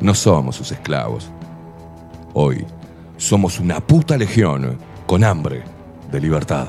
No somos sus esclavos. Hoy somos una puta legión con hambre de libertad.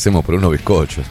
Hacemos por unos bizcochos.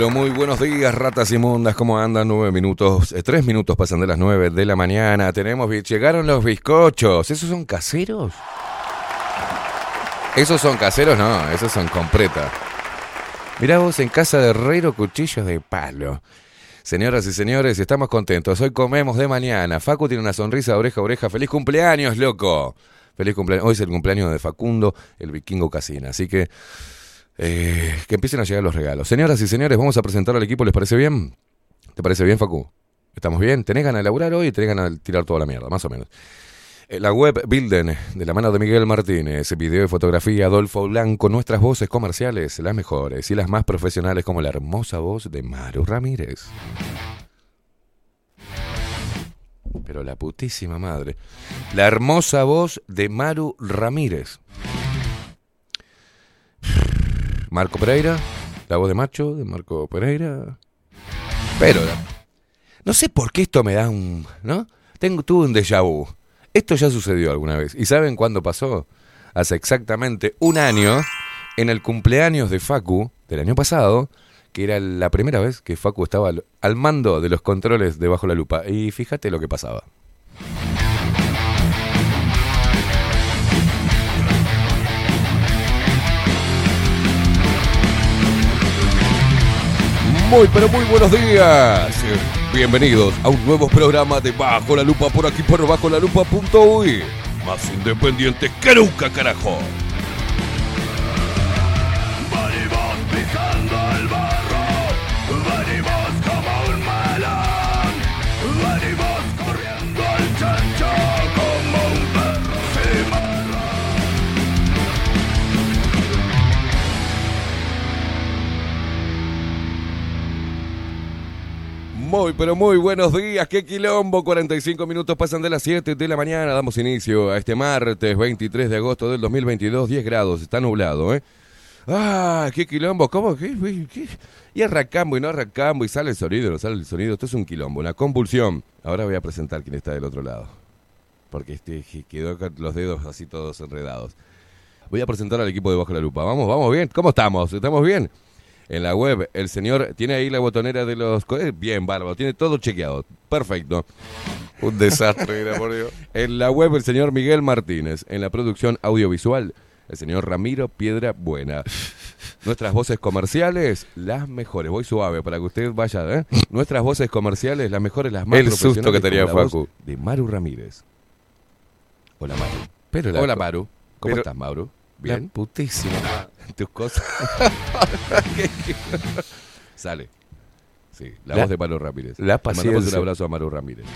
Pero muy buenos días, ratas inmundas. ¿Cómo andan? Nueve minutos, eh, tres minutos pasan de las nueve de la mañana. Tenemos, llegaron los bizcochos. ¿Esos son caseros? ¿Esos son caseros? No, esos son completa. Mirá vos en casa de Herrero, cuchillos de palo. Señoras y señores, estamos contentos. Hoy comemos de mañana. Facu tiene una sonrisa oreja a oreja. ¡Feliz cumpleaños, loco! Feliz cumpleaños. Hoy es el cumpleaños de Facundo, el vikingo Casina. Así que eh, que empiecen a llegar los regalos. Señoras y señores, vamos a presentar al equipo, ¿les parece bien? ¿Te parece bien, Facu? ¿Estamos bien? ¿Tenés ganas de laburar hoy y tenés ganas de tirar toda la mierda, más o menos? Eh, la web Bilden, de la mano de Miguel Martínez, video y fotografía Adolfo Blanco, nuestras voces comerciales, las mejores y las más profesionales, como la hermosa voz de Maru Ramírez. Pero la putísima madre. La hermosa voz de Maru Ramírez. Marco Pereira, la voz de macho de Marco Pereira. Pero no sé por qué esto me da un, ¿no? Tengo tuve un déjà vu. Esto ya sucedió alguna vez. ¿Y saben cuándo pasó? Hace exactamente un año, en el cumpleaños de Facu del año pasado, que era la primera vez que Facu estaba al mando de los controles debajo la lupa. Y fíjate lo que pasaba. Muy, pero muy buenos días. Bienvenidos a un nuevo programa de Bajo la Lupa por aquí por Bajo la Lupa.uy. Más independiente que nunca, carajo. Muy, pero muy buenos días. ¡Qué quilombo! 45 minutos pasan de las 7 de la mañana. Damos inicio a este martes 23 de agosto del 2022. 10 grados. Está nublado, ¿eh? ¡Ah! ¡Qué quilombo! ¿Cómo? ¿Qué? Y arrancamos y no arrancamos y sale el sonido, no sale el sonido. Esto es un quilombo, una convulsión. Ahora voy a presentar quién está del otro lado. Porque este, quedó con los dedos así todos enredados. Voy a presentar al equipo de Bajo la Lupa. Vamos, vamos bien. ¿Cómo estamos? ¿Estamos bien? En la web. El señor tiene ahí la botonera de los... Bien, bárbaro, tiene todo chequeado. Perfecto. Un desastre, era por Dios. En la web el señor Miguel Martínez. En la producción audiovisual el señor Ramiro Piedra Buena. Nuestras voces comerciales, las mejores. Voy suave para que usted vaya. ¿eh? Nuestras voces comerciales, las mejores, las más El susto que tenía Facu. De Maru Ramírez. Hola, Maru. Hola, Maru. ¿Cómo estás, Maru? Bien. putísima. Tus cosas. Sale. Sí, la, voz de Maru Ramírez. La paciencia. Mandamos un abrazo a Maru Ramírez.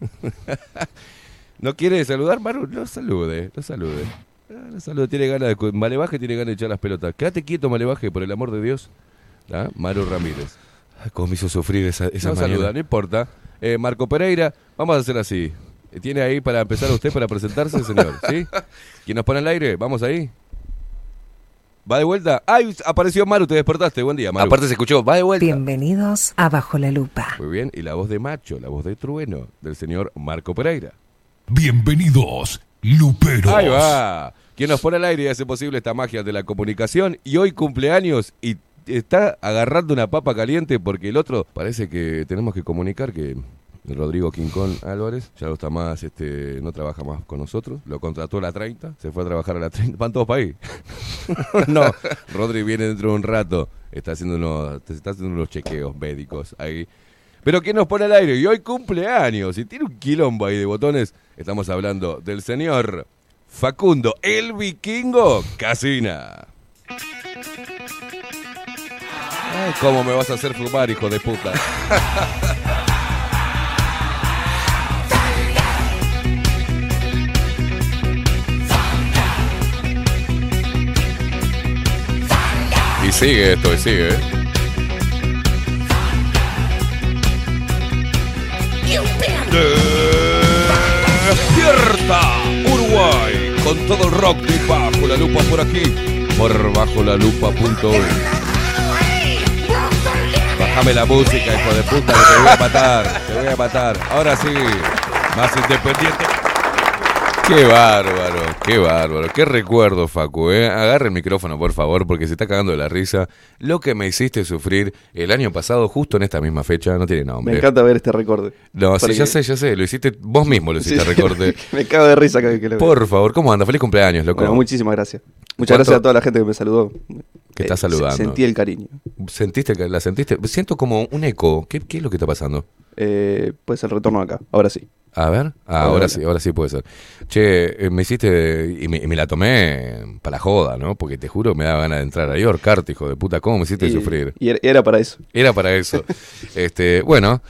¿No quiere saludar, Maru? No salude, no salude. Ah, no salude, tiene ganas de... Malevaje tiene ganas de echar las pelotas. Quédate quieto, Malevaje, por el amor de Dios. ¿Ah? Maru Ramírez. Cómo me hizo sufrir esa, esa no saluda, no importa. Eh, Marco Pereira, vamos a hacer así. ¿Tiene ahí para empezar usted para presentarse, señor? ¿Sí? ¿Quién nos pone al aire? ¿Vamos ahí? ¿Va de vuelta? ¡Ay! Apareció Maru, te despertaste. Buen día, Maru. Aparte se escuchó, va de vuelta. Bienvenidos a Bajo la Lupa. Muy bien, y la voz de Macho, la voz de Trueno, del señor Marco Pereira. Bienvenidos, Luperos. Ahí va. ¿Quién nos pone al aire y hace posible esta magia de la comunicación. Y hoy cumpleaños y está agarrando una papa caliente porque el otro parece que tenemos que comunicar que Rodrigo Quincón Álvarez, ya no está más, este, no trabaja más con nosotros, lo contrató a la 30, se fue a trabajar a la 30, van todos para ahí. no, Rodri viene dentro de un rato, está haciendo unos, está haciendo chequeos médicos ahí. Pero ¿quién nos pone al aire? Y hoy cumpleaños. Y tiene un quilombo ahí de botones. Estamos hablando del señor Facundo, el vikingo Casina. ¿Cómo me vas a hacer fumar, hijo de puta? sigue esto, y sigue. Despierta Uruguay con todo el rock de Bajo la Lupa por aquí, por bajo la lupa.org. Bájame la música, hijo de puta, que te voy a matar, te voy a matar. Ahora sí, más independiente. Qué bárbaro, qué bárbaro. Qué recuerdo, Facu, ¿eh? Agarre el micrófono, por favor, porque se está cagando de la risa. Lo que me hiciste sufrir el año pasado, justo en esta misma fecha, no tiene nombre. Me encanta ver este recorte. No, sí, ya sé, ya sé. Lo hiciste, vos mismo lo hiciste, Sí, recorte. me cago de risa cada vez que lo veo. Por favor, ¿cómo anda? Feliz cumpleaños, loco. Bueno, muchísimas gracias. Muchas ¿Cuánto- gracias a toda la gente que me saludó. Que está Eh, saludando. se- Sentí el cariño. ¿Sentiste la sentiste? Siento como un eco. ¿Qué, qué es lo que está pasando? Eh, pues el retorno acá, ahora sí. A ver, Ah, ahora sí, ahora sí puede ser. Che, eh, me hiciste y me, y me la tomé para la joda, ¿no? Porque te juro me daba ganas de entrar ahí, ahorcarte, hijo de puta, ¿cómo me hiciste Y, sufrir? y era- para eso. Era para eso. este, bueno,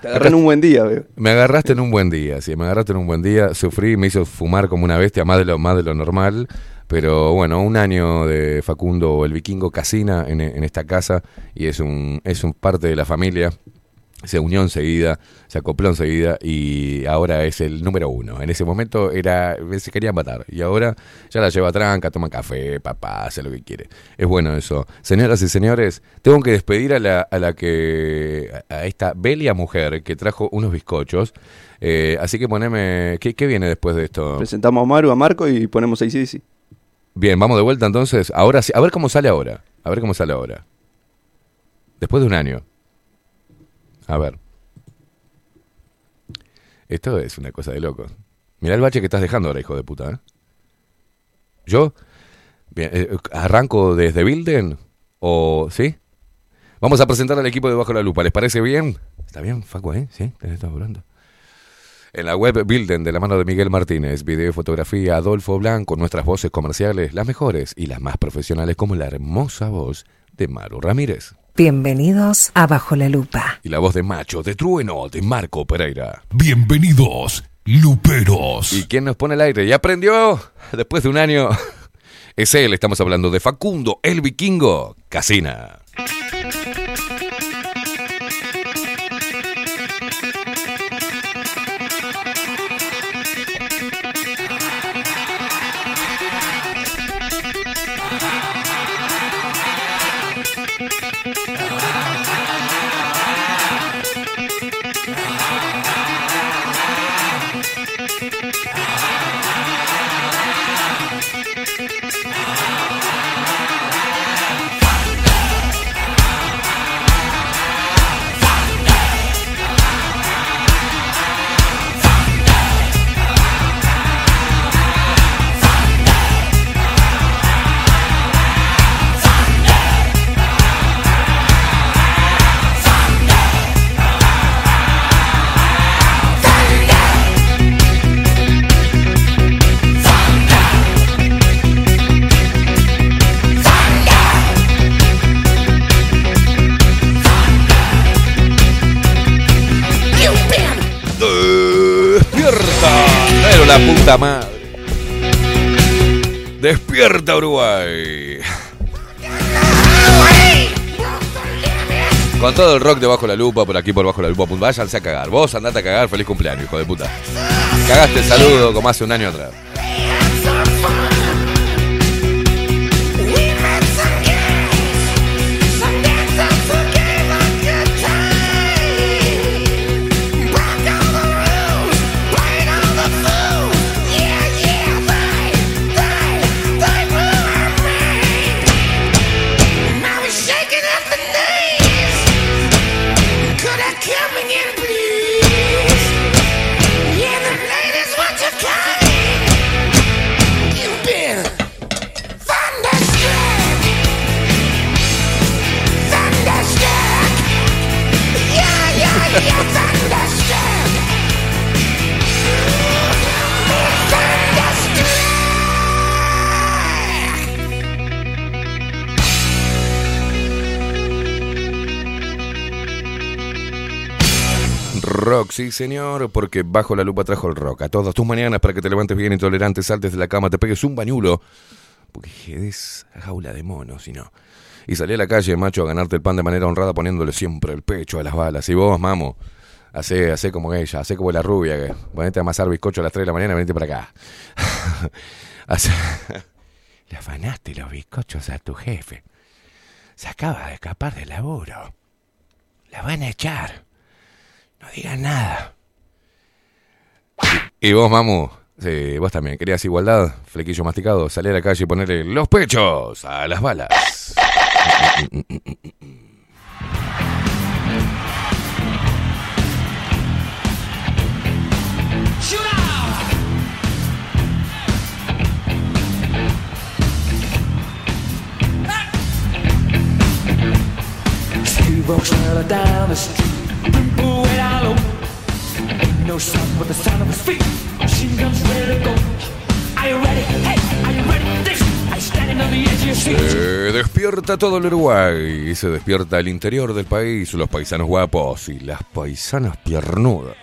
Te agarré en un buen día, me agarraste en un buen día, sí, me agarraste en un buen día, sufrí, me hizo fumar como una bestia, más de lo, más de lo normal, pero bueno, un año de Facundo el vikingo Casina en, en esta casa y es un, es un parte de la familia. Se unió enseguida, se acopló enseguida y ahora es el número uno. En ese momento era se quería matar y ahora ya la lleva tranca, toma café, papá, hace lo que quiere. Es bueno eso. Señoras y señores, tengo que despedir a la, a la que a esta bella mujer que trajo unos bizcochos. Eh, así que poneme, ¿qué, qué viene después de esto? Presentamos a Maru, a Marco y ponemos ACDC. Bien, vamos de vuelta entonces. Ahora sí, a ver cómo sale ahora. A ver cómo sale ahora. Después de un año. A ver. Esto es una cosa de locos. Mirá el bache que estás dejando ahora, hijo de puta. ¿eh? ¿Yo? Bien, eh, ¿Arranco desde Bilden? ¿O sí? Vamos a presentar al equipo de Bajo la Lupa. ¿Les parece bien? ¿Está bien, Facu, eh? ¿Sí? ¿Te estás hablando? En la web Bilden, de la mano de Miguel Martínez, video y fotografía Adolfo Blanco, nuestras voces comerciales, las mejores y las más profesionales, como la hermosa voz de Maru Ramírez. Bienvenidos a Bajo la Lupa. Y la voz de Macho, de Trueno, de Marco Pereira. Bienvenidos, Luperos. ¿Y quién nos pone el aire? ¿Ya aprendió? Después de un año. Es él, estamos hablando de Facundo, el vikingo, Casina. Madre. ¡Despierta, Uruguay! Con todo el rock debajo la lupa, por aquí por bajo la lupa. Váyanse a cagar. Vos andate a cagar. Feliz cumpleaños, hijo de puta. Cagaste el saludo como hace un año atrás. Señor, porque bajo la lupa trajo el rock. A todas tus mañanas para que te levantes bien intolerante, saltes de la cama, te pegues un bañulo. Porque es jaula de monos, si no. Y salí a la calle, macho, a ganarte el pan de manera honrada poniéndole siempre el pecho a las balas. Y vos, mamo, hacé, hacé como ella, hacé como la rubia, que ponete a amasar bizcocho a las 3 de la mañana y venite para acá. Hacé- Le afanaste los bizcochos a tu jefe. Se acaba de escapar del laburo. La van a echar. No digas nada. Y vos, mamu, sí, vos también, querías igualdad, flequillo masticado, salir a la calle y ponerle los pechos a las balas. Down the street, no sound but the sound of his feet. Machine guns ready to go. Are you ready? Hey, are you ready this? I standing on the edge of your seat. Se despierta todo el Uruguay y se despierta el interior del país, los paisanos guapos y las paisanas piernudas.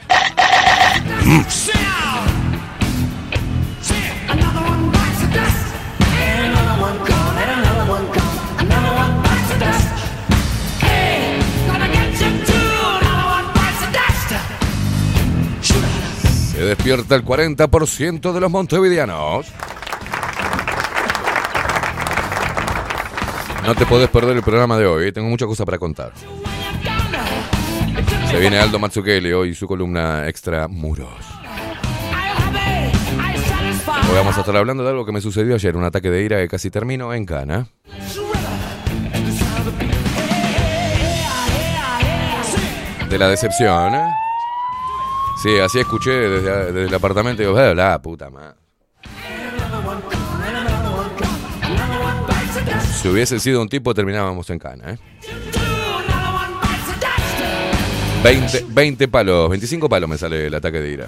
Despierta el 40% de los montevideanos. No te podés perder el programa de hoy, eh, tengo mucha cosa para contar. Se viene Aldo hoy y su columna extra muros. Hoy vamos a estar hablando de algo que me sucedió ayer, un ataque de ira que casi terminó en Cana. De la decepción, ¿eh? Sí, así escuché desde, el apartamento y digo, "Ah, la puta madre. Si hubiese sido un tipo, terminábamos en Cana, ¿eh? 20, 20 palos, 25 palos me sale el ataque de ira.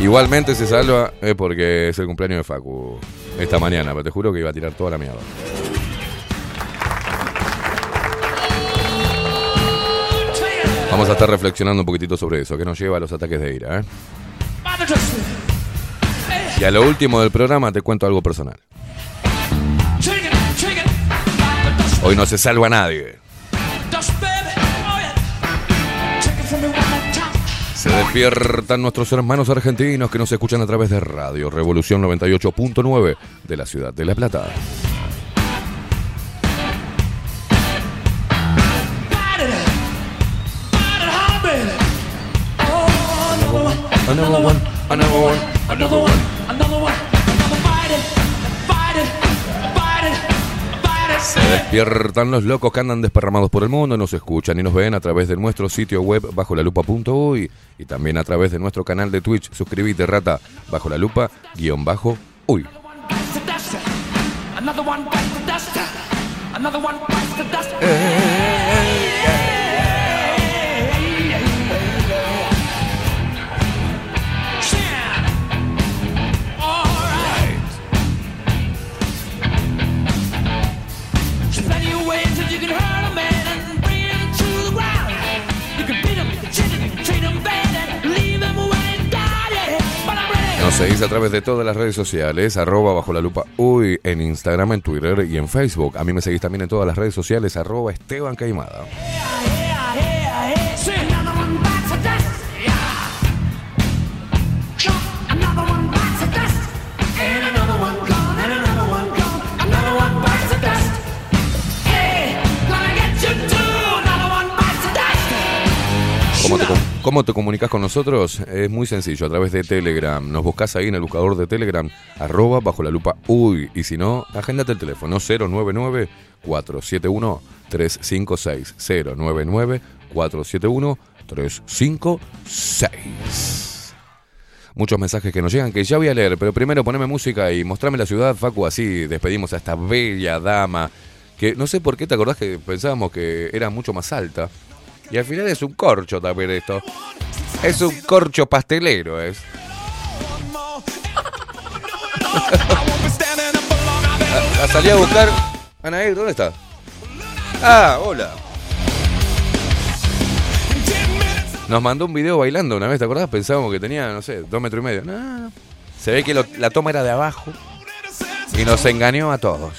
Igualmente se salva eh, porque es el cumpleaños de Facu esta mañana, pero te juro que iba a tirar toda la mierda. Vamos a estar reflexionando un poquitito sobre eso, que nos lleva a los ataques de ira. ¿eh? Y a lo último del programa te cuento algo personal. Hoy no se salva nadie. Se despiertan nuestros hermanos argentinos que nos escuchan a través de Radio Revolución 98.9 de la ciudad de La Plata. Another one, one, one. One. Se despiertan los locos que andan desparramados por el mundo, nos escuchan y nos ven a través de nuestro sitio web bajo la lupa.uy y también a través de nuestro canal de Twitch. Suscríbete, rata, bajo la lupa, guion bajo, uy. Another one Nos seguís a través de todas las redes sociales, arroba bajo la lupa uy, en Instagram, en Twitter y en Facebook. A mí me seguís también en todas las redes sociales, arroba Esteban Caimada. ¿Cómo te, cómo te comunicas con nosotros? Es muy sencillo, a través de Telegram. Nos buscas ahí en el buscador de Telegram, arroba bajo la lupa uy. Y si no, agéndate el teléfono 099 471 356 099 471 356 Muchos mensajes que nos llegan que ya voy a leer, pero primero poneme música y mostrame la ciudad, Facu, así despedimos a esta bella dama que no sé por qué te acordás que pensábamos que era mucho más alta. Y al final es un corcho también esto. Es un corcho pastelero, es. La, salí a buscar. Anael, ¿dónde está? Ah, hola. Nos mandó un video bailando una vez, ¿te acordás? Pensábamos que tenía, no sé, dos metros y medio. No, se ve que la toma era de abajo y nos engañó a todos.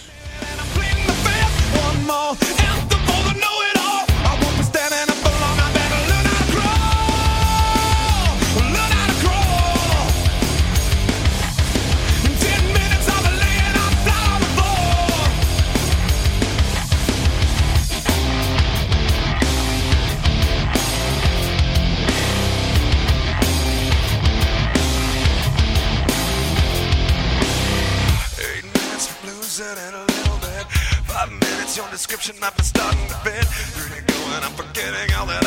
your description, I've been starting to bend. You're going, I'm forgetting all that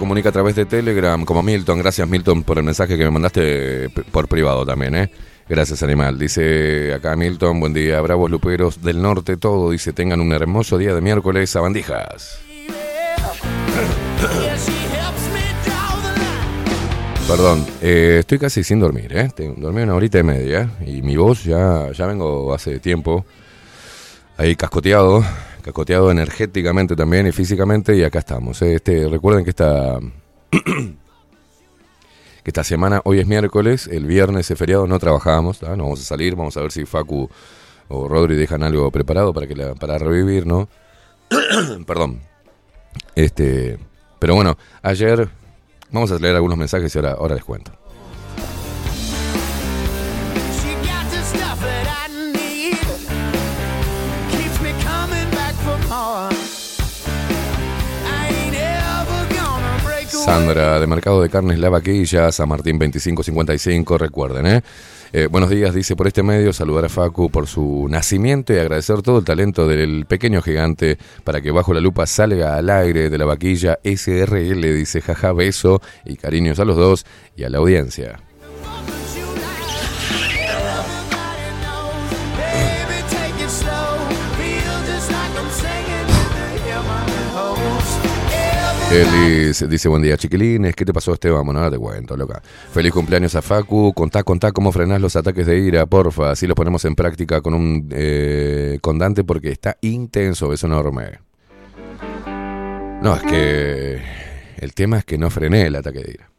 comunica a través de Telegram, como Milton, gracias Milton por el mensaje que me mandaste por privado también, ¿eh? Gracias Animal. Dice acá Milton, buen día, bravos luperos del norte, todo. Dice, tengan un hermoso día de miércoles, line. Perdón, eh, estoy casi sin dormir, ¿eh? Dormí una horita y media y mi voz ya, ya vengo hace tiempo ahí cascoteado, cascoteado energéticamente también y físicamente y acá estamos. ¿eh? Este, recuerden que esta, que esta semana, hoy es miércoles, el viernes es feriado, no trabajamos, ¿ah? no vamos a salir, vamos a ver si Facu o Rodri dejan algo preparado para, que para revivir, ¿no? Perdón. Este, pero bueno, ayer vamos a leer algunos mensajes y ahora, ahora les cuento. Sandra de Mercado de Carnes La Vaquilla, San Martín 2555, recuerden, ¿eh? Eh, buenos días, dice por este medio, saludar a Facu por su nacimiento y agradecer todo el talento del pequeño gigante para que bajo la lupa salga al aire de la vaquilla SRL, dice jaja, beso y cariños a los dos y a la audiencia. Elis dice buen día chiquilines, ¿qué te pasó Esteban? Bueno, ahora te cuento, loca. Feliz cumpleaños a Facu, contá, contá cómo frenás los ataques de ira, porfa, así los ponemos en práctica con un eh, con Dante porque está intenso, es enorme. No, es que el tema es que no frené el ataque de ira.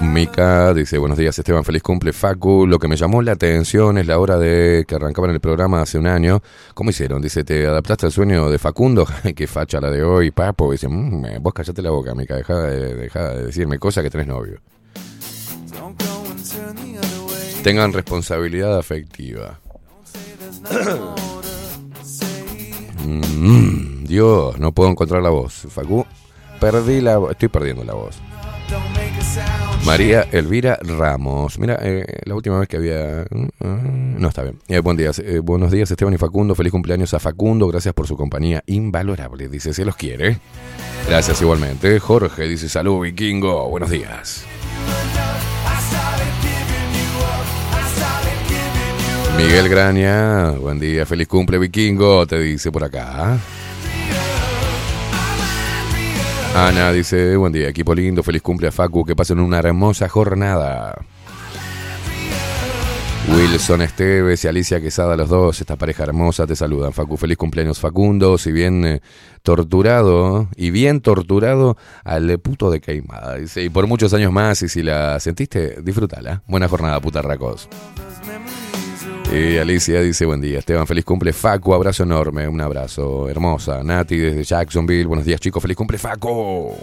Mica dice, buenos días Esteban, feliz cumple Facu. Lo que me llamó la atención es la hora de que arrancaban el programa hace un año. ¿Cómo hicieron? Dice, ¿te adaptaste al sueño de Facundo? Qué facha la de hoy, papo. Dice, "Mm, eh, vos callate la boca, Mica, deja de, deja de decirme cosas que tenés novio. Tengan responsabilidad afectiva. Mm, Dios, no puedo encontrar la voz. Facu, perdí la. Estoy perdiendo la voz. María Elvira Ramos. Mira, eh, la última vez que había... mm, No, está bien. Eh, buen día. eh, buenos días, Esteban y Facundo. Feliz cumpleaños a Facundo. Gracias por su compañía invalorable. Dice, se los quiere. Gracias igualmente. Jorge dice, salud, vikingo. Buenos días. Miguel Graña, buen día, feliz cumple vikingo, te dice por acá. Ana dice, buen día, equipo lindo, feliz cumple a Facu, que pasen una hermosa jornada. Wilson Esteves y Alicia Quesada, los dos, esta pareja hermosa, te saludan. Facu, feliz cumpleaños Facundo, si bien eh, torturado y bien torturado al puto de Queimada. Dice, y por muchos años más, y si la sentiste, disfrútala. Buena jornada, putarracos. Y Alicia dice, buen día, Esteban, feliz cumple, Facu, abrazo enorme, un abrazo, hermosa. Nati desde Jacksonville, buenos días chicos, feliz cumple, Facu.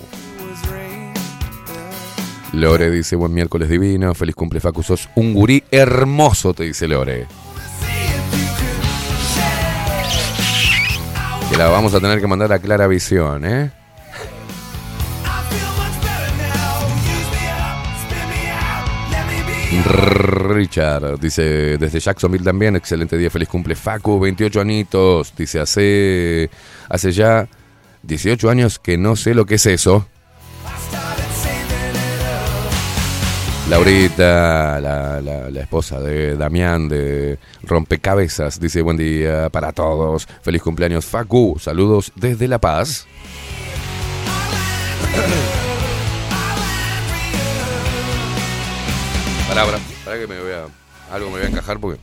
Lore dice, buen miércoles divino, feliz cumple, Facu, sos un gurí hermoso, te dice Lore. Que la vamos a tener que mandar a Clara Visión, ¿eh? Richard dice desde Jacksonville también, excelente día, feliz cumple Facu, 28 anitos, dice hace hace ya 18 años que no sé lo que es eso. Laurita, la, la- la esposa de Damián de Rompecabezas, dice buen día para todos, feliz cumpleaños Facu, saludos desde La Paz. Pará, pará, pará que me voy a. Algo me voy a encajar porque.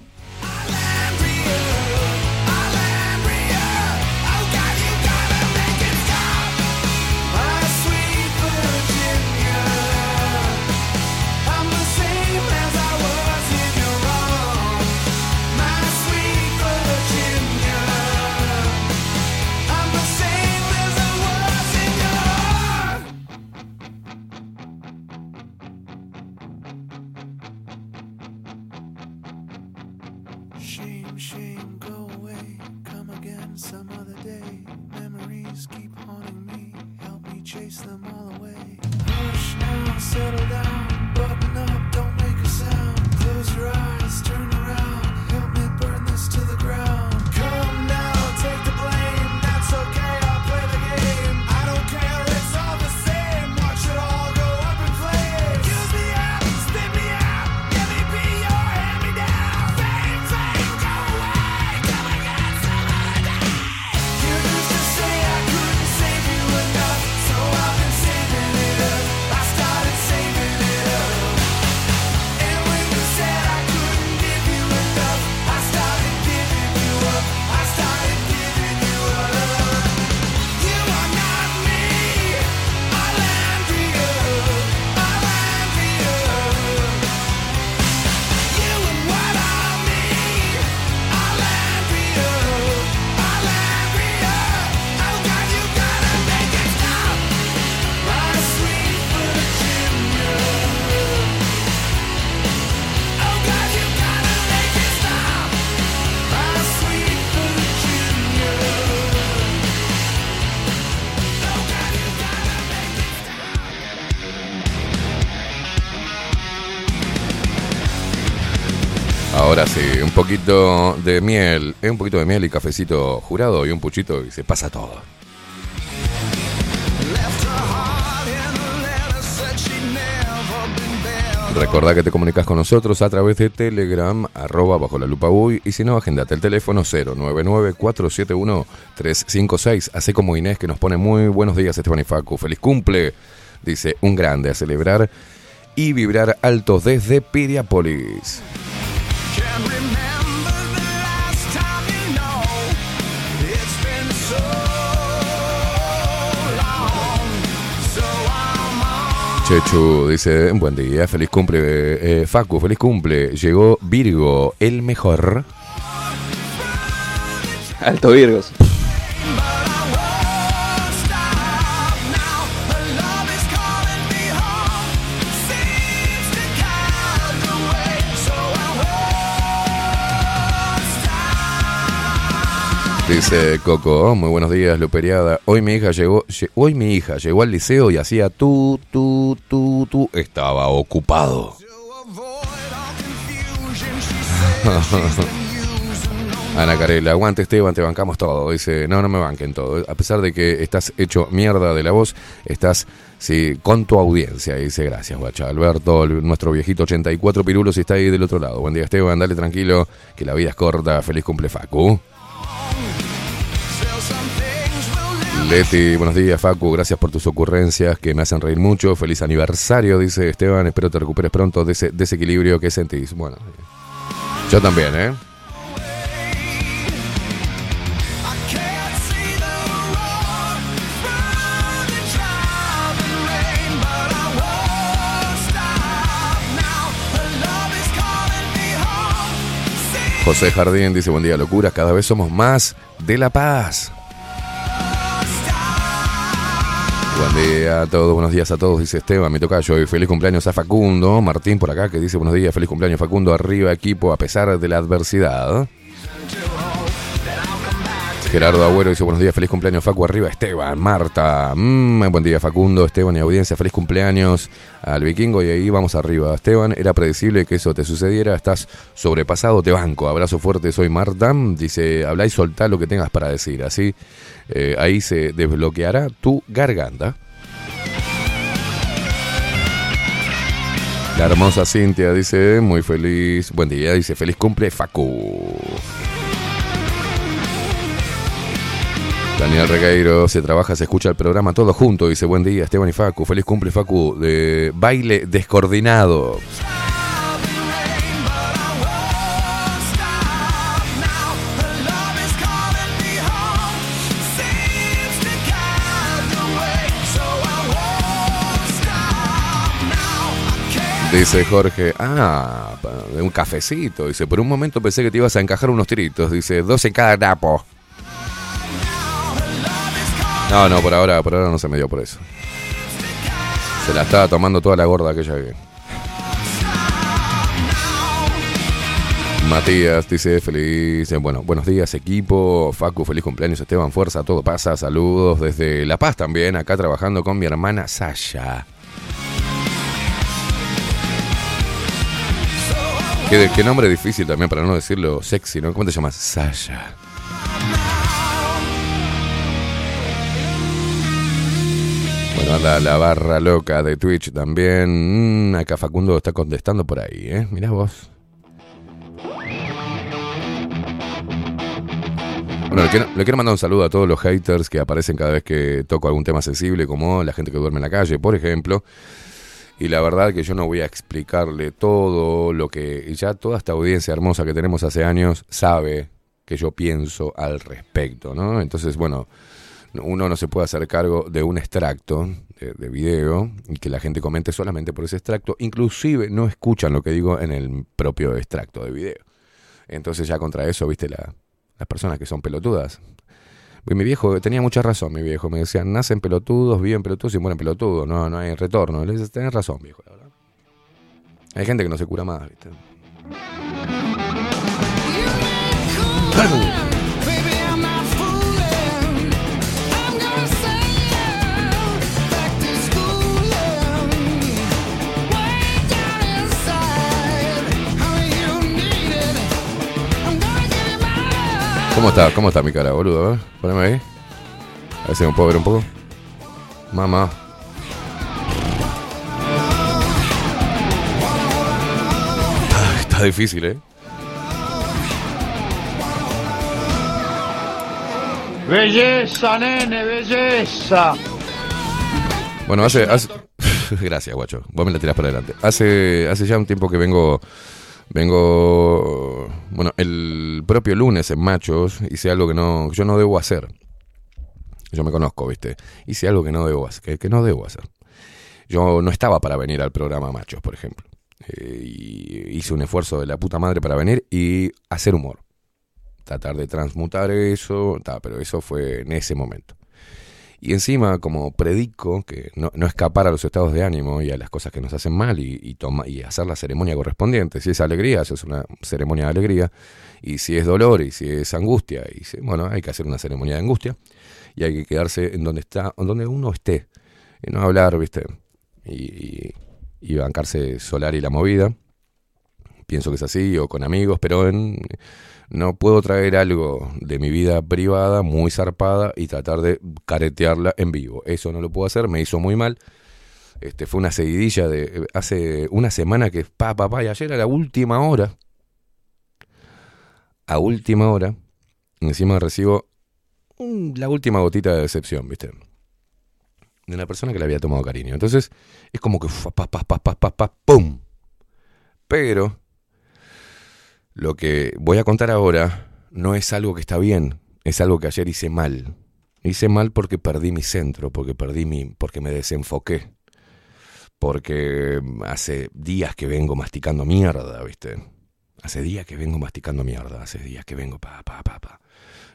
De miel, un poquito de miel y cafecito jurado y un puchito y se pasa todo. Recordá que te comunicas con nosotros a través de Telegram, arroba bajo la lupa uy, y si no, agendate el teléfono 099-471-356. Así como Inés que nos pone muy buenos días, Esteban y Facu. Feliz cumple, dice un grande a celebrar y vibrar alto desde Piriápolis. Chechu dice, buen día, feliz cumple, eh, Facu, feliz cumple. Llegó Virgo, el mejor. Alto Virgos. Dice Coco, muy buenos días, Luperiada. Hoy mi hija llegó, lle- hoy mi hija llegó al liceo y hacía tú, tú, tú, tú. Estaba ocupado. Ana Carela, aguante Esteban, te bancamos todo. Dice, no, no me banquen todo. A pesar de que estás hecho mierda de la voz, estás sí, con tu audiencia. Dice, gracias, guacha. Alberto, nuestro viejito 84 pirulos, está ahí del otro lado. Buen día, Esteban, dale tranquilo, que la vida es corta. Feliz cumple, Facu. Leti, buenos días, Facu. Gracias por tus ocurrencias que me hacen reír mucho. Feliz aniversario, dice Esteban. Espero te recuperes pronto de ese desequilibrio que sentís. Bueno, yo también, ¿eh? José Jardín dice, buen día, locuras, cada vez somos más de La Paz. Buen día a todos, buenos días a todos, dice Esteban, mi tocayo, y feliz cumpleaños a Facundo. Martín por acá que dice, buenos días, feliz cumpleaños Facundo, arriba equipo a pesar de la adversidad. Gerardo Agüero dice, buenos días, feliz cumpleaños Facu, arriba Esteban, Marta, mm, buen día Facundo, Esteban y audiencia, feliz cumpleaños al vikingo y ahí vamos arriba. Esteban, era predecible que eso te sucediera, estás sobrepasado, te banco, abrazo fuerte, soy Marta, dice, habla y soltá lo que tengas para decir, así eh, ahí se desbloqueará tu garganta. La hermosa Cintia dice, muy feliz, buen día, dice, feliz cumple Facu. Daniel Regueiro, se trabaja, se escucha el programa todo junto, dice, buen día Esteban y Facu, feliz cumple Facu, de baile descoordinado. Dice Jorge, ah, un cafecito. Dice, por un momento pensé que te ibas a encajar unos tiritos. Dice, dos en cada napo. No, no, por ahora, por ahora no se me dio por eso. Se la estaba tomando toda la gorda aquella que. Matías dice feliz, eh, bueno, buenos días equipo, Facu, feliz cumpleaños Esteban, fuerza, todo pasa, saludos desde La Paz también, acá trabajando con mi hermana Sasha. Qué, qué nombre difícil también para no decirlo sexy, ¿no? ¿Cómo te llamas? Sasha. Bueno, anda la barra loca de Twitch también. Mm, acá Facundo está contestando por ahí, ¿eh? Mirá vos. Bueno, le quiero, le quiero mandar un saludo a todos los haters que aparecen cada vez que toco algún tema sensible, como la gente que duerme en la calle, por ejemplo. Y la verdad que yo no voy a explicarle todo lo que ya toda esta audiencia hermosa que tenemos hace años sabe que yo pienso al respecto, ¿no? Entonces, bueno, uno no se puede hacer cargo de un extracto de, de video y que la gente comente solamente por ese extracto, inclusive no escuchan lo que digo en el propio extracto de video. Entonces ya contra eso, viste, la, las personas que son pelotudas. Mi viejo tenía mucha razón, mi viejo. Me decía, nacen pelotudos, viven pelotudos y mueren pelotudos. No, no hay retorno. Le dices, tenés razón, viejo, la verdad. Hay gente que no se cura más, ¿viste? ¿Cómo está? ¿Cómo está mi cara, boludo? A ver, poneme ahí. A ver si me puedo ver un poco. Mamá. Ah, Está difícil, ¿eh? Belleza, nene, belleza. Bueno, hace... hace... Gracias, guacho. Vos me la tirás para adelante. Hace, hace ya un tiempo que vengo... Vengo... Bueno, el propio lunes en Machos hice algo que no yo no debo hacer. Yo me conozco, ¿viste? Hice algo que no debo hacer. Que, que no debo hacer. Yo no estaba para venir al programa Machos, por ejemplo. Eh, y hice un esfuerzo de la puta madre para venir y hacer humor. Tratar de transmutar eso, ta, pero eso fue en ese momento. Y encima, como predico que no, no escapar a los estados de ánimo y a las cosas que nos hacen mal y, y, y hacer la ceremonia correspondiente. Si es alegría, eso es una ceremonia de alegría. Y si es dolor y si es angustia, y bueno, hay que hacer una ceremonia de angustia. Y hay que quedarse en donde está, en donde uno esté. Y no hablar, ¿viste? Y, y- y bancarse solar y la movida. Pienso que es así, o con amigos, pero en, no puedo traer algo de mi vida privada muy zarpada y tratar de caretearla en vivo. Eso no lo puedo hacer, me hizo muy mal. Este, fue una seguidilla de hace una semana que pa, pa, pa, y ayer a la última hora, a última hora, encima recibo la última gotita de decepción, ¿viste? De una persona que le había tomado cariño. Entonces, es como que pa, pa, pa, pa, pa, pa, ¡pum! Pero lo que voy a contar ahora no es algo que está bien, es algo que ayer hice mal. Hice mal porque perdí mi centro, porque perdí mi, porque me desenfoqué. Porque hace días que vengo masticando mierda, ¿viste? Hace días que vengo masticando mierda, hace días que vengo pa pa pa pa.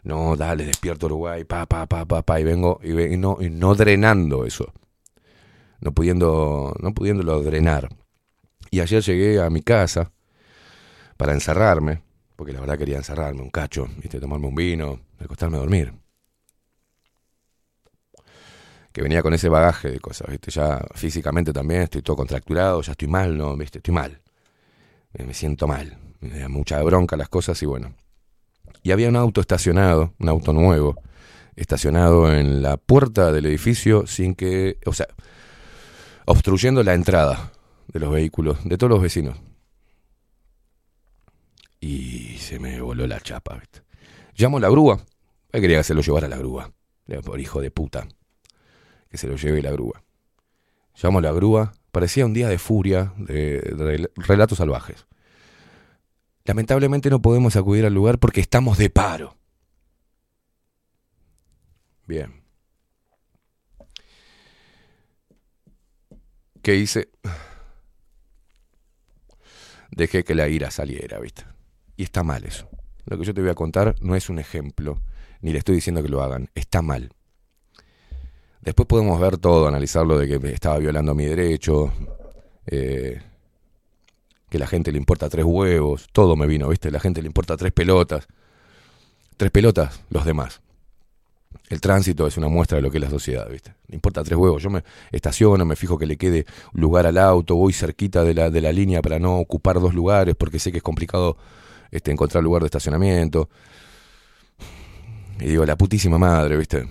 No, dale, despierto Uruguay, pa pa pa pa pa y vengo y, y no y no drenando eso. No pudiendo no pudiéndolo drenar. Y ayer llegué a mi casa para encerrarme, porque la verdad quería encerrarme un cacho, ¿viste? tomarme un vino, acostarme a dormir. Que venía con ese bagaje de cosas, ¿viste? Ya físicamente también estoy todo contracturado, ya estoy mal, ¿no? ¿Viste? Estoy mal. Me, siento mal. Me da mucha bronca las cosas y bueno. Y había un auto estacionado, un auto nuevo, estacionado en la puerta del edificio sin que, o sea, obstruyendo la entrada de los vehículos, de todos los vecinos. Y se me voló la chapa, ¿viste? Llamo a la grúa. Él quería que se lo llevara a la grúa. Por hijo de puta. Que se lo lleve la grúa. Llamo a la grúa. Parecía un día de furia, de relatos salvajes. Lamentablemente no podemos acudir al lugar porque estamos de paro. Bien. ¿Qué hice? Dejé que la ira saliera, ¿viste? Y está mal eso. Lo que yo te voy a contar no es un ejemplo, ni le estoy diciendo que lo hagan. Está mal. Después podemos ver todo, analizarlo de que estaba violando mi derecho, eh, que la gente le importa tres huevos, todo me vino, ¿viste? La gente le importa tres pelotas. Tres pelotas, los demás. El tránsito es una muestra de lo que es la sociedad, ¿viste? Le importa tres huevos. Yo me estaciono, me fijo que le quede lugar al auto, voy cerquita de la, de la línea para no ocupar dos lugares, porque sé que es complicado este, encontrar lugar de estacionamiento. Y digo, la putísima madre, ¿viste?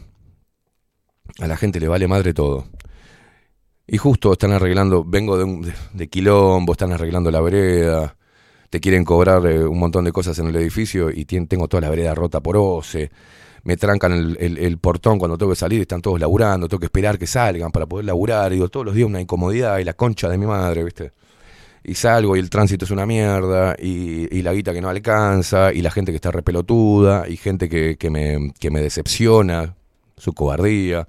A la gente le vale madre todo. Y justo están arreglando, vengo de, un, de, quilombo, están arreglando la vereda, te quieren cobrar eh, un montón de cosas en el edificio y tien- tengo toda la vereda rota por OCE, me trancan el, portón cuando tengo que salir, están todos laburando, tengo que esperar que salgan para poder laburar, digo, todos los días una incomodidad y la concha de mi madre, ¿viste? Y salgo y el tránsito es una mierda, y, la guita que no alcanza, y la gente que está repelotuda, y gente que, que me, que me decepciona, su cobardía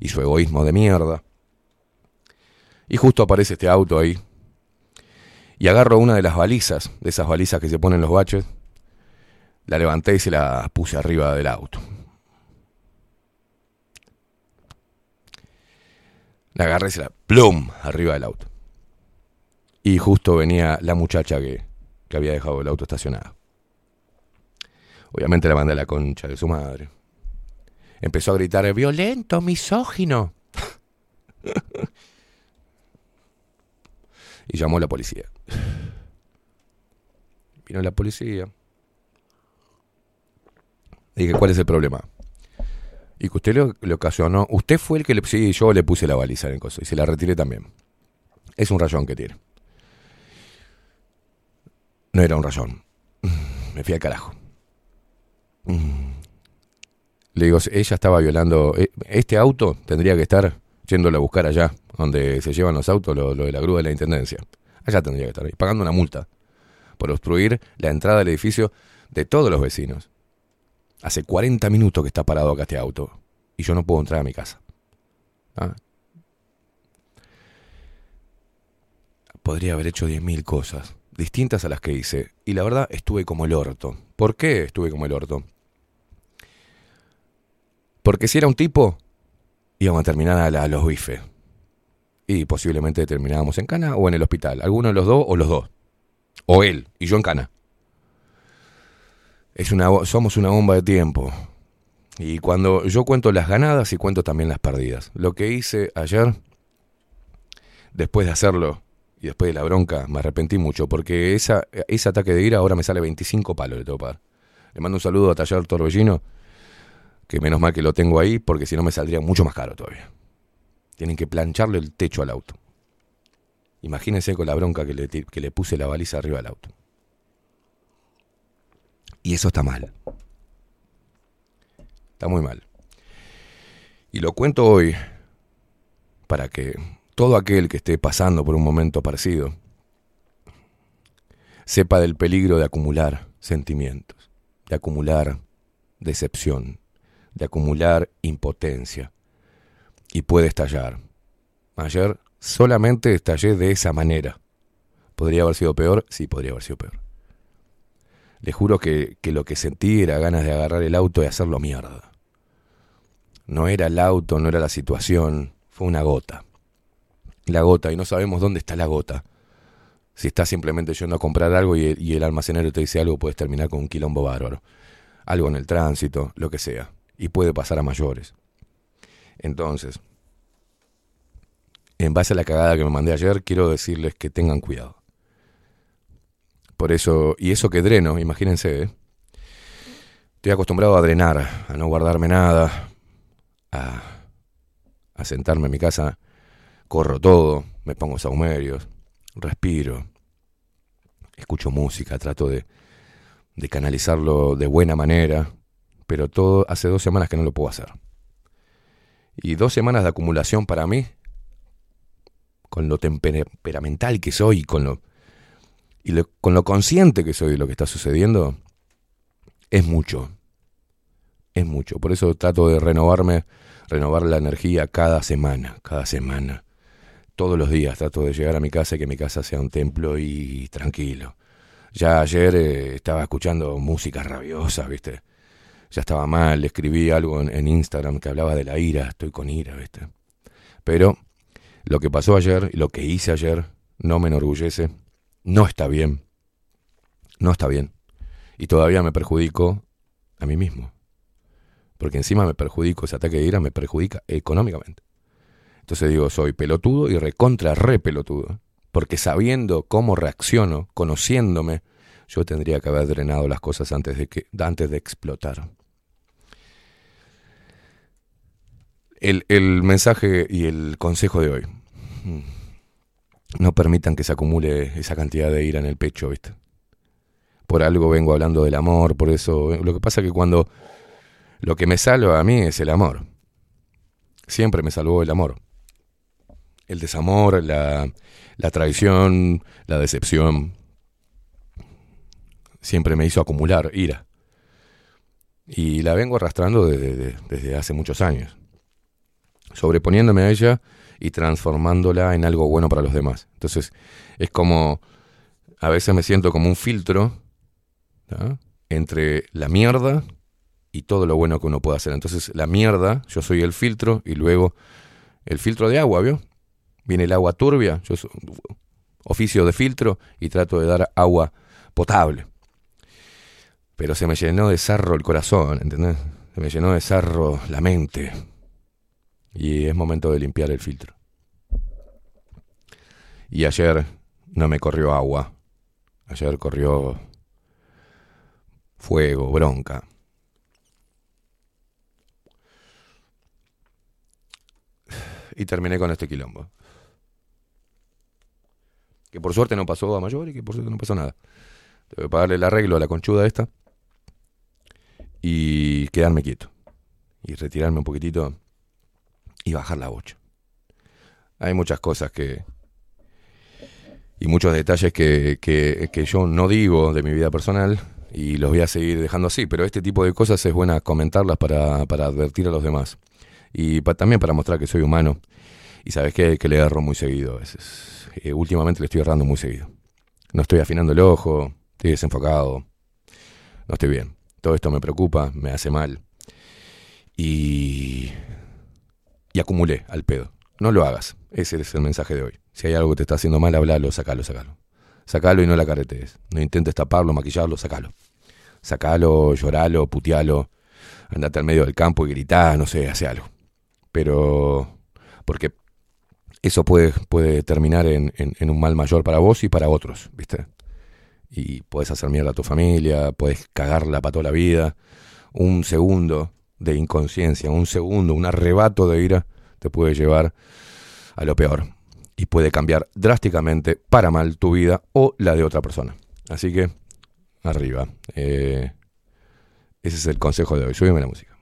y su egoísmo de mierda. Y justo aparece este auto ahí. Y agarro una de las balizas, de esas balizas que se ponen en los baches. La levanté y se la puse arriba del auto. La agarré y se la plum arriba del auto. Y justo venía la muchacha que, que había dejado el auto estacionado. Obviamente la mandé a la concha de su madre. Empezó a gritar, violento, misógino. y llamó a la policía. Vino la policía. Dije, ¿cuál es el problema? Y que usted lo, lo ocasionó. Usted fue el que le. Sí, yo le puse la baliza en el coso y se la retiré también. Es un rayón que tiene. No era un rayón. Me fui al carajo. Le digo, ella estaba violando. eh, Este auto tendría que estar yéndolo a buscar allá, donde se llevan los autos, lo, de la grúa de la intendencia. Allá tendría que estar, pagando una multa por obstruir la entrada del edificio de todos los vecinos. Hace 40 minutos que está parado acá este auto y yo no puedo entrar a mi casa. ¿Ah? Podría haber hecho 10.000 cosas, distintas a las que hice, y la verdad estuve como el orto. ¿Por qué estuve como el orto? Porque si era un tipo, íbamos a terminar a, la- los bifes. Y posiblemente terminábamos en cana o en el hospital. Alguno de los dos o los dos. O él y yo en cana. Es una, somos una bomba de tiempo. Y cuando yo cuento las ganadas y cuento también las perdidas. Lo que hice ayer, después de hacerlo y después de la bronca, me arrepentí mucho porque esa, ese ataque de ira ahora me sale 25 palos que pagar. Le mando un saludo a Taller Torbellino, que menos mal que lo tengo ahí porque si no me saldría mucho más caro todavía. Tienen que plancharle el techo al auto. Imagínense con la bronca que le, que le puse la baliza arriba del auto. Y eso está mal. Está muy mal. Y lo cuento hoy para que todo aquel que esté pasando por un momento parecido sepa del peligro de acumular sentimientos, de acumular decepción, de acumular impotencia y puede estallar. Ayer solamente estallé de esa manera. ¿Podría haber sido peor? Sí, podría haber sido peor. Le juro que, que lo que sentí era ganas de agarrar el auto y hacerlo mierda. No era el auto, no era la situación, fue una gota. La gota, y no sabemos dónde está la gota. Si estás simplemente yendo a comprar algo y el, almacenero te dice algo, puedes terminar con un quilombo bárbaro. Algo en el tránsito, lo que sea. Y puede pasar a mayores. Entonces, en base a la cagada que me mandé ayer, quiero decirles que tengan cuidado. Por eso, y eso que dreno, imagínense, ¿eh? estoy acostumbrado a drenar, a no guardarme nada, a, a sentarme en mi casa, corro todo, me pongo saumerios, respiro, escucho música, trato de, canalizarlo de buena manera, pero todo hace dos semanas que no lo puedo hacer. Y dos semanas de acumulación para mí, con lo temperamental que soy, con lo, y con lo consciente que soy de lo que está sucediendo, es mucho. Es mucho. Por eso trato de renovarme, renovar la energía cada semana, cada semana. Todos los días trato de llegar a mi casa y que mi casa sea un templo y tranquilo. Ya ayer eh, estaba escuchando música rabiosa, ¿viste? Ya estaba mal, escribí algo en, en Instagram que hablaba de la ira, estoy con ira, ¿viste? Pero lo que pasó ayer y lo que hice ayer no me enorgullece, no está bien, no está bien. Y todavía me perjudico a mí mismo. Porque encima me perjudico, ese ataque de ira me perjudica económicamente. Entonces digo, soy pelotudo y recontra re pelotudo. Porque sabiendo cómo reacciono, conociéndome, yo tendría que haber drenado las cosas antes de, que, antes de explotar. El, el mensaje y el consejo de hoy. No permitan que se acumule esa cantidad de ira en el pecho, ¿viste? Por algo vengo hablando del amor, por eso. Lo que pasa es que cuando lo que me salva a mí es el amor. Siempre me salvó el amor. El desamor, la, la traición, la decepción. Siempre me hizo acumular ira. Y la vengo arrastrando desde, de- desde hace muchos años. Sobreponiéndome a ella y transformándola en algo bueno para los demás. Entonces, es como. A veces me siento como un filtro entre la mierda y todo lo bueno que uno puede hacer. Entonces, la mierda, yo soy el filtro y luego el filtro de agua, ¿vio? Viene el agua turbia, yo oficio de filtro y trato de dar agua potable. Pero se me llenó de sarro el corazón, ¿entendés? Se me llenó de sarro la mente. Y es momento de limpiar el filtro. Y ayer no me corrió agua. Ayer corrió fuego, bronca. Y terminé con este quilombo. Que por suerte no pasó a mayor y que por suerte no pasó nada. Tengo que pagarle el arreglo a la conchuda esta. Y quedarme quieto. Y retirarme un poquitito y bajar la bocha. Hay muchas cosas que... Y muchos detalles que, que, que yo no digo de mi vida personal y los voy a seguir dejando así, pero este tipo de cosas es buena comentarlas para, para advertir a los demás. Y pa- también para mostrar que soy humano. Y sabes qué? que le erro muy seguido a veces. Eh, últimamente le estoy errando muy seguido. No estoy afinando el ojo, estoy desenfocado, no estoy bien. Todo esto me preocupa, me hace mal. Y, y acumulé al pedo. No lo hagas. Ese es el mensaje de hoy. Si hay algo que te está haciendo mal, hablalo, sacalo, sacalo. Sacalo y no la caretees. No intentes taparlo, maquillarlo, sacalo. Sacalo, lloralo, putealo. Andate al medio del campo y gritá, no sé, hace algo. Pero. Porque eso puede, puede terminar en, un mal mayor para vos y para otros, ¿viste? Y puedes hacer mierda a tu familia, puedes cagarla para toda la vida. Un segundo de inconsciencia, un segundo, un arrebato de ira te puede llevar a lo peor y puede cambiar drásticamente para mal tu vida o la de otra persona. Así que, arriba. Eh, ese es el consejo de hoy. Súbeme la música.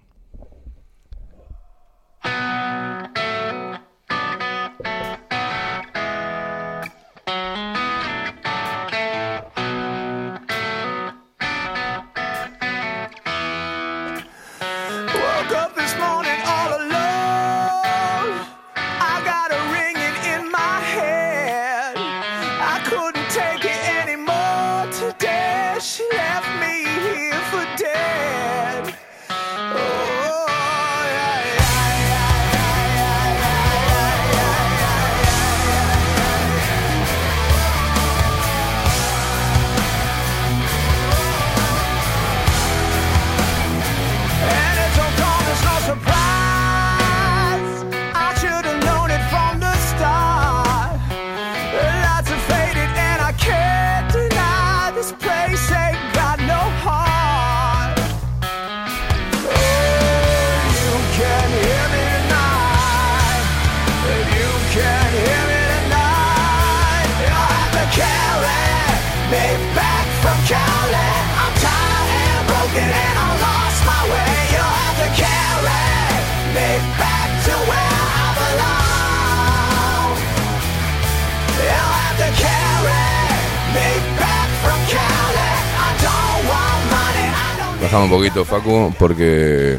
Un poquito, Facu, porque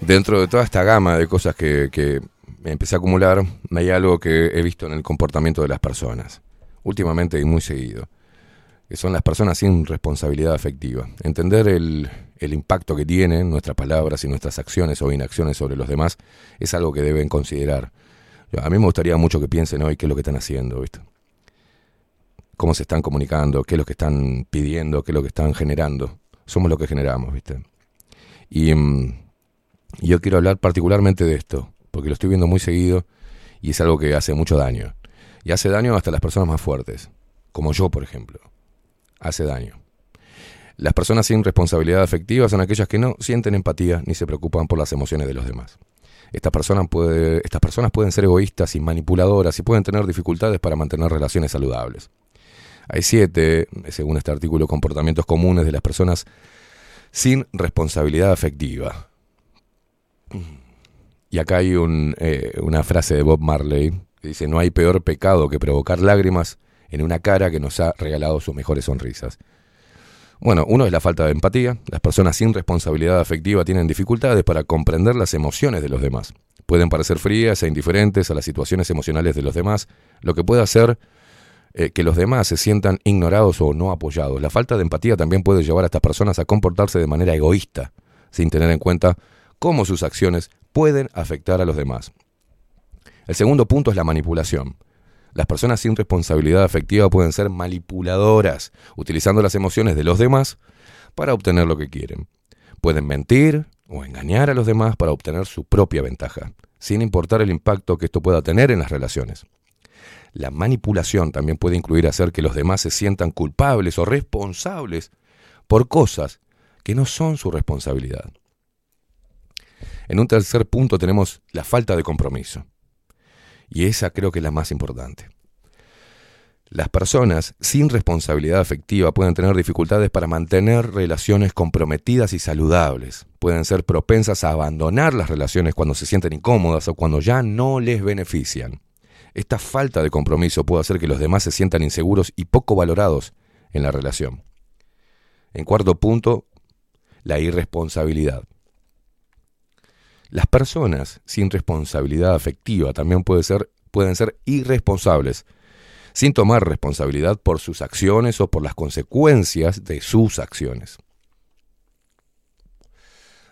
dentro de toda esta gama de cosas que, que empecé a acumular, hay algo que he visto en el comportamiento de las personas, últimamente y muy seguido, que son las personas sin responsabilidad afectiva. Entender el, impacto que tienen nuestras palabras y nuestras acciones o inacciones sobre los demás es algo que deben considerar. A mí me gustaría mucho que piensen hoy qué es lo que están haciendo, ¿viste? Cómo se están comunicando, qué es lo que están pidiendo, qué es lo que están generando somos lo que generamos, ¿viste? Y mm, y yo quiero hablar particularmente de esto, porque lo estoy viendo muy seguido y es algo que hace mucho daño. Y hace daño hasta las personas más fuertes, como yo, por ejemplo. Hace daño. Las personas sin responsabilidad afectiva son aquellas que no sienten empatía ni se preocupan por las emociones de los demás. Estas personas pueden ser egoístas y manipuladoras y pueden tener dificultades para mantener relaciones saludables. Hay siete, según este artículo, comportamientos comunes de las personas sin responsabilidad afectiva. Y acá hay un, eh, una frase de Bob Marley que dice, no hay peor pecado que provocar lágrimas en una cara que nos ha regalado sus mejores sonrisas. Bueno, uno es la falta de empatía. Las personas sin responsabilidad afectiva tienen dificultades para comprender las emociones de los demás. Pueden parecer frías e indiferentes a las situaciones emocionales de los demás, lo que puede hacer eh, que los demás se sientan ignorados o no apoyados. La falta de empatía también puede llevar a estas personas a comportarse de manera egoísta, sin tener en cuenta cómo sus acciones pueden afectar a los demás. El segundo punto es la manipulación. Las personas sin responsabilidad afectiva pueden ser manipuladoras, utilizando las emociones de los demás para obtener lo que quieren. Pueden mentir o engañar a los demás para obtener su propia ventaja, sin importar el impacto que esto pueda tener en las relaciones. La manipulación también puede incluir hacer que los demás se sientan culpables o responsables por cosas que no son su responsabilidad. En un tercer punto tenemos la falta de compromiso. Y esa creo que es la más importante. Las personas sin responsabilidad afectiva pueden tener dificultades para mantener relaciones comprometidas y saludables. Pueden ser propensas a abandonar las relaciones cuando se sienten incómodas o cuando ya no les benefician. Esta falta de compromiso puede hacer que los demás se sientan inseguros y poco valorados en la relación. En cuarto punto, la irresponsabilidad. Las personas sin responsabilidad afectiva también pueden ser irresponsables, sin tomar responsabilidad por sus acciones o por las consecuencias de sus acciones.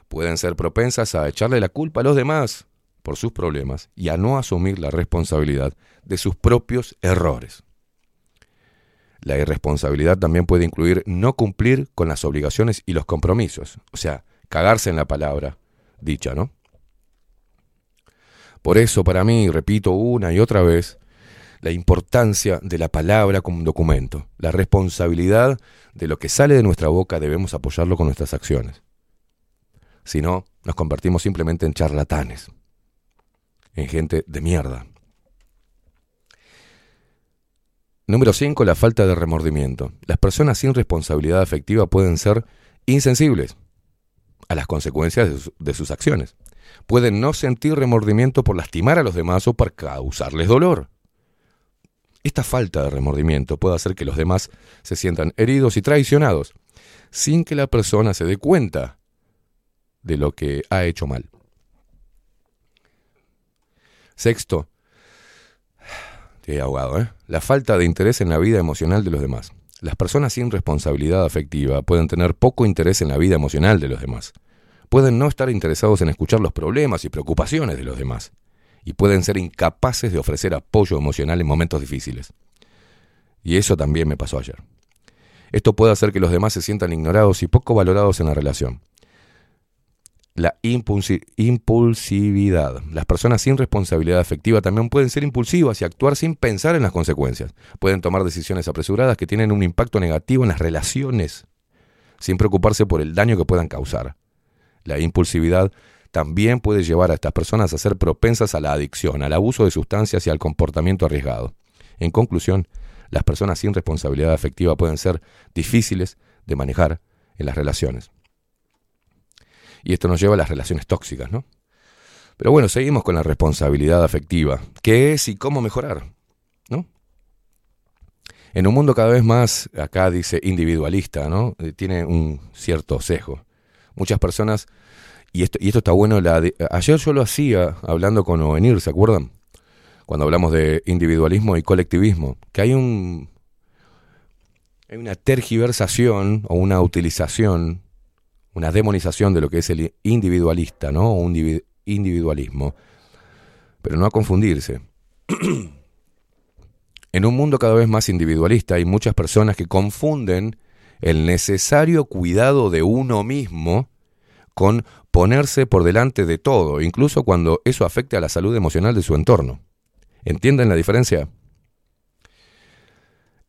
Pueden ser propensas a echarle la culpa a los demás por sus problemas y a no asumir la responsabilidad de sus propios errores. La irresponsabilidad también puede incluir no cumplir con las obligaciones y los compromisos, o sea, cagarse en la palabra dicha, ¿no? Por eso, para mí, repito una y otra vez, la importancia de la palabra como un documento, la responsabilidad de lo que sale de nuestra boca debemos apoyarlo con nuestras acciones. Si no, nos convertimos simplemente en charlatanes, en gente de mierda. Número 5. La falta de remordimiento. Las personas sin responsabilidad afectiva pueden ser insensibles a las consecuencias de, de sus acciones. Pueden no sentir remordimiento por lastimar a los demás o por causarles dolor. Esta falta de remordimiento puede hacer que los demás se sientan heridos y traicionados, sin que la persona se dé cuenta de lo que ha hecho mal. Sexto, estoy ahogado, ¿eh? La falta de interés en la vida emocional de los demás. Las personas sin responsabilidad afectiva pueden tener poco interés en la vida emocional de los demás. Pueden no estar interesados en escuchar los problemas y preocupaciones de los demás. Y pueden ser incapaces de ofrecer apoyo emocional en momentos difíciles. Y eso también me pasó ayer. Esto puede hacer que los demás se sientan ignorados y poco valorados en la relación. La impulsi- impulsividad. Las personas sin responsabilidad afectiva también pueden ser impulsivas y actuar sin pensar en las consecuencias. Pueden tomar decisiones apresuradas que tienen un impacto negativo en las relaciones, sin preocuparse por el daño que puedan causar. La impulsividad también puede llevar a estas personas a ser propensas a la adicción, al abuso de sustancias y al comportamiento arriesgado. En conclusión, las personas sin responsabilidad afectiva pueden ser difíciles de manejar en las relaciones. Y esto nos lleva a las relaciones tóxicas, ¿no? Pero bueno, seguimos con la responsabilidad afectiva. ¿Qué es y cómo mejorar? ¿No? En un mundo cada vez más, acá dice individualista, ¿no? Eh, Tiene un cierto sesgo. Muchas personas, y esto, y esto está bueno, ayer yo lo hacía hablando con Ovenir, ¿se acuerdan? Cuando hablamos de individualismo y colectivismo, que hay un hay una tergiversación o una utilización una demonización de lo que es el individualista, ¿no? Un divi- individualismo. Pero no a confundirse. en un mundo cada vez más individualista hay muchas personas que confunden el necesario cuidado de uno mismo con ponerse por delante de todo, incluso cuando eso afecte a la salud emocional de su entorno. ¿Entienden la diferencia?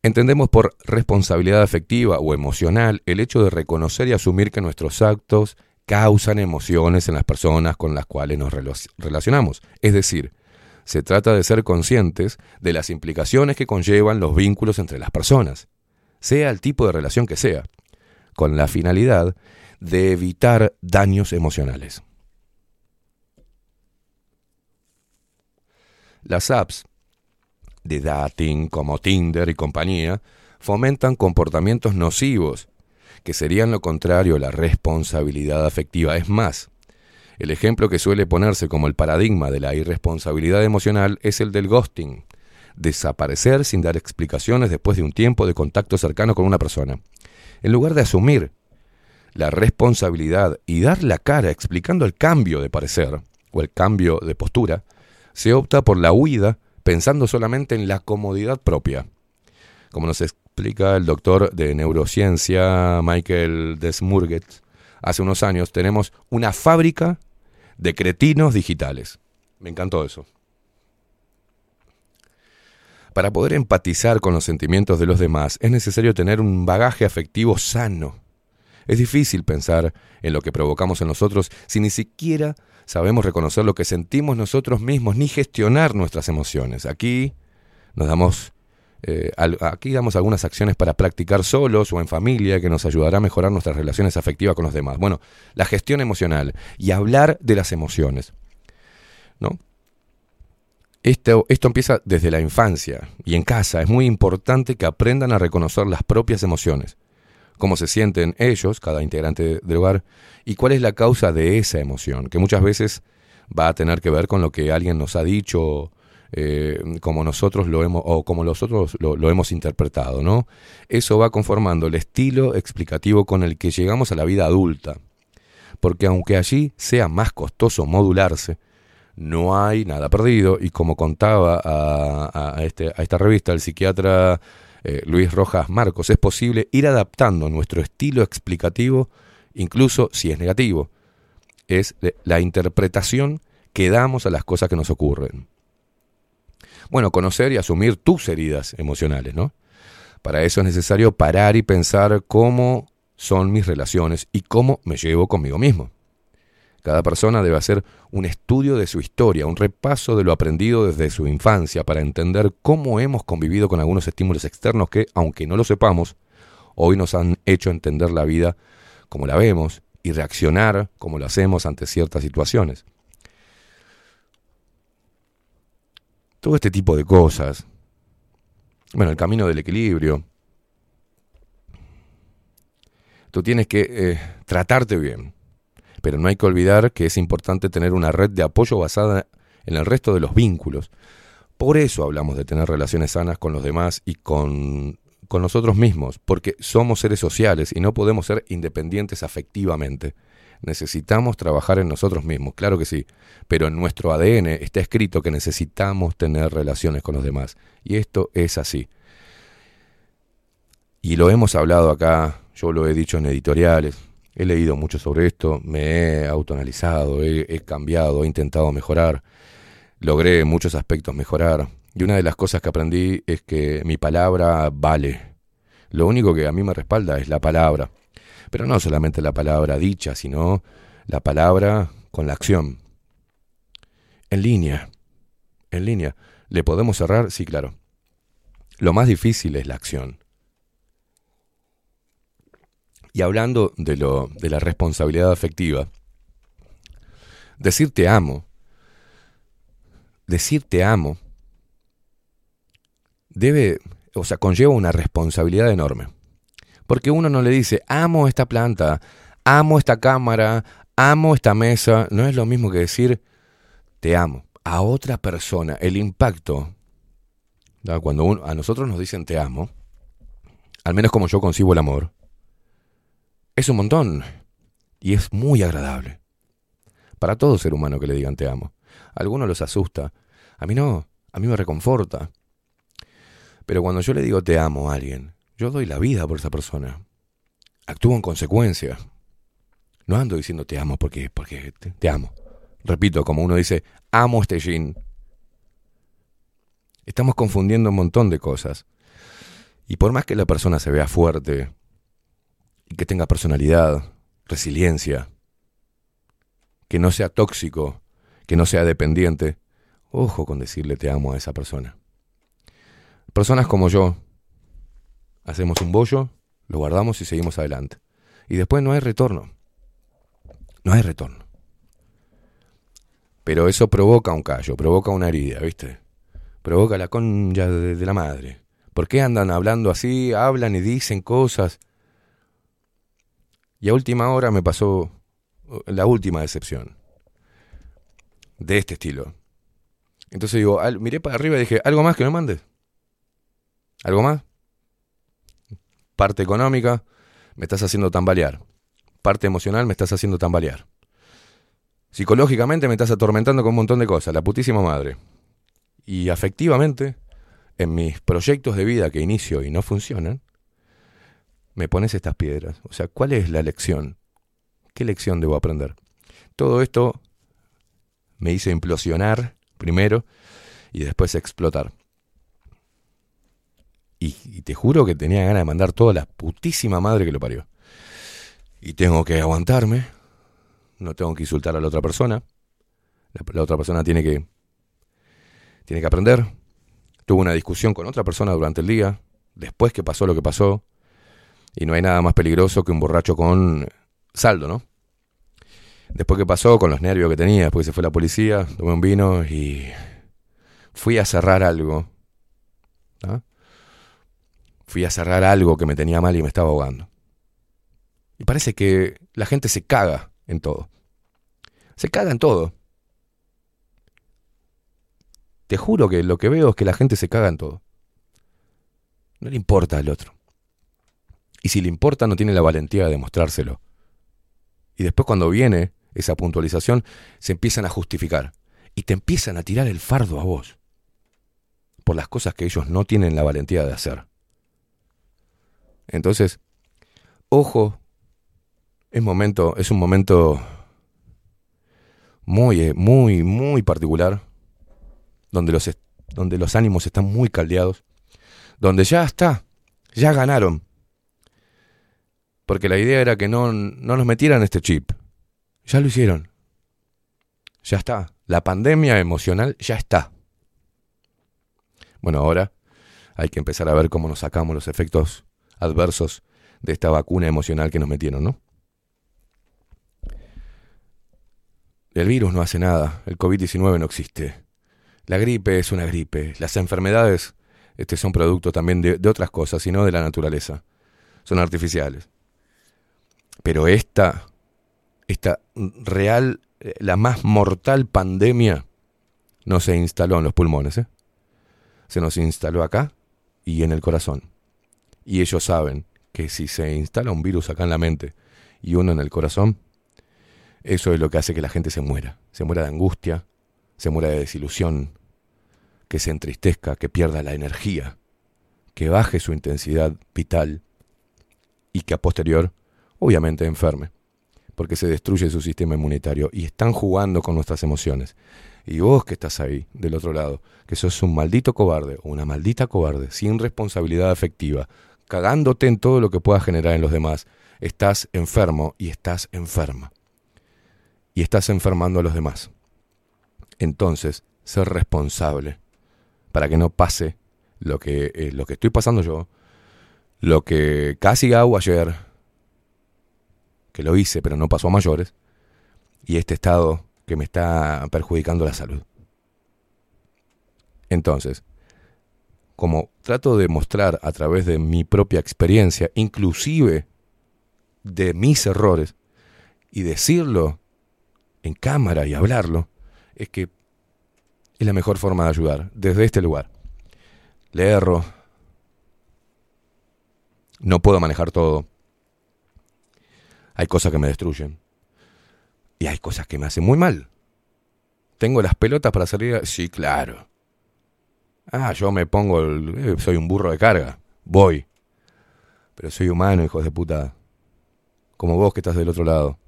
Entendemos por responsabilidad afectiva o emocional el hecho de reconocer y asumir que nuestros actos causan emociones en las personas con las cuales nos relacionamos. Es decir, se trata de ser conscientes de las implicaciones que conllevan los vínculos entre las personas, sea el tipo de relación que sea, con la finalidad de evitar daños emocionales. Las apps de dating como Tinder y compañía fomentan comportamientos nocivos, que serían lo contrario a la responsabilidad afectiva. Es más, el ejemplo que suele ponerse como el paradigma de la irresponsabilidad emocional es el del ghosting, desaparecer sin dar explicaciones después de un tiempo de contacto cercano con una persona. En lugar de asumir la responsabilidad y dar la cara explicando el cambio de parecer o el cambio de postura, se opta por la huida pensando solamente en la comodidad propia. Como nos explica el doctor de neurociencia Michael Desmurget, hace unos años tenemos una fábrica de cretinos digitales. Me encantó eso. Para poder empatizar con los sentimientos de los demás es necesario tener un bagaje afectivo sano. Es difícil pensar en lo que provocamos en nosotros si ni siquiera sabemos reconocer lo que sentimos nosotros mismos ni gestionar nuestras emociones. Aquí nos damos eh, aquí damos algunas acciones para practicar solos o en familia que nos ayudará a mejorar nuestras relaciones afectivas con los demás. Bueno, la gestión emocional y hablar de las emociones. ¿No? Esto, esto empieza desde la infancia y en casa. Es muy importante que aprendan a reconocer las propias emociones, cómo se sienten ellos, cada integrante del hogar, y cuál es la causa de esa emoción, que muchas veces va a tener que ver con lo que alguien nos ha dicho, eh, como nosotros lo hemos, o como nosotros lo, hemos interpretado, ¿no? Eso va conformando el estilo explicativo con el que llegamos a la vida adulta. Porque aunque allí sea más costoso modularse, no hay nada perdido y como contaba a, a este, a esta revista el psiquiatra eh, Luis Rojas Marcos, es posible ir adaptando nuestro estilo explicativo, incluso si es negativo. Es la interpretación que damos a las cosas que nos ocurren. Bueno, conocer y asumir tus heridas emocionales, ¿no? Para eso es necesario parar y pensar cómo son mis relaciones y cómo me llevo conmigo mismo. Cada persona debe hacer un estudio de su historia, un repaso de lo aprendido desde su infancia para entender cómo hemos convivido con algunos estímulos externos que, aunque no lo sepamos, hoy nos han hecho entender la vida como la vemos y reaccionar como lo hacemos ante ciertas situaciones. Todo este tipo de cosas. Bueno, el camino del equilibrio. Tú tienes que eh, tratarte bien, pero no hay que olvidar que es importante tener una red de apoyo basada en el resto de los vínculos. Por eso hablamos de tener relaciones sanas con los demás y con, con nosotros mismos, porque somos seres sociales y no podemos ser independientes afectivamente. Necesitamos trabajar en nosotros mismos, claro que sí, pero en nuestro ADN está escrito que necesitamos tener relaciones con los demás. Y esto es así. Y lo hemos hablado acá, yo lo he dicho en editoriales, he leído mucho sobre esto, me he autoanalizado, he, he cambiado, he intentado mejorar, logré en muchos aspectos mejorar. Y una de las cosas que aprendí es que mi palabra vale. Lo único que a mí me respalda es la palabra. Pero no solamente la palabra dicha, sino la palabra con la acción. En línea. En línea. ¿Le podemos cerrar? Sí, claro. Lo más difícil es la acción. Y hablando de, lo, de la responsabilidad afectiva, decir te amo, decir te amo, debe, o sea, conlleva una responsabilidad enorme. Porque uno no le dice, amo esta planta, amo esta cámara, amo esta mesa. No es lo mismo que decir, te amo. A otra persona, el impacto, cuando uno- a nosotros nos dicen te amo, al menos como yo concibo el amor, es un montón. Y es muy agradable. Para todo ser humano que le digan te amo. A algunos los asusta. A mí no. A mí me reconforta. Pero cuando yo le digo te amo a alguien, yo doy la vida por esa persona. Actúo en consecuencia. No ando diciendo te amo porque, porque te, te amo. Repito, como uno dice, amo este jean. Estamos confundiendo un montón de cosas. Y por más que la persona se vea fuerte y que tenga personalidad, resiliencia, que no sea tóxico, que no sea dependiente, ojo con decirle te amo a esa persona. Personas como yo, hacemos un bollo, lo guardamos y seguimos adelante. Y después no hay retorno. No hay retorno. Pero eso provoca un callo, provoca una herida, ¿viste? Provoca la concha de, de la madre. ¿Por qué andan hablando así? Hablan y dicen cosas. Y a última hora me pasó uh, la última decepción. De este estilo. Entonces digo, miré para arriba y dije, ¿algo más que me mandes? ¿Algo más? Parte económica, me estás haciendo tambalear. Parte emocional, me estás haciendo tambalear. Psicológicamente me estás atormentando con un montón de cosas, la putísima madre. Y afectivamente, en mis proyectos de vida que inicio y no funcionan, me pones estas piedras. O sea, ¿cuál es la lección? ¿Qué lección debo aprender? Todo esto me hizo implosionar primero y después explotar. Y, y te juro que tenía ganas de mandar toda la putísima madre que lo parió. Y tengo que aguantarme. No tengo que insultar a la otra persona. La, la otra persona tiene que, tiene que aprender. Tuve una discusión con otra persona durante el día, después que pasó lo que pasó. Y no hay nada más peligroso que un borracho con saldo, ¿no? Después que pasó, con los nervios que tenía, después que se fue la policía, tomé un vino y fui a cerrar algo. ¿ah? Fui a cerrar algo que me tenía mal y me estaba ahogando. Y parece que la gente se caga en todo. Se caga en todo. Te juro que lo que veo es que la gente se caga en todo. No le importa al otro. Y si le importa, no tiene la valentía de demostrárselo. Y después cuando viene esa puntualización, se empiezan a justificar. y te empiezan a tirar el fardo a vos por las cosas que ellos no tienen la valentía de hacer. Entonces, ojo, es momento, es un momento muy, eh, muy, muy particular, donde los, donde los ánimos están muy caldeados, donde ya está, ya ganaron. Porque la idea era que no, no nos metieran este chip. Ya lo hicieron. Ya está. La pandemia emocional ya está. Bueno, ahora hay que empezar a ver cómo nos sacamos los efectos adversos de esta vacuna emocional que nos metieron, ¿no? El virus no hace nada, el COVID-19 no existe. La gripe es una gripe, las enfermedades este, son producto también de, de otras cosas y no de la naturaleza. Son artificiales. Pero esta, esta real, eh, la más mortal pandemia, no se instaló en los pulmones, ¿eh? Se nos instaló acá y en el corazón. Y ellos saben que si se instala un virus acá en la mente y uno en el corazón, eso es lo que hace que la gente se muera. Se muera de angustia, se muera de desilusión, que se entristezca, que pierda la energía, que baje su intensidad vital y que a posterior, obviamente, enferme, porque se destruye su sistema inmunitario y están jugando con nuestras emociones. Y vos que estás ahí, del otro lado, que sos un maldito cobarde o una maldita cobarde, sin responsabilidad afectiva, cagándote en todo lo que pueda generar en los demás, estás enfermo y estás enferma. Y estás enfermando a los demás. Entonces, ser responsable para que no pase lo que, eh, lo que estoy pasando yo, lo que casi hago ayer, que lo hice pero no pasó a mayores, y este estado que me está perjudicando la salud. Entonces, como trato de mostrar a través de mi propia experiencia, inclusive de mis errores, y decirlo en cámara y hablarlo, es que es la mejor forma de ayudar, desde este lugar. Le erro, no puedo manejar todo, hay cosas que me destruyen, y hay cosas que me hacen muy mal. ¿Tengo las pelotas para salir? Sí, claro. Ah, yo me pongo, el- eh, soy un burro de carga, voy. Pero soy humano, hijos de puta. Como vos que estás del otro lado.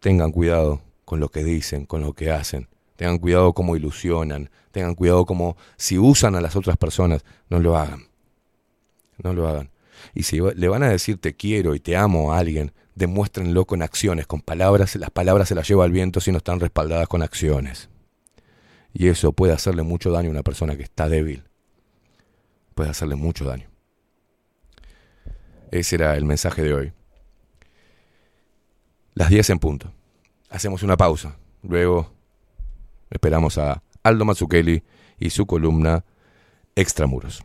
Tengan cuidado con lo que dicen, con lo que hacen. Tengan cuidado cómo ilusionan. Tengan cuidado cómo, si usan a las otras personas, no lo hagan. No lo hagan. Y si le van a decir te quiero y te amo a alguien, demuéstrenlo con acciones, con palabras. Las palabras se las lleva el viento si no están respaldadas con acciones. Y eso puede hacerle mucho daño a una persona que está débil. Puede hacerle mucho daño. Ese era el mensaje de hoy. Las 10 en punto. Hacemos una pausa. Luego esperamos a Aldo Mazzucchelli y su columna Extramuros.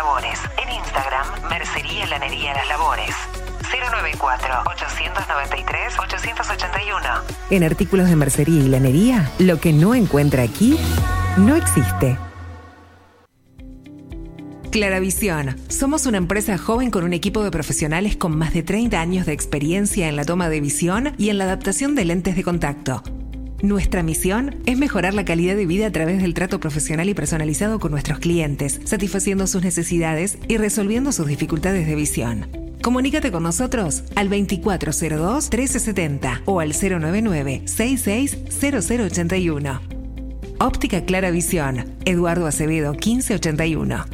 En Instagram Mercería Lanería Las Labores. 094-893-881. En artículos de mercería y lanería, lo que no encuentra aquí no existe. Claravisión. Somos una empresa joven con un equipo de profesionales con más de 30 años de experiencia en la toma de visión y en la adaptación de lentes de contacto. Nuestra misión es mejorar la calidad de vida a través del trato profesional y personalizado con nuestros clientes, satisfaciendo sus necesidades y resolviendo sus dificultades de visión. Comunícate con nosotros al 2402-1370 o al 099-660081. Óptica Clara Visión, Eduardo Acevedo 1581.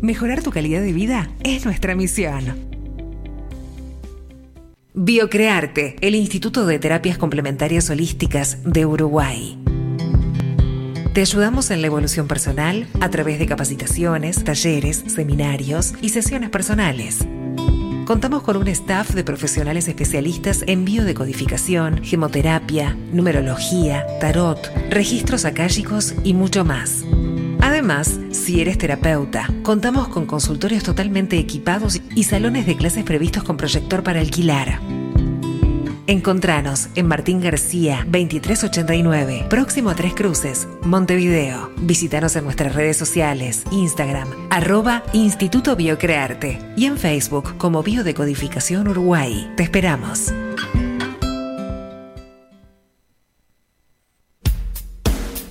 Mejorar tu calidad de vida es nuestra misión. Biocrearte, el Instituto de Terapias Complementarias Holísticas de Uruguay. Te ayudamos en la evolución personal a través de capacitaciones, talleres, seminarios y sesiones personales. Contamos con un staff de profesionales especialistas en biodecodificación, gemoterapia, numerología, tarot, registros akáshicos y mucho más. Además, si eres terapeuta, contamos con consultorios totalmente equipados y salones de clases previstos con proyector para alquilar. Encontranos en Martín García 2389, próximo a Tres Cruces, Montevideo. Visítanos en nuestras redes sociales, Instagram, arroba Instituto Biocrearte y en Facebook como Biodecodificación Uruguay. Te esperamos.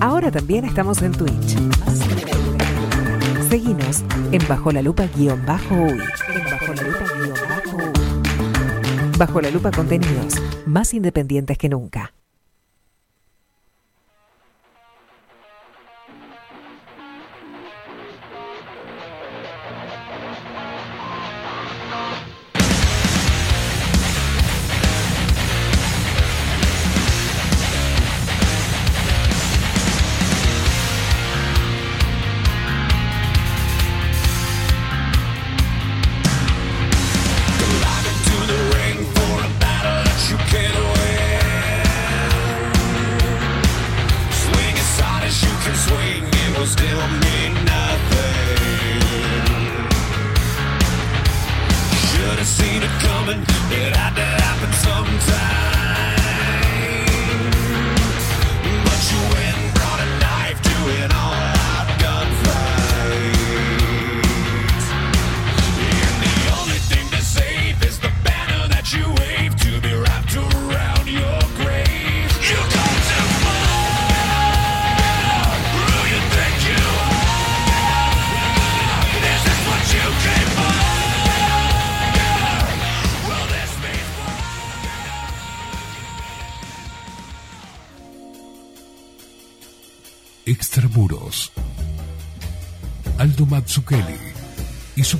Ahora también estamos en Twitch. Seguinos en Bajo la Lupa guion bajo uy. Bajo la Lupa contenidos más independientes que nunca.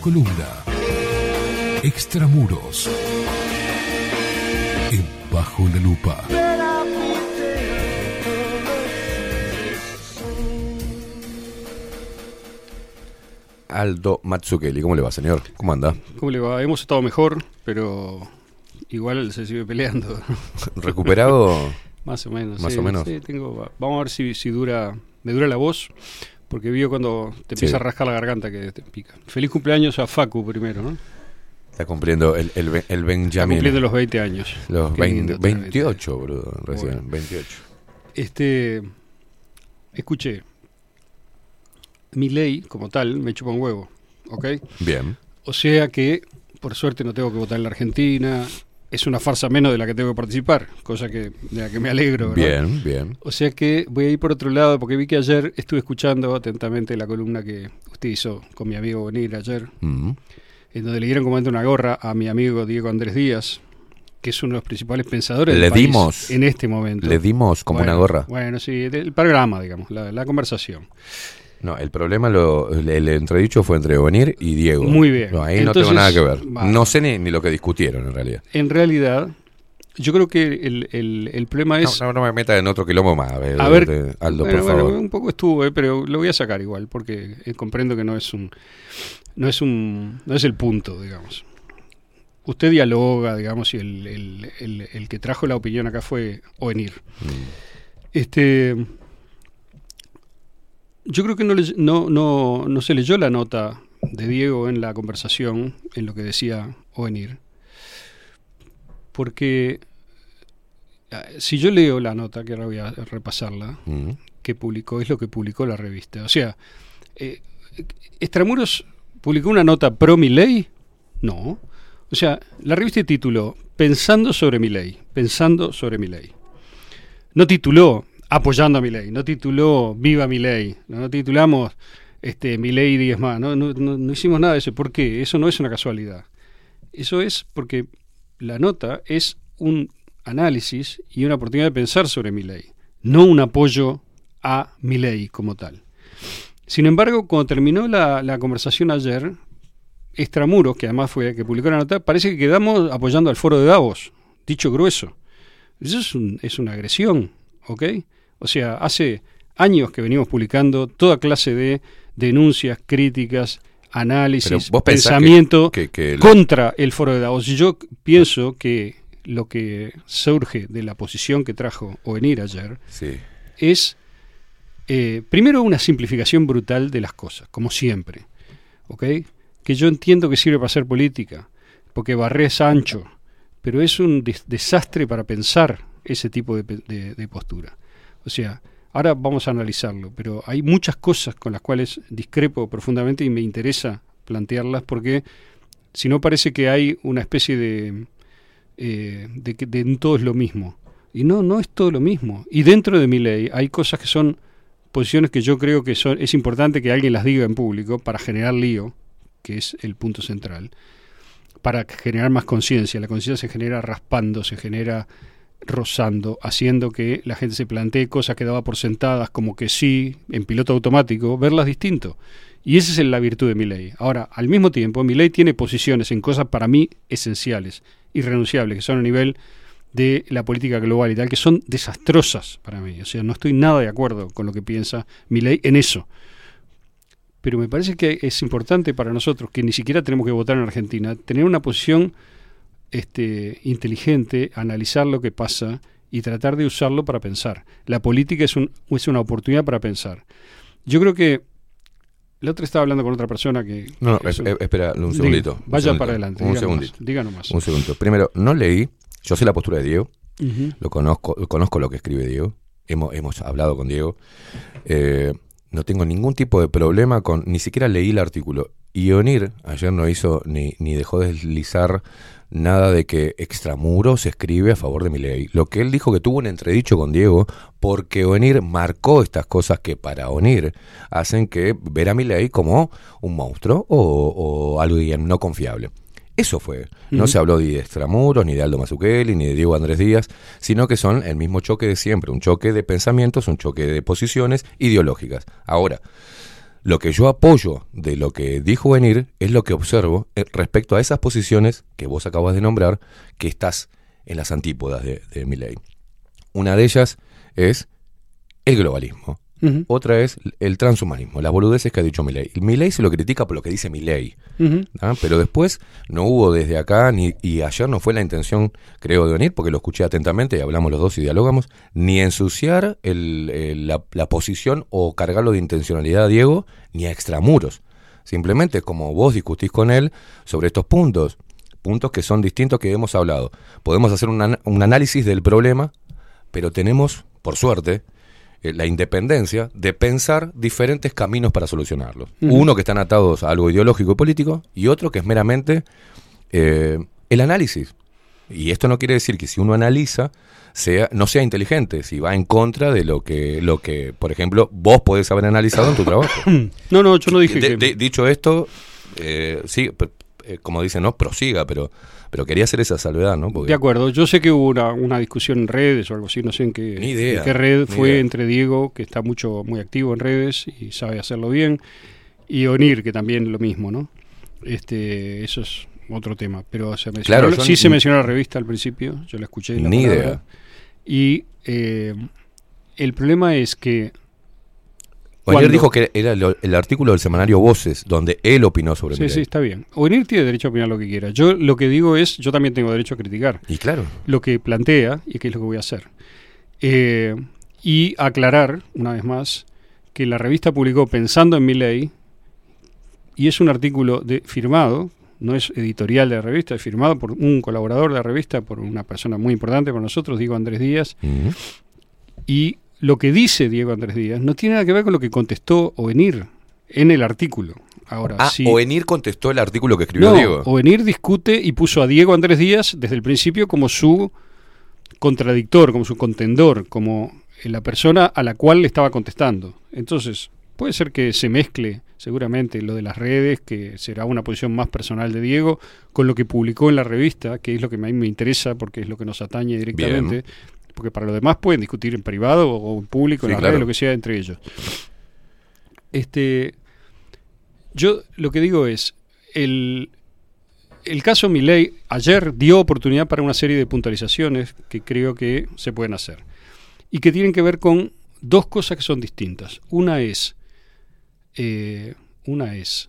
Columna Extramuros. En Bajo la Lupa. Aldo Mazzucchelli, ¿cómo le va, señor? ¿Cómo anda? ¿Cómo le va? Hemos estado mejor, pero igual se sigue peleando. ¿Recuperado? Más o menos. Más sí, o menos. sí, tengo, vamos a ver si, si dura, me dura la voz, porque vio cuando te Sí. empieza a rascar la garganta que te pica. Feliz cumpleaños a Facu primero, ¿no? Está cumpliendo el, el, el Está Benjamin. cumpliendo los 20 años. Los Qué 20 lindo tener 28, boludo, recién. Bueno. 28. Este, escuché, mi ley como tal me chupa un huevo, ¿ok? Bien. O sea que, por suerte, no tengo que votar en la Argentina. Es una farsa menos de la que tengo que participar, cosa que de la que me alegro. ¿verdad? Bien, bien. O sea que voy a ir por otro lado, porque vi que ayer estuve escuchando atentamente la columna que usted hizo con mi amigo Bonir ayer, Mm. en donde le dieron comandante una gorra a mi amigo Diego Andrés Díaz, que es uno de los principales pensadores Le del país dimos- en este momento. Le dimos como Bueno, una gorra. Bueno, sí, el programa, digamos, la, la conversación. No, el problema, lo, el, el entredicho fue entre Bonir y Diego. Muy bien. No, ahí Entonces, no tengo nada que ver. No sé ni, ni lo que discutieron en realidad. En realidad, yo creo que el, el- el problema No, es... no, no me meta en otro quilombo más, eh, A ver, de- Aldo, bueno, por bueno, favor. un poco estuvo, eh, pero lo voy a sacar igual, porque eh, comprendo que no es un, no es un, no es el punto, digamos. Usted dialoga, digamos, y el, el- el- el que trajo la opinión acá fue Ovenir. Mm. Este, yo creo que no, le- no, no, no se leyó la nota de Diego en la conversación, en lo que decía Ovenir, porque ah, si yo leo la nota, que ahora voy a repasarla, Mm. que publicó, es lo que publicó la revista. O sea, eh, ¿Extramuros publicó una nota pro mi ley? No. O sea, la revista tituló Pensando sobre mi ley, pensando sobre mi ley. No tituló apoyando a mi ley, no tituló viva mi ley, no titulamos este, mi ley 10 más, no, no, no- hicimos nada de eso. ¿Por qué? Eso no es una casualidad. Eso es porque la nota es un análisis y una oportunidad de pensar sobre mi ley, no un apoyo a mi ley como tal. Sin embargo, cuando terminó la, la conversación ayer, Extramuros, que además fue el que publicó la nota, parece que quedamos apoyando al foro de Davos, dicho grueso. Eso es, un- es una agresión, ¿ok? O sea, hace años que venimos publicando toda clase de denuncias, críticas, análisis, pensamiento que- que- que- contra el foro de Davos. Yo pienso que lo que surge de la posición que trajo Ovenir ayer Sí. es, eh, primero, una simplificación brutal de las cosas, como siempre. ¿Ok? Que yo entiendo que sirve para hacer política, porque barré es ancho, pero es un des- desastre para pensar ese tipo de- de postura. O sea, ahora vamos a analizarlo, pero hay muchas cosas con las cuales discrepo profundamente y me interesa plantearlas porque si no parece que hay una especie de, eh, de que de todo es lo mismo. Y no, no es todo lo mismo. Y dentro de mi ley hay cosas que son posiciones que yo creo que son, es importante que alguien las diga en público para generar lío, que es el punto central, para generar más conciencia. La conciencia se genera raspando, se genera rozando, haciendo que la gente se plantee cosas que daba por sentadas como que sí, en piloto automático, verlas distinto. Y esa es la virtud de mi ley. Ahora, al mismo tiempo, mi ley tiene posiciones en cosas para mí esenciales, irrenunciables, que son a nivel de la política global y tal, que son desastrosas para mí. O sea, no estoy nada de acuerdo con lo que piensa mi ley en eso. Pero me parece que es importante para nosotros, que ni siquiera tenemos que votar en Argentina, tener una posición este, inteligente, analizar lo que pasa y tratar de usarlo para pensar. La política es, un, es una oportunidad para pensar. Yo creo que La otra estaba hablando con otra persona que... No, no, que es- espera un Diga, segundito. un Vaya segundito, para adelante. Un diga segundito. Diga nomás. Un segundito. Primero, no leí. Yo sé la postura de Diego. Lo conozco, conozco lo que escribe Diego. Hemos, hemos hablado con Diego. Eh, no tengo ningún tipo de problema con. Ni siquiera leí el artículo. Y Onir ayer no hizo ni, ni dejó deslizar nada de que Extramuros escribe a favor de mi ley. Lo que él dijo que tuvo un entredicho con Diego, porque Onir marcó estas cosas que para Onir hacen que ver a mi ley como un monstruo o, o alguien no confiable. Eso fue. No se habló ni de Extramuros, ni de Aldo Mazzucchelli, ni de Diego Andrés Díaz, sino que son el mismo choque de siempre, un choque de pensamientos, un choque de posiciones ideológicas. Ahora, lo que yo apoyo de lo que dijo Venir es lo que observo eh, respecto a esas posiciones que vos acabas de nombrar, que estás en las antípodas de, de mi ley. Una de ellas es el globalismo. Otra es el transhumanismo, las boludeces que ha dicho Milei. Milei se lo critica por lo que dice. ¿ah? Pero después no hubo desde acá, ni, y ayer no fue la intención, creo, de venir, porque lo escuché atentamente y hablamos los dos y dialogamos, ni ensuciar el- el- la, la posición o cargarlo de intencionalidad a Diego, ni a extramuros. Simplemente como vos discutís con él sobre estos puntos, puntos que son distintos que hemos hablado. Podemos hacer un, an- un análisis del problema, pero tenemos, por suerte, eh, la independencia de pensar diferentes caminos para solucionarlos. Uno que están atados a algo ideológico y político y otro que es meramente eh, el análisis. Y esto no quiere decir que si uno analiza sea, no sea inteligente, si va en contra de lo que, lo que, por ejemplo, vos podés haber analizado en tu trabajo. No, no, yo no dije De- que... de- dicho esto, eh, sí, como dicen, no, prosiga, pero, pero quería hacer esa salvedad, ¿no? Porque- De acuerdo, yo sé que hubo una, una discusión en redes o algo así, no sé en qué, Ni idea, en qué red fue idea. entre Diego, que está mucho muy activo en redes y sabe hacerlo bien, y Onir, que también lo mismo, ¿no? Este, eso es otro tema, pero se mencionó, Claro, sí se mencionó la revista al principio, yo la escuché. la Ni palabra, idea. Y eh, el problema es que cuando- dijo que era el, el artículo del semanario Voces, donde él opinó sobre Sí, sí, está bien. Onir tiene derecho a opinar lo que quiera. Yo lo que digo es, yo también tengo derecho a criticar. Y claro, lo que plantea y qué es lo que voy a hacer. Eh, y aclarar, una vez más, que la revista publicó pensando en mi ley y es un artículo de, firmado, no es editorial de la revista, es firmado por un colaborador de la revista, por una persona muy importante para nosotros, Diego Andrés Díaz, y lo que dice Diego Andrés Díaz no tiene nada que ver con lo que contestó Ovenir en el artículo. Ahora, Ah, si- Ovenir contestó el artículo que escribió no, Diego. Ovenir discute y puso a Diego Andrés Díaz desde el principio como su contradictor, como su contendor, como la persona a la cual le estaba contestando. Entonces, puede ser que se mezcle seguramente lo de las redes, que será una posición más personal de Diego, con lo que publicó en la revista, que es lo que a mí me interesa porque es lo que nos atañe directamente. Porque para lo demás pueden discutir en privado o en público, en las claro. lo que sea entre ellos. Este, yo lo que digo es, el, el caso Milei ayer dio oportunidad para una serie de puntualizaciones que creo que se pueden hacer y que tienen que ver con dos cosas que son distintas. Una es, eh, una es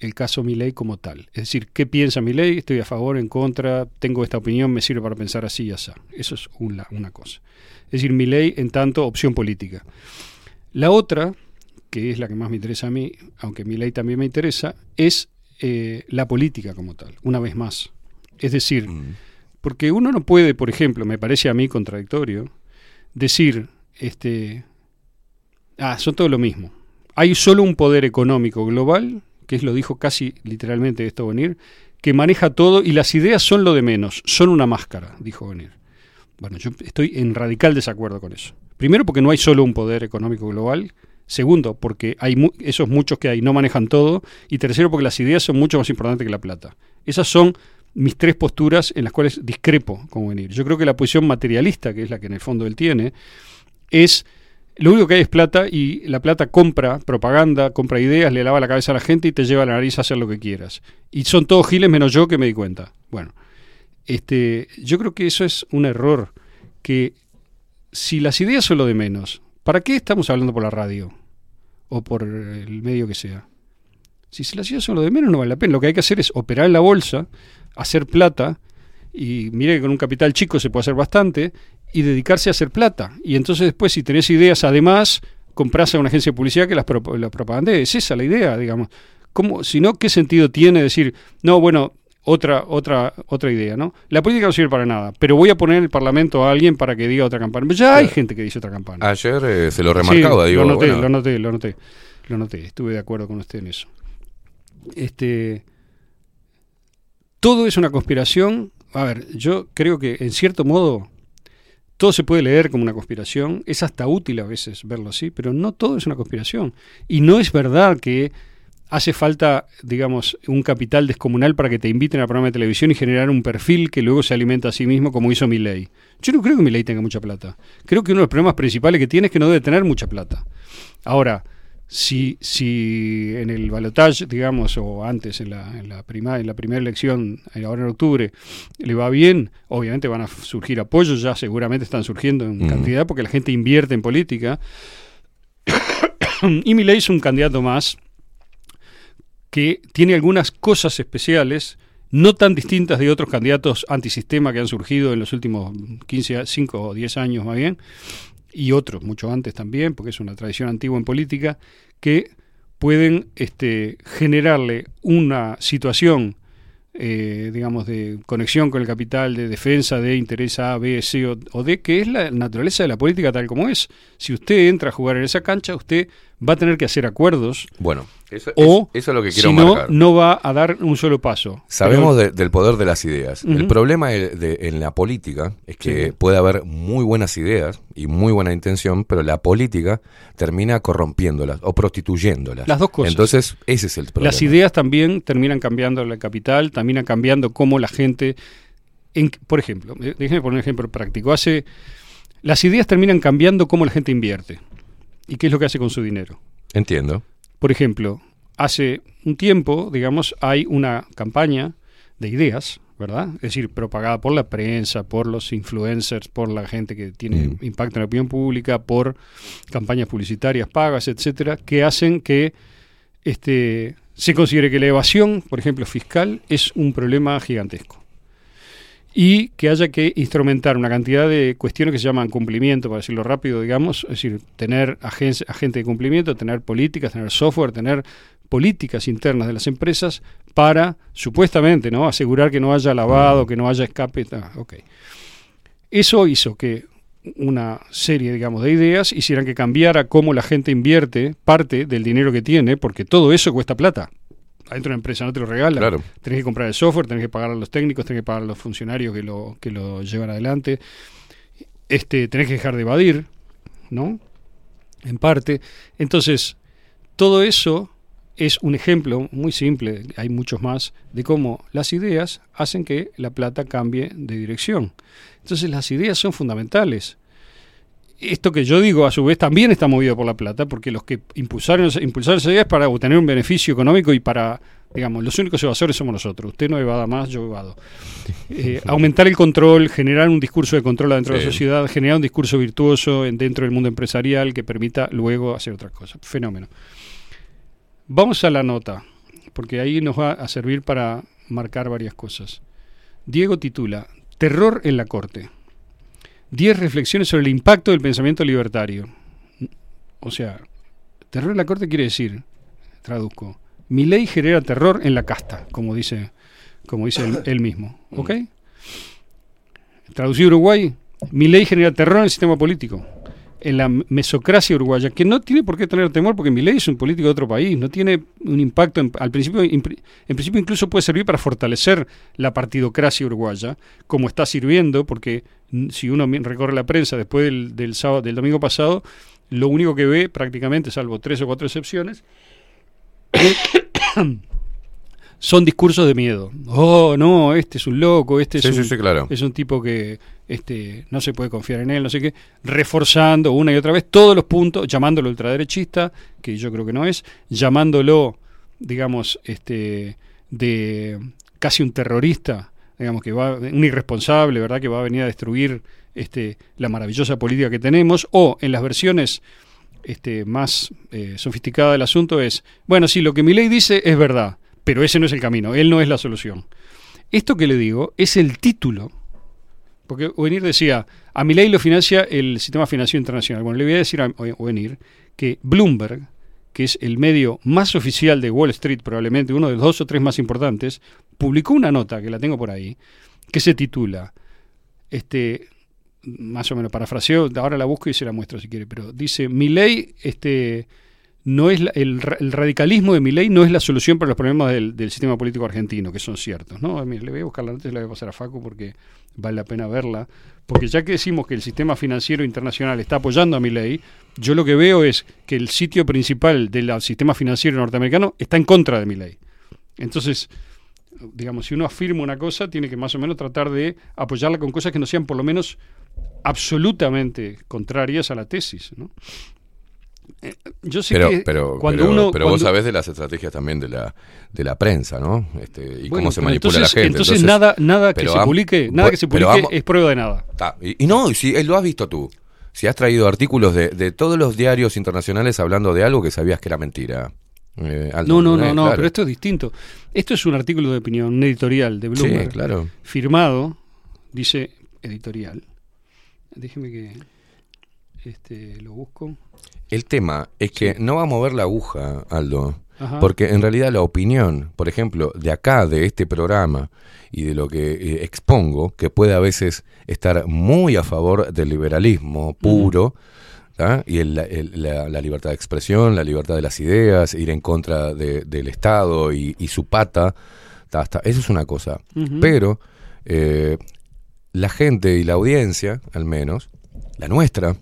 el caso Milei como tal. Es decir, ¿qué piensa Milei? ¿Estoy a favor, en contra? ¿Tengo esta opinión? ¿Me sirve para pensar así y así? Eso es una, una cosa. Es decir, Milei en tanto opción política. La otra, que es la que más me interesa a mí, aunque mi ley también me interesa, es eh, la política como tal, una vez más. Es decir, Mm. porque uno no puede, por ejemplo, me parece a mí contradictorio, decir, este, ah, son todo lo mismo. Hay solo un poder económico global, que es lo dijo casi literalmente esto venir, que maneja todo y las ideas son lo de menos, son una máscara, dijo venir. Bueno, yo estoy en radical desacuerdo con eso. Primero porque no hay solo un poder económico global. Segundo, porque hay esos muchos que hay no manejan todo. Y tercero, porque las ideas son mucho más importantes que la plata. Esas son mis tres posturas en las cuales discrepo con venir. Yo creo que la posición materialista, que es la que en el fondo él tiene, es lo único que hay es plata y la plata compra propaganda, compra ideas, le lava la cabeza a la gente y te lleva a la nariz a hacer lo que quieras. Y son todos giles menos yo que me di cuenta. Bueno, este, yo creo que eso es un error. Que si las ideas son lo de menos, ¿para qué estamos hablando por la radio? O por el medio que sea. Si las ideas son lo de menos, no vale la pena. Lo que hay que hacer es operar en la bolsa, hacer plata, y mire que con un capital chico se puede hacer bastante, y dedicarse a hacer plata. Y entonces después, si tenés ideas además, compras a una agencia de publicidad que las, pro- las propagandee. Es esa la idea, digamos. ¿Cómo, si no, ¿qué sentido tiene decir, no, bueno, otra, otra, otra idea, ¿no? La política no sirve para nada, pero voy a poner en el Parlamento a alguien para que diga otra campana. Ya hay gente que dice otra campana. Ayer eh, se lo remarcaba, Sí, digo, lo noté, bueno, lo noté, lo noté, lo noté. Estuve de acuerdo con usted en eso. Este, todo es una conspiración. A ver, yo creo que en cierto modo todo se puede leer como una conspiración. Es hasta útil a veces verlo así, pero no todo es una conspiración. Y no es verdad que hace falta, digamos, un capital descomunal para que te inviten al programa de televisión y generar un perfil que luego se alimenta a sí mismo como hizo Milley. Yo no creo que Milley tenga mucha plata. Creo que uno de los problemas principales que tiene es que no debe tener mucha plata. Ahora, si, si en el balotaje, digamos, o antes, en la, en la, prima- en la primera elección, eh, ahora en octubre, le va bien, obviamente van a surgir apoyos, ya seguramente están surgiendo en Mm. cantidad porque la gente invierte en política. y Milei es un candidato más que tiene algunas cosas especiales, no tan distintas de otros candidatos antisistema que han surgido en los últimos 15, a- 5 o 10 años más bien, y otros mucho antes también, porque es una tradición antigua en política, que pueden este, generarle una situación, eh, digamos, de conexión con el capital, de defensa de interés A, B, C o, o D, que es la naturaleza de la política tal como es. Si usted entra a jugar en esa cancha, usted va a tener que hacer acuerdos bueno, eso, o, es- eso es lo que quiero si no, marcar. no va a dar un solo paso. Sabemos Pero- de- del poder de las ideas. El problema de- de- en la política es que Sí. puede haber muy buenas ideas y muy buena intención, pero la política termina corrompiéndolas o prostituyéndolas. Las dos cosas. Entonces, ese es el problema. Las ideas también terminan cambiando la capital, terminan cambiando cómo la gente... en- por ejemplo, eh, déjeme poner un ejemplo práctico. Hace, las ideas terminan cambiando cómo la gente invierte y qué es lo que hace con su dinero. Entiendo. Por ejemplo, hace un tiempo, digamos, hay una campaña de ideas, ¿verdad? Es decir, propagada por la prensa, por los influencers, por la gente que tiene Mm. impacto en la opinión pública, por campañas publicitarias pagas, etcétera, que hacen que este, se considere que la evasión, por ejemplo, fiscal, es un problema gigantesco. Y que haya que instrumentar una cantidad de cuestiones que se llaman cumplimiento, para decirlo rápido, digamos, es decir, tener agen- agente de cumplimiento, tener políticas, tener software, tener políticas internas de las empresas para, supuestamente, ¿no? asegurar que no haya lavado, que no haya escape. ah, ok. Eso hizo que una serie, digamos, de ideas hicieran que cambiara cómo la gente invierte parte del dinero que tiene, porque todo eso cuesta plata. Adentro de una empresa no te lo regalan. Claro. Tenés que comprar el software, tenés que pagar a los técnicos, tenés que pagar a los funcionarios que lo, que lo llevan adelante. Este, tenés que dejar de evadir, ¿no? En parte. Entonces, todo eso es un ejemplo muy simple, hay muchos más, de cómo las ideas hacen que la plata cambie de dirección. Entonces las ideas son fundamentales. Esto que yo digo, a su vez, también está movido por la plata, porque los que impulsaron, impulsaron esas ideas es para obtener un beneficio económico y para, digamos, los únicos evasores somos nosotros. Usted no evada más, yo evado. Eh, aumentar el control, generar un discurso de control dentro de la sociedad, generar un discurso virtuoso en- dentro del mundo empresarial que permita luego hacer otras cosas. Fenómeno. Vamos a la nota, porque ahí nos va a servir para marcar varias cosas. Diego titula Terror en la Corte. 10 reflexiones sobre el impacto del pensamiento libertario. O sea, terror en la Corte quiere decir, traduzco, mi ley genera terror en la casta, como dice, como dice él, él mismo. ¿Ok? Traducido Uruguay, mi ley genera terror en el sistema político en la mesocracia uruguaya, que no tiene por qué tener temor porque Milei es un político de otro país, no tiene un impacto, en, al principio, en principio incluso puede servir para fortalecer la partidocracia uruguaya, como está sirviendo, porque si uno recorre la prensa después del, del, sábado, del domingo pasado, lo único que ve prácticamente, salvo tres o cuatro excepciones, son discursos de miedo. Oh, no, este es un loco, este Sí, es, sí, un, sí, claro. es un tipo que este, no se puede confiar en él, no sé qué, reforzando una y otra vez todos los puntos, llamándolo ultraderechista, que yo creo que no es, llamándolo, digamos, este, de casi un terrorista, digamos que va, un irresponsable, ¿verdad? Que va a venir a destruir este, la maravillosa política que tenemos, o en las versiones este, más eh, sofisticada del asunto es, bueno, sí, lo que mi ley dice es verdad, pero ese no es el camino, él no es la solución. Esto que le digo es el título, porque Ovenir decía, a mi ley lo financia el sistema financiero internacional. Bueno, le voy a decir a Ovenir que Bloomberg, que es el medio más oficial de Wall Street, probablemente uno de los dos o tres más importantes, publicó una nota, que la tengo por ahí, que se titula, este, más o menos parafraseo, ahora la busco y se la muestro si quiere, pero dice, mi ley, este, no es la- el, ra- el radicalismo de mi ley no es la solución para los problemas del, sistema político argentino, que son ciertos. ¿no? Mire, le voy a buscar la nota y la voy a pasar a Facu porque vale la pena verla. Porque ya que decimos que el sistema financiero internacional está apoyando a mi ley, yo lo que veo es que el sitio principal del sistema financiero norteamericano está en contra de mi ley. Entonces, digamos, si uno afirma una cosa, tiene que más o menos tratar de apoyarla con cosas que no sean por lo menos absolutamente contrarias a la tesis. ¿no? Eh, Yo sé Pero, que pero, cuando pero, uno... pero vos cuando- sabés de las estrategias también de la, de la prensa, ¿no? Este, y Bueno, cómo se manipula entonces, la gente. Entonces, nada, nada que se publique, nada que se publique es prueba de nada. Ta, Y, y no, y si eh, lo has visto tú. Si has traído artículos de, de todos los diarios internacionales hablando de algo que sabías que era mentira. Eh, No, no, no, eh, no, claro. pero esto es distinto. Esto es un artículo de opinión, un editorial de Bloomberg. Sí, claro. Firmado, dice editorial. Déjeme que este, lo busco. El tema es que no va a mover la aguja, Aldo. Ajá. Porque en realidad la opinión, por ejemplo, de acá, de este programa y de lo que eh, expongo, que puede a veces estar muy a favor del liberalismo puro, y el- el- la, la libertad de expresión, la libertad de las ideas, ir en contra de- del Estado y, y su pata, ta, ta, eso es una cosa. Pero eh, la gente y la audiencia, al menos, la nuestra,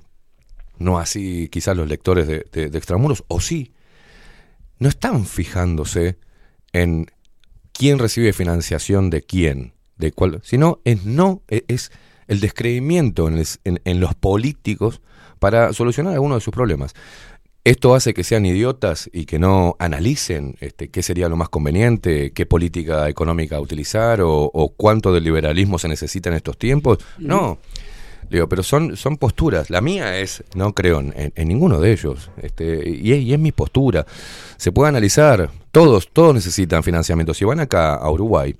no así quizás los lectores de, de- Extramuros, o sí, no están fijándose en quién recibe financiación de quién, de cuál, sino es no e- es el descreimiento en, en- los políticos para solucionar algunos de sus problemas. Esto hace que sean idiotas y que no analicen este, qué sería lo más conveniente, qué política económica utilizar o, o cuánto del liberalismo se necesita en estos tiempos. No, Digo, pero son, son posturas. La mía es, no creo en, en- ninguno de ellos. Este, y, es, y es mi postura. Se puede analizar. Todos, todos necesitan financiamiento. Si van acá a Uruguay,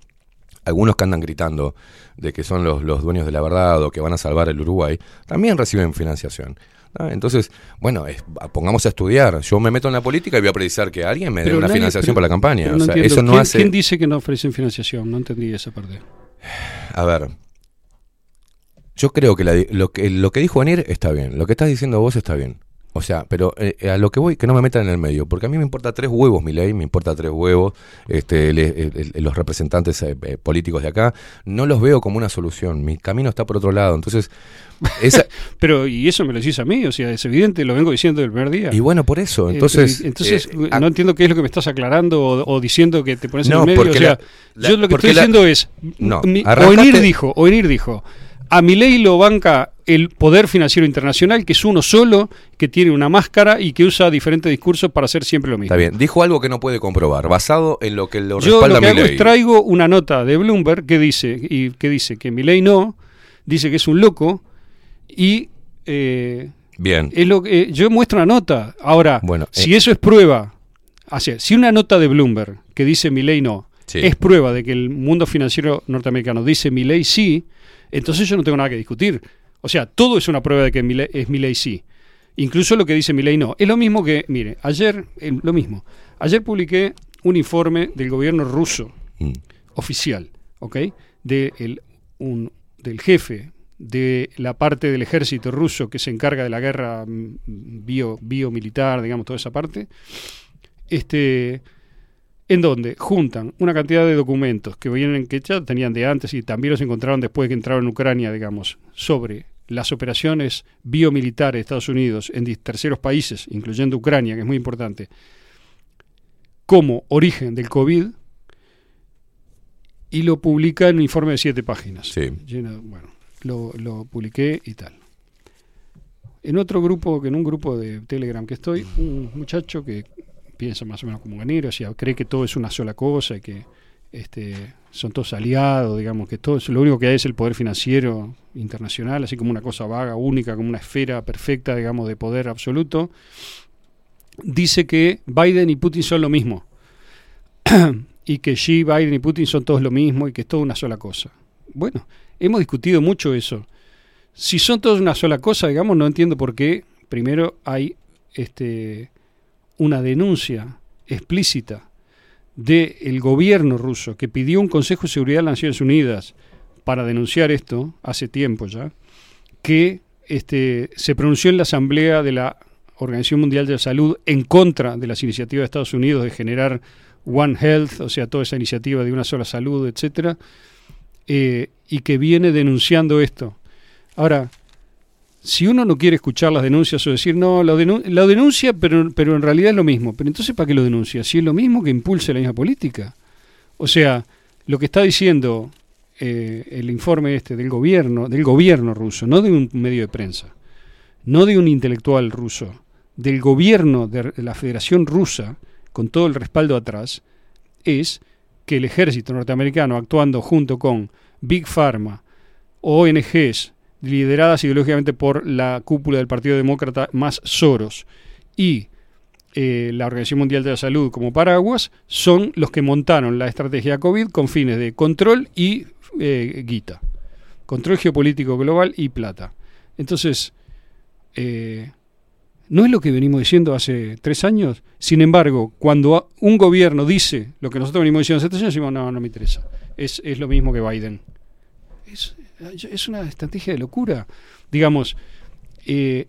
algunos que andan gritando de que son los, los dueños de la verdad o que van a salvar el Uruguay, también reciben financiación. Entonces, bueno, es- pongamos a estudiar. Yo me meto en la política y voy a precisar que alguien me dé Pero una nadie- financiación pero- para la campaña. pero O sea, entiendo. eso no ¿Quién, hace. quién dice que no ofrecen financiación? No entendí esa parte. A ver. Yo creo que, la lo que lo que dijo Anir está bien. Lo que estás diciendo vos está bien. O sea, pero eh, a lo que voy, que no me metan en el medio. Porque a mí me importa tres huevos mi ley, me importa tres huevos este, le- los representantes eh, eh, políticos de acá. No los veo como una solución. Mi camino está por otro lado. Entonces, esa, Pero, y eso me lo decís a mí, o sea, es evidente, lo vengo diciendo del primer día. y bueno, por eso. Eh, Entonces, eh, entonces eh, a- no entiendo qué es lo que me estás aclarando o, o diciendo que te pones en el medio. porque o sea, la- la- yo lo que estoy la- diciendo es, No, arrancaste- Oenir dijo, Oenir dijo, a mi ley lo banca el Poder Financiero Internacional, que es uno solo, que tiene una máscara y que usa diferentes discursos para hacer siempre lo mismo. está bien. Dijo algo que no puede comprobar, basado en lo que lo Yo respalda lo que hago Milei. es traigo una nota de Bloomberg que dice y que dice que Milei no, dice que es un loco y eh, Bien. es lo que yo muestro una nota. Ahora, Bueno, si eh. eso es prueba, o sea, si una nota de Bloomberg que dice Milei no Sí. es prueba de que el mundo financiero norteamericano dice Milei sí, entonces yo no tengo nada que discutir. O sea, todo es una prueba de que es Milei sí. Incluso lo que dice Milei no. Es lo mismo que, mire, ayer, eh, lo mismo. Ayer publiqué un informe del gobierno ruso Mm. oficial, ¿ok? De el- un- del jefe de la parte del ejército ruso que se encarga de la guerra mm, bio, biomilitar, digamos, toda esa parte, este, en donde juntan una cantidad de documentos que vienen que ya tenían de antes y también los encontraron después de que entraron en Ucrania, digamos, sobre las operaciones biomilitares de Estados Unidos en terceros países, incluyendo Ucrania, que es muy importante, como origen del COVID, y lo publica en un informe de siete páginas. Sí. Lleno- bueno, lo, lo publiqué y tal. En otro grupo, que en un grupo de Telegram que estoy, un muchacho que piensa más o menos como Ganero, o sea, cree que todo es una sola cosa y que este, son todos aliados, digamos, que todo lo único que hay es el poder financiero internacional, así como una cosa vaga, única, como una esfera perfecta, digamos, de poder absoluto, dice que Biden y Putin son lo mismo. y que Xi, Biden y Putin son todos lo mismo y que es toda una sola cosa. Bueno, hemos discutido mucho eso. Si son todos una sola cosa, digamos, no entiendo por qué primero hay este, una denuncia explícita del gobierno ruso que pidió un Consejo de Seguridad de las Naciones Unidas para denunciar esto hace tiempo ya, que este, se pronunció en la Asamblea de la Organización Mundial de la Salud en contra de las iniciativas de Estados Unidos de generar One Health, o sea, toda esa iniciativa de una sola salud, etcétera, eh, y que viene denunciando esto. Ahora, si uno no quiere escuchar las denuncias o decir, no, lo, denu- lo denuncia, pero, pero en realidad es lo mismo. Pero entonces, ¿para qué lo denuncia? Si es lo mismo que impulse la misma política. O sea, lo que está diciendo eh, el informe este del gobierno, del gobierno ruso, no de un medio de prensa, no de un intelectual ruso, del gobierno de la Federación Rusa, con todo el respaldo atrás, es que el ejército norteamericano, actuando junto con Big Pharma, ONGs, lideradas ideológicamente por la cúpula del Partido Demócrata más Soros, y eh, la Organización Mundial de la Salud como paraguas, son los que montaron la estrategia COVID con fines de control y eh, guita. Control geopolítico global y plata. Entonces, eh, ¿no es lo que venimos diciendo hace tres años? Sin embargo, cuando un gobierno dice lo que nosotros venimos diciendo hace tres años, decimos, no, no me interesa. Es, es lo mismo que Biden. Es, es una estrategia de locura. Digamos, eh,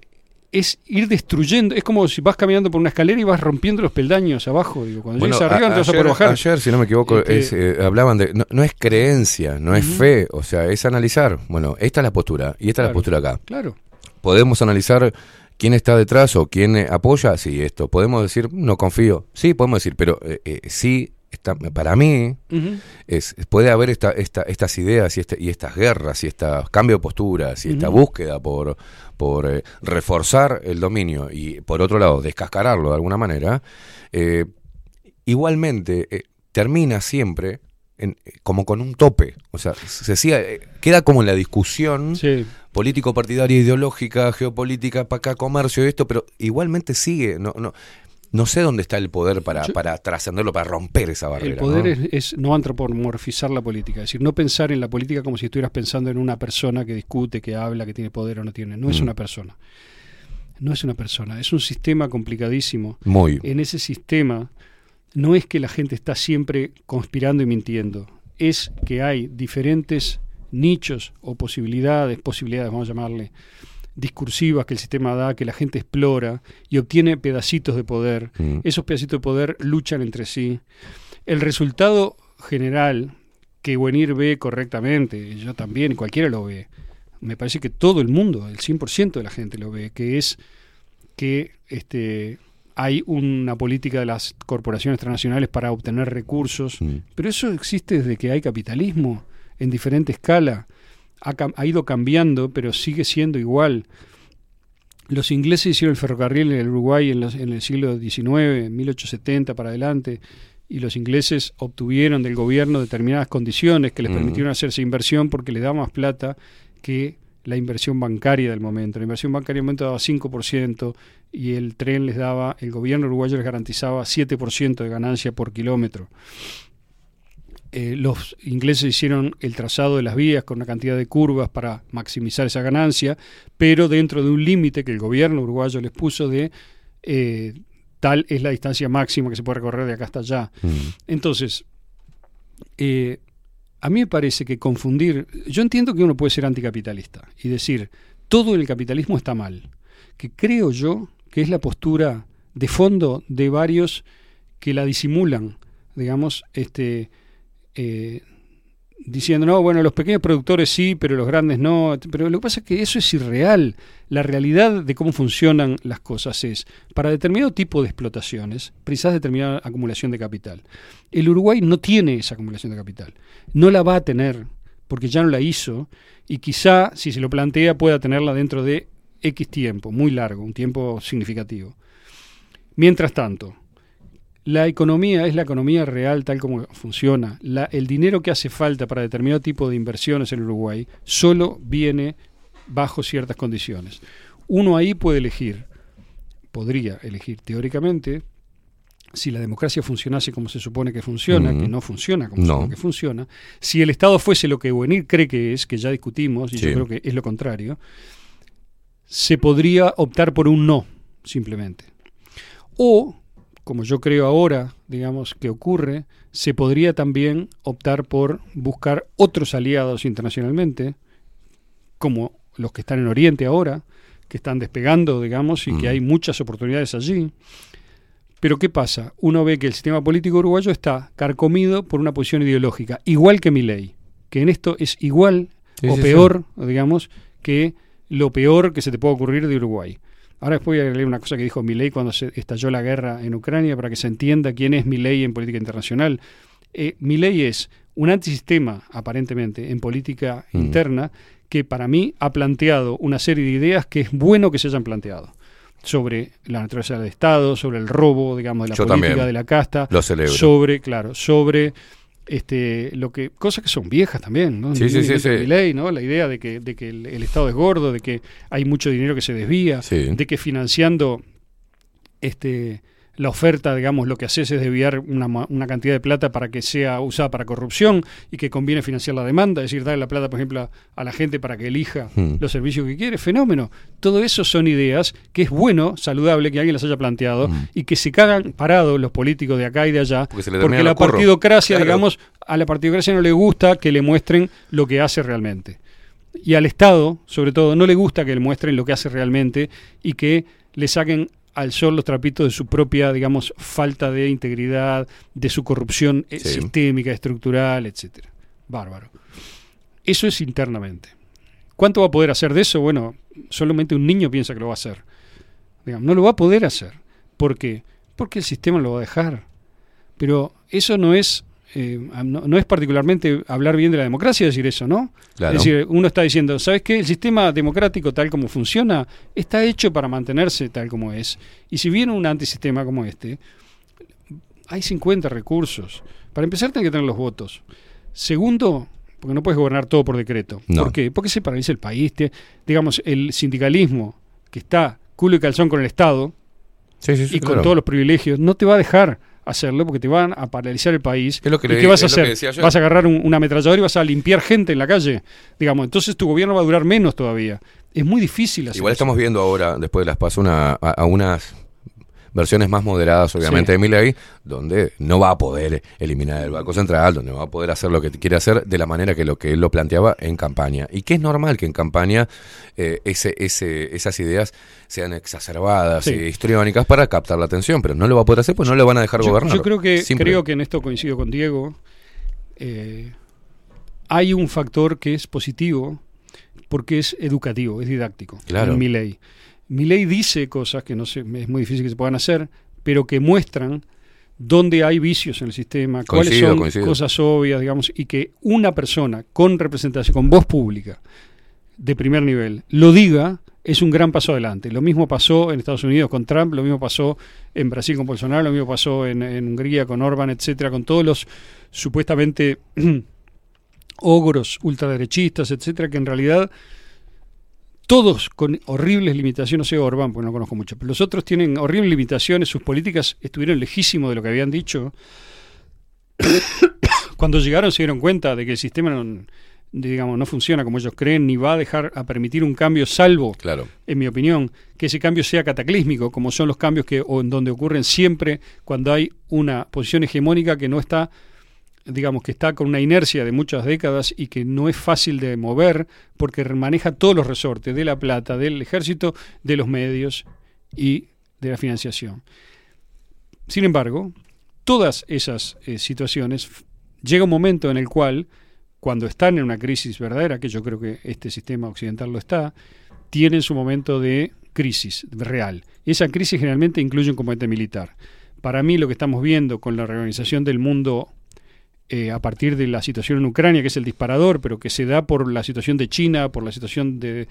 es ir destruyendo. Es como si vas caminando por una escalera y vas rompiendo los peldaños abajo. Digo, cuando Bueno, llegues arriba, a- no te vas a poder bajar. ayer, si no me equivoco, Este- es, eh, hablaban de. No, no es creencia, no es fe, o sea, es analizar. Bueno, esta es la postura y esta es la postura acá. Claro. Podemos analizar quién está detrás o quién apoya, sí, esto. Podemos decir, no confío. Sí, podemos decir, pero eh, eh, sí, está, para mí, es, puede haber esta, esta, estas ideas y, este, y estas guerras y estos cambios de posturas y esta búsqueda por, por eh, reforzar el dominio y, por otro lado, descascararlo de alguna manera, eh, igualmente eh, termina siempre en- como con un tope. O sea, se queda como en la discusión Sí. político-partidaria, ideológica, geopolítica, para acá, comercio y esto, pero igualmente sigue. No, no, no sé dónde está el poder para, Yo- para trascenderlo, para romper esa barrera. El poder ¿no? es, es no antropomorfizar la política, es decir, no pensar en la política como si estuvieras pensando en una persona que discute, que habla, que tiene poder o no tiene. No es Mm. una persona. No es una persona, es un sistema complicadísimo. Muy. En ese sistema no es que la gente está siempre conspirando y mintiendo, es que hay diferentes nichos o posibilidades, posibilidades vamos a llamarle, discursivas que el sistema da, que la gente explora y obtiene pedacitos de poder. Mm. Esos pedacitos de poder luchan entre sí. El resultado general que Buenir ve correctamente, yo también, cualquiera lo ve, me parece que todo el mundo, el 100% de la gente lo ve, que es que este, hay una política de las corporaciones transnacionales para obtener recursos, Mm. pero eso existe desde que hay capitalismo en diferente escala. Ha, ha ido cambiando, pero sigue siendo igual. Los ingleses hicieron el ferrocarril en el Uruguay en, los- en el siglo XIX, 1870 para adelante, y los ingleses obtuvieron del gobierno determinadas condiciones que les permitieron hacerse inversión porque les daba más plata que la inversión bancaria del momento. La inversión bancaria del momento daba 5% y el tren les daba, el gobierno uruguayo les garantizaba 7% de ganancia por kilómetro. Eh, los ingleses hicieron el trazado de las vías con una cantidad de curvas para maximizar esa ganancia, pero dentro de un límite que el gobierno uruguayo les puso de eh, tal es la distancia máxima que se puede recorrer de acá hasta allá. Mm. Entonces, eh, a mí me parece que confundir, yo entiendo que uno puede ser anticapitalista y decir, todo en el capitalismo está mal, que creo yo que es la postura de fondo de varios que la disimulan, digamos, este, eh, diciendo, no, bueno, los pequeños productores sí, pero los grandes no, pero lo que pasa es que eso es irreal. La realidad de cómo funcionan las cosas es, para determinado tipo de explotaciones, precisas determinada acumulación de capital. El Uruguay no tiene esa acumulación de capital, no la va a tener, porque ya no la hizo, y quizá, si se lo plantea, pueda tenerla dentro de X tiempo, muy largo, un tiempo significativo. Mientras tanto, la economía es la economía real tal como funciona. La- el dinero que hace falta para determinado tipo de inversiones en Uruguay solo viene bajo ciertas condiciones. Uno ahí puede elegir, podría elegir teóricamente, si la democracia funcionase como se supone que funciona, Mm. que no funciona como se supone que funciona, si el Estado fuese lo que Buenir cree que es, que ya discutimos, y Sí. yo creo que es lo contrario, se podría optar por un no, simplemente. O, como yo creo ahora, digamos, que ocurre, se podría también optar por buscar otros aliados internacionalmente, como los que están en Oriente ahora, que están despegando, digamos, y que Mm. hay muchas oportunidades allí. Pero ¿qué pasa? Uno ve que el sistema político uruguayo está carcomido por una posición ideológica, igual que mi ley, que en esto es igual Sí, o sí, peor, digamos, que lo peor que se te puede ocurrir de Uruguay. Ahora después voy a leer una cosa que dijo Milei cuando se estalló la guerra en Ucrania para que se entienda quién es Milei en política internacional. Eh, Milei es un antisistema, aparentemente, en política Mm. interna, que para mí ha planteado una serie de ideas que es bueno que se hayan planteado sobre la naturaleza del Estado, sobre el robo, digamos, de la Yo política, también. de la casta, Lo sobre, claro, sobre este lo que cosas que son viejas también, ¿no? Sí, sí, sí, sí. Milei, ¿no? La idea de que, de que el, el Estado es gordo, de que hay mucho dinero que se desvía, Sí. de que financiando este la oferta, digamos, lo que haces es desviar una, una cantidad de plata para que sea usada para corrupción y que conviene financiar la demanda, es decir, darle la plata, por ejemplo, a, a la gente para que elija Hmm. los servicios que quiere, fenómeno. Todo eso son ideas que es bueno, saludable que alguien las haya planteado Hmm. y que se cagan parados los políticos de acá y de allá, Porque la partidocracia, Claro. digamos, a la partidocracia no le gusta que le muestren lo que hace realmente. Y al Estado, sobre todo, no le gusta que le muestren lo que hace realmente y que le saquen al sol los trapitos de su propia, digamos, falta de integridad, de su corrupción eh, Sí. sistémica, estructural, etcétera. Bárbaro. Eso es internamente. ¿Cuánto va a poder hacer de eso? Bueno, solamente un niño piensa que lo va a hacer. Digamos, no lo va a poder hacer. ¿Por qué? Porque el sistema lo va a dejar. Pero eso no es, eh, no, no es particularmente hablar bien de la democracia decir eso, ¿no? Claro. Es decir, uno está diciendo, ¿sabes qué? El sistema democrático tal como funciona está hecho para mantenerse tal como es. Y si viene un antisistema como este, hay 50 recursos. Para empezar, tiene que tener los votos. Segundo, porque no puedes gobernar todo por decreto. No. ¿Por qué? Porque se paraliza el país. Te- digamos, el sindicalismo que está culo y calzón con el Estado Sí, sí, sí, y con claro. todos los privilegios, no te va a dejar hacerlo porque te van a paralizar el país. Es lo que ¿Y le- qué vas a hacer? Vas a agarrar un, una ametralladora y vas a limpiar gente en la calle. Digamos, entonces tu gobierno va a durar menos todavía. Es muy difícil hacer Igual eso. estamos viendo ahora, después de las paso, una, a, a unas versiones más moderadas, obviamente, Sí. de Milei, donde no va a poder eliminar el Banco Central, donde no va a poder hacer lo que quiere hacer de la manera que lo que él lo planteaba en campaña. Y que es normal que en campaña eh, ese, ese, esas ideas sean exacerbadas Sí. e histriónicas para captar la atención, pero no lo va a poder hacer, pues no lo van a dejar yo, gobernar. yo creo que Simple. creo que en esto coincido con Diego. eh, hay un factor que es positivo porque es educativo, es didáctico. Claro. En mi ley. Mi ley dice cosas que no sé, es muy difícil que se puedan hacer, pero que muestran dónde hay vicios en el sistema, cuáles Coincido, son coincido. cosas obvias, digamos, y que una persona con representación, con voz pública de primer nivel lo diga, es un gran paso adelante. Lo mismo pasó en Estados Unidos con Trump, lo mismo pasó en Brasil con Bolsonaro, lo mismo pasó en, en Hungría con Orban, etcétera, con todos los supuestamente ogros ultraderechistas, etcétera, que en realidad todos con horribles limitaciones, no sé Orbán, porque no conozco mucho, pero los otros tienen horribles limitaciones, sus políticas estuvieron lejísimos de lo que habían dicho. Cuando llegaron se dieron cuenta de que el sistema no, digamos, no funciona como ellos creen, ni va a dejar a permitir un cambio, salvo, Claro. en mi opinión, que ese cambio sea cataclísmico, como son los cambios que o en donde ocurren siempre cuando hay una posición hegemónica que no está digamos que está con una inercia de muchas décadas y que no es fácil de mover porque maneja todos los resortes de la plata, del ejército, de los medios y de la financiación. Sin embargo, todas esas eh, situaciones llega un momento en el cual, cuando están en una crisis verdadera, que yo creo que este sistema occidental lo está, tienen su momento de crisis real. Esa crisis generalmente incluye un componente militar. Para mí lo que estamos viendo con la reorganización del mundo eh, a partir de la situación en Ucrania, que es el disparador, pero que se da por la situación de China, por la situación de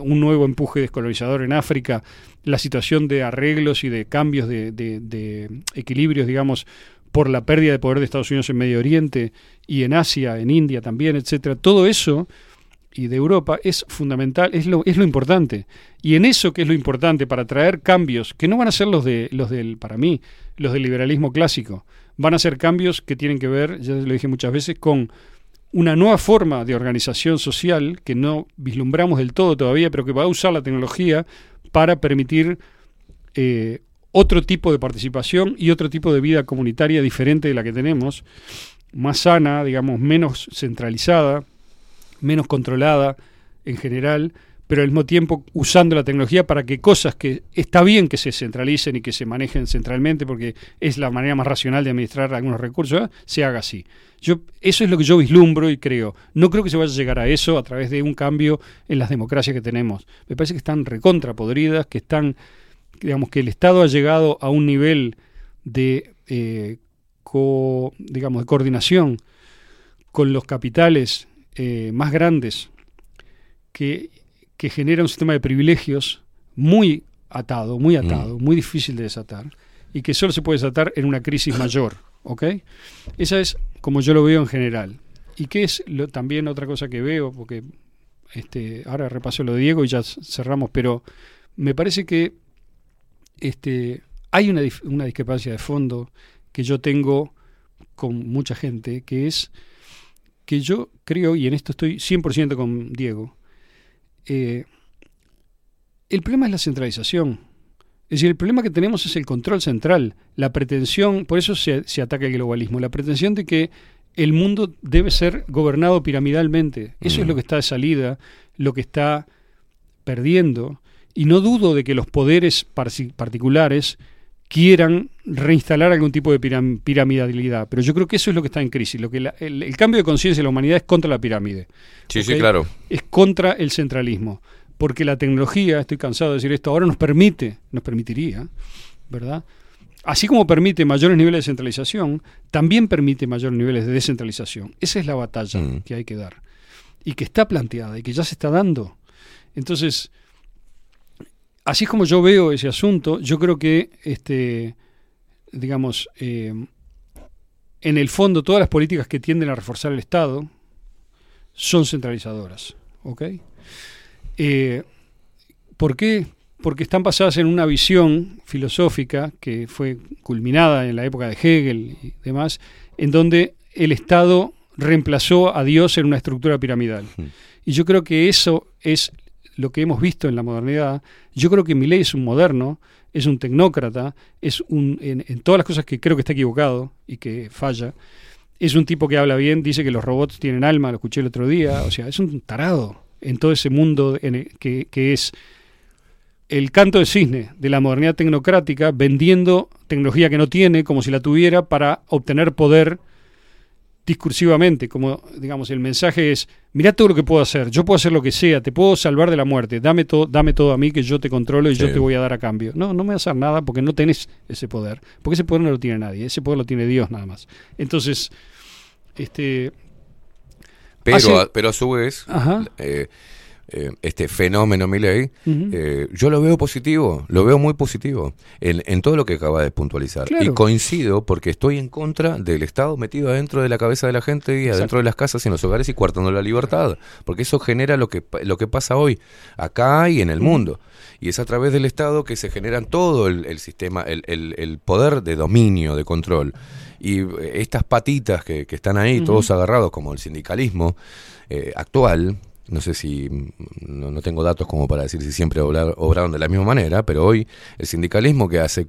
un nuevo empuje descolonizador en África, la situación de arreglos y de cambios de, de- de equilibrios, digamos, por la pérdida de poder de Estados Unidos en Medio Oriente y en Asia, en India también, etcétera. Todo eso y de Europa es fundamental, es lo, es lo importante. Y en eso que es lo importante para traer cambios, que no van a ser los de los del, para mí, los del liberalismo clásico, van a ser cambios que tienen que ver, ya lo dije muchas veces, con una nueva forma de organización social que no vislumbramos del todo todavía, pero que va a usar la tecnología para permitir eh, otro tipo de participación y otro tipo de vida comunitaria diferente de la que tenemos, más sana, digamos, menos centralizada, menos controlada en general, pero al mismo tiempo usando la tecnología para que cosas que está bien que se centralicen y que se manejen centralmente porque es la manera más racional de administrar algunos recursos, ¿eh? se haga así. Yo, eso es lo que yo vislumbro y creo. No creo que se vaya a llegar a eso a través de un cambio en las democracias que tenemos. Me parece que están recontrapodridas, que están, digamos, que el Estado ha llegado a un nivel de, eh, digamos, de coordinación con los capitales eh, más grandes que, que genera un sistema de privilegios muy atado, muy atado, muy difícil de desatar y que solo se puede desatar en una crisis mayor, ¿ok? Esa es como yo lo veo en general. ¿Y qué es lo, también otra cosa que veo? Porque este, ahora repaso lo de Diego y ya cerramos, pero me parece que este, hay una, una discrepancia de fondo que yo tengo con mucha gente, que es que yo creo, y en esto estoy 100% con Diego, eh, el problema es la centralización. Es decir, el problema que tenemos es el control central, la pretensión, por eso se, se ataca el globalismo, la pretensión de que el mundo debe ser gobernado piramidalmente. Eso es lo que está de salida, lo que está perdiendo, y no dudo de que los poderes particulares quieran reinstalar algún tipo de piram- piramidalidad, pero yo creo que eso es lo que está en crisis, lo que la- el, el cambio de conciencia de la humanidad es contra la pirámide Sí, sí, claro. es contra el centralismo. Porque la tecnología, estoy cansado de decir esto, ahora nos permite, nos permitiría, ¿verdad? Así como permite mayores niveles de centralización, también permite mayores niveles de descentralización. Esa es la batalla Mm. que hay que dar. Y que está planteada y que ya se está dando. Entonces, así es como yo veo ese asunto, yo creo que, este, digamos, eh, en el fondo todas las políticas que tienden a reforzar el Estado son centralizadoras. ¿ok? Eh, ¿Por qué? Porque están basadas en una visión filosófica que fue culminada en la época de Hegel y demás, en donde el Estado reemplazó a Dios en una estructura piramidal. Y yo creo que eso es lo que hemos visto en la modernidad. Yo creo que Milley es un moderno, es un tecnócrata, es un en, todas las cosas que creo que está equivocado y que falla. Es un tipo que habla bien, dice que los robots tienen alma, lo escuché el otro día, o sea, es un tarado en todo ese mundo que, que es el canto de cisne de la modernidad tecnocrática vendiendo tecnología que no tiene como si la tuviera para obtener poder discursivamente, como digamos el mensaje es, mira todo lo que puedo hacer, yo puedo hacer lo que sea, te puedo salvar de la muerte, dame todo, dame todo a mí que yo te controlo y yo te voy a dar a cambio. No, no me vas a hacer nada porque no tenés ese poder, porque ese poder no lo tiene nadie, ese poder lo tiene Dios nada más. Entonces, este Pero, Hace- a, pero a su vez, Ajá. eh, eh, este fenómeno Milley, Ujú. eh, yo lo veo positivo, lo veo muy positivo en, en todo lo que acaba de puntualizar. Claro. Y coincido porque estoy en contra del Estado metido adentro de la cabeza de la gente y Exacto. adentro de las casas y en los hogares y coartando la libertad. Porque eso genera lo que, lo que pasa hoy, acá y en el mundo. Y es a través del Estado que se generan todo el, el sistema, el, el- el poder de dominio, de control. Y eh, estas patitas que, que están ahí, todos agarrados, como el sindicalismo eh, actual, no sé si, mm, no, no tengo datos como para decir si siempre obrar- obraron de la misma manera, pero hoy el sindicalismo que hace,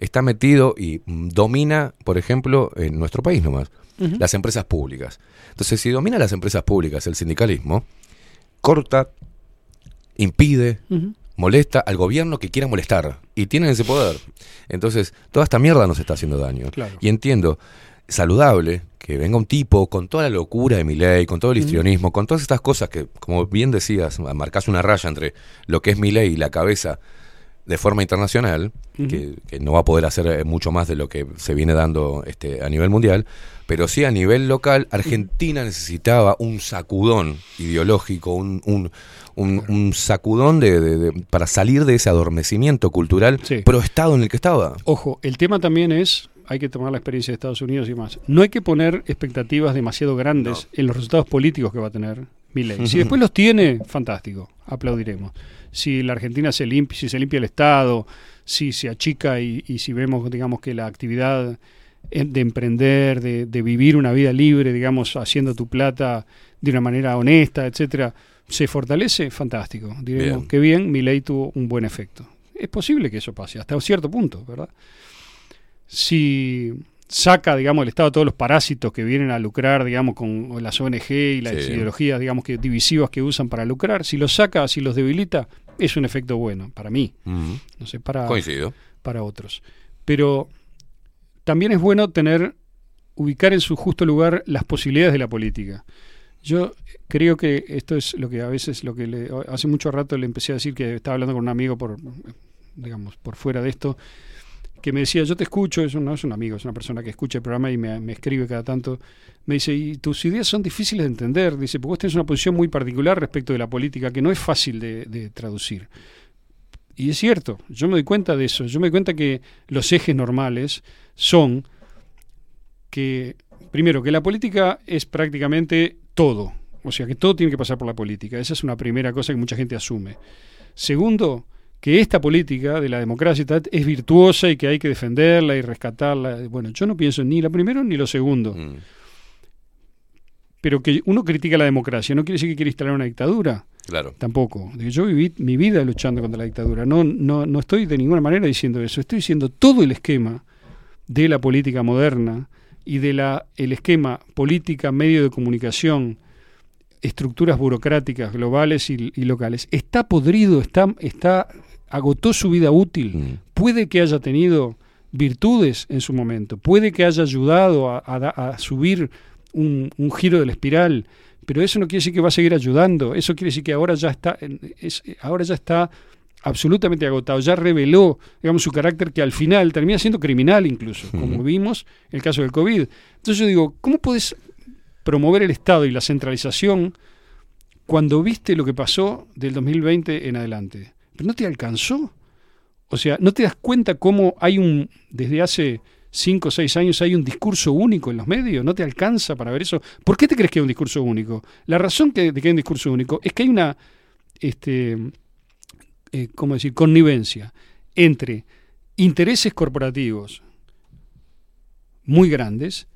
está metido y mm, domina, por ejemplo, en nuestro país nomás, las empresas públicas. Entonces, si domina las empresas públicas el sindicalismo, corta, impide, molesta al gobierno que quiera molestar y tienen ese poder. Entonces, toda esta mierda nos está haciendo daño. Claro. Y entiendo, saludable que venga un tipo con toda la locura de mi ley, con todo el histrionismo, con todas estas cosas que, como bien decías, marcas una raya entre lo que es mi ley y la cabeza de forma internacional, que, que no va a poder hacer eh, mucho más de lo que se viene dando este, a nivel mundial, pero sí a nivel local, Argentina necesitaba un sacudón ideológico, un, un, un- un sacudón de, de- de- para salir de ese adormecimiento cultural Sí. pro Estado en el que estaba. Ojo, el tema también es, hay que tomar la experiencia de Estados Unidos y más. No hay que poner expectativas demasiado grandes en los resultados políticos que va a tener Milei. Si después los tiene, fantástico, aplaudiremos. Si la Argentina se limpia, si se limpia el Estado, si se achica y, y si vemos, digamos, que la actividad en- de emprender, de, de vivir una vida libre, digamos, haciendo tu plata de una manera honesta, etcétera, se fortalece, fantástico. Diremos Bien. que bien, Milei tuvo un buen efecto. es posible que eso pase, hasta un cierto punto, ¿verdad? Si saca, digamos, el Estado todos los parásitos que vienen a lucrar, digamos, con las ONG y las Sí. ideologías, digamos, que divisivas que usan para lucrar, si los saca, si los debilita, es un efecto bueno para mí, no sé, para, Coincido. para otros. Pero también es bueno tener, ubicar en su justo lugar las posibilidades de la política. Yo creo que esto es lo que a veces, lo que le, hace mucho rato le empecé a decir que estaba hablando con un amigo por, digamos, por fuera de esto, que me decía, yo te escucho, es un, no es un amigo, es una persona que escucha el programa y me, me escribe cada tanto, me dice, y tus ideas son difíciles de entender, dice, porque vos tenés una posición muy particular respecto de la política que no es fácil de, de traducir. Y es cierto, yo me doy cuenta de eso, yo me doy cuenta que los ejes normales son que, primero, que la política es prácticamente todo, o sea, que todo tiene que pasar por la política, esa es una primera cosa que mucha gente asume. Segundo, que esta política de la democracia es virtuosa y que hay que defenderla y rescatarla. Bueno, yo no pienso ni lo primero ni lo segundo. Mm. Pero que uno critica la democracia no quiere decir que quiere instalar una dictadura. Claro. Tampoco. Yo viví mi vida luchando contra la dictadura. No, no, no estoy de ninguna manera diciendo eso. Estoy diciendo todo el esquema de la política moderna y de la el esquema política, medio de comunicación, estructuras burocráticas globales y, y locales. Está podrido, está, está, agotó su vida útil. Mm. Puede que haya tenido virtudes en su momento, puede que haya ayudado a, a da- a subir un, un giro de la espiral, pero eso no quiere decir que va a seguir ayudando, eso quiere decir que ahora ya está, es- ahora ya está absolutamente agotado, ya reveló, digamos, su carácter que al final termina siendo criminal incluso, como vimos en el caso del COVID. Entonces yo digo, ¿cómo puedes promover el Estado y la centralización cuando viste lo que pasó del 2020 en adelante? ¿Pero no te alcanzó? O sea, ¿no te das cuenta cómo hay un, desde hace cinco o seis años hay un discurso único en los medios? ¿No te alcanza para ver eso? ¿Por qué te crees que hay un discurso único? La razón que, de que hay un discurso único es que hay una, este, eh, ¿cómo decir?, connivencia entre intereses corporativos muy grandes,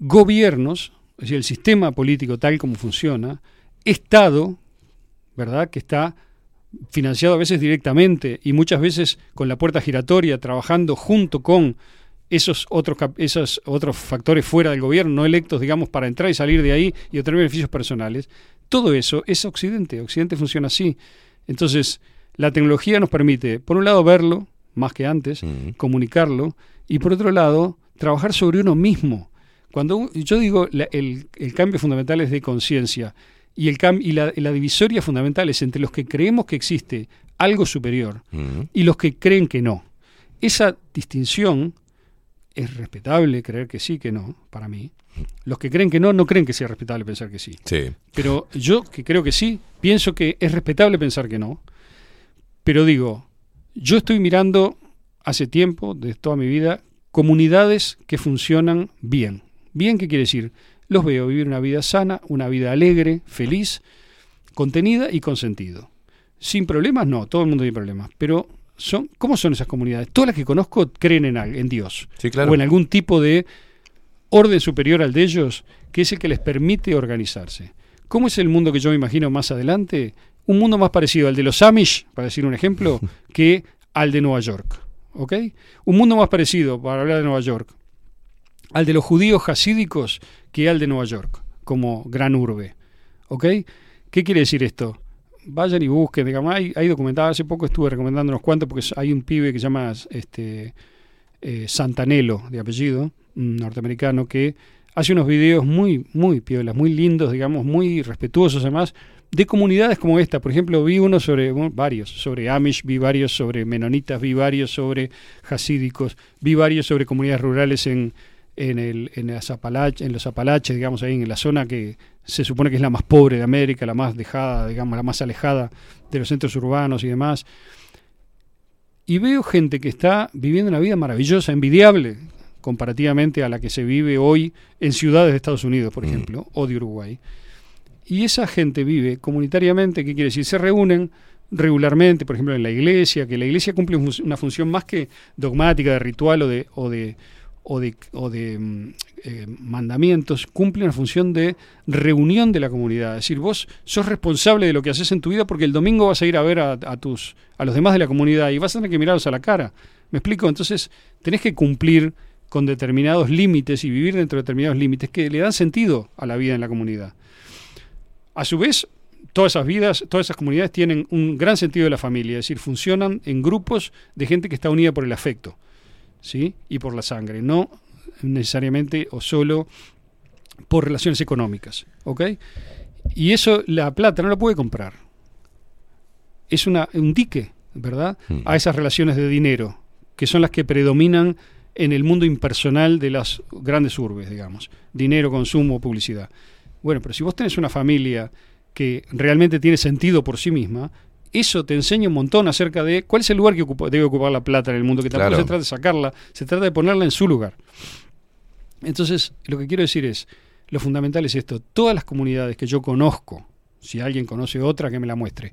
gobiernos, es decir, el sistema político tal como funciona, Estado, ¿verdad?, que está financiado a veces directamente y muchas veces con la puerta giratoria, trabajando junto con esos otros, esos otros factores fuera del gobierno, no electos, digamos, para entrar y salir de ahí y obtener beneficios personales. Todo eso es Occidente. Occidente funciona así. Entonces, la tecnología nos permite, por un lado, verlo, más que antes, comunicarlo, y por otro lado, trabajar sobre uno mismo. Cuando yo digo la- el, el cambio fundamental es de conciencia y, el cam- y la, la divisoria fundamental es entre los que creemos que existe algo superior y los que creen que no. Esa distinción es respetable creer que sí, que no, para mí. Los que creen que no, no creen que sea respetable pensar que sí. Sí. Pero yo, que creo que sí, pienso que es respetable pensar que no. Pero digo, yo estoy mirando hace tiempo, de toda mi vida, comunidades que funcionan bien. ¿Bien qué quiere decir? Los veo vivir una vida sana, una vida alegre, feliz, contenida y con sentido. Sin problemas, no, todo el mundo tiene problemas. Pero, son, ¿cómo son esas comunidades? Todas las que conozco creen en, en Dios Sí, claro. o en algún tipo de orden superior al de ellos, que es el que les permite organizarse. ¿Cómo es el mundo que yo me imagino más adelante? Un mundo más parecido al de los Amish, para decir un ejemplo, que al de Nueva York. ¿Ok? Un mundo más parecido, para hablar de Nueva York, al de los judíos hasídicos que al de Nueva York, como gran urbe. ¿Ok? ¿Qué quiere decir esto? Vayan y busquen, digamos, hay, hay documentales, hace poco estuve recomendando unos cuantos porque hay un pibe que se llama este, eh, Santanelo, de apellido, norteamericano, que hace unos videos muy, muy piolas, muy lindos, digamos, muy respetuosos además, de comunidades como esta. Por ejemplo, vi uno sobre, bueno, varios, sobre Amish, vi varios sobre menonitas, vi varios sobre hasídicos, vi varios sobre comunidades rurales en, en, el, en, las Apalach- en los Apalaches, digamos, ahí en la zona que se supone que es la más pobre de América, la más dejada, digamos, la más alejada de los centros urbanos y demás. Y veo gente que está viviendo una vida maravillosa, envidiable, comparativamente a la que se vive hoy en ciudades de Estados Unidos, por Mm. ejemplo, o de Uruguay. Y esa gente vive comunitariamente, ¿qué quiere decir? Se reúnen regularmente, por ejemplo, en la iglesia, que la iglesia cumple una función más que dogmática, de ritual o de, o de, o de, o de mm, eh, mandamientos cumple una función de reunión de la comunidad. Es decir, vos sos responsable de lo que haces en tu vida porque el domingo vas a ir a ver a, a tus, a los demás de la comunidad y vas a tener que mirarlos a la cara. ¿Me explico? Entonces tenés que cumplir con determinados límites y vivir dentro de determinados límites que le dan sentido a la vida en la comunidad. A su vez, todas esas vidas, todas esas comunidades tienen un gran sentido de la familia, es decir, funcionan en grupos de gente que está unida por el afecto, ¿sí? Y por la sangre, no necesariamente o solo por relaciones económicas, ¿ok? Y eso la plata no la puede comprar. Es una, un dique, ¿verdad? Mm. A esas relaciones de dinero, que son las que predominan en el mundo impersonal de las grandes urbes, digamos. Dinero, consumo, publicidad. Bueno, pero si vos tenés una familia que realmente tiene sentido por sí misma, eso te enseña un montón acerca de cuál es el lugar que ocupa- debe ocupar la plata en el mundo, que tampoco Claro. se trata de sacarla, se trata de ponerla en su lugar. Entonces, lo que quiero decir es, lo fundamental es esto, todas las comunidades que yo conozco, si alguien conoce otra, que me la muestre,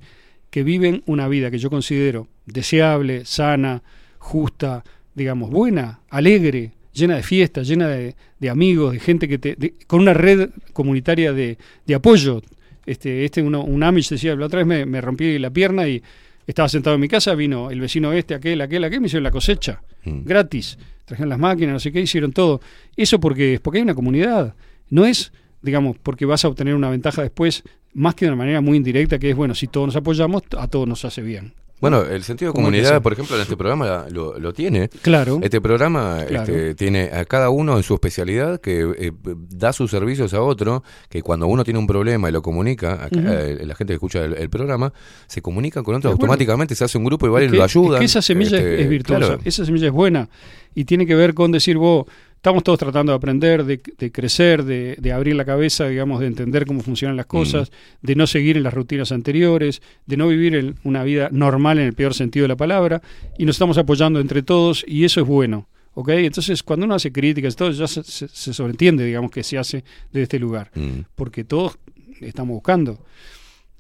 que viven una vida que yo considero deseable, sana, justa, digamos, buena, alegre, llena de fiestas, llena de, de amigos, de gente que te, de- con una red comunitaria de, de apoyo. Este, este uno, un Amish decía, la otra vez me, me rompí la pierna y estaba sentado en mi casa, vino el vecino este, aquel, aquel, aquel, me hicieron la cosecha, Mm. gratis. Trajeron las máquinas, no sé qué, hicieron todo. Eso porque, porque hay una comunidad. No es, digamos, porque vas a obtener una ventaja después, más que de una manera muy indirecta, que es, bueno, si todos nos apoyamos, a todos nos hace bien. Bueno, el sentido de ¿Cómo es comunidad, por ejemplo, en este programa lo, lo tiene. Claro. Este programa Claro. este, tiene a cada uno en su especialidad que eh, da sus servicios a otro, que cuando uno tiene un problema y lo comunica, eh, la gente que escucha el, el programa, se comunica con otro, De acuerdo. automáticamente se hace un grupo y varios Es que- lo ayudan. es que esa semilla Este, es, es virtuosa, claro. esa semilla es buena y tiene que ver con decir vos, estamos todos tratando de aprender, de, de crecer, de, de abrir la cabeza, digamos, de entender cómo funcionan las cosas, Mm. de no seguir en las rutinas anteriores, de no vivir en una vida normal en el peor sentido de la palabra y nos estamos apoyando entre todos y eso es bueno. ¿ok? Entonces, cuando uno hace críticas, todo ya se, se- se sobreentiende, digamos, que se hace desde este lugar Mm. porque todos estamos buscando.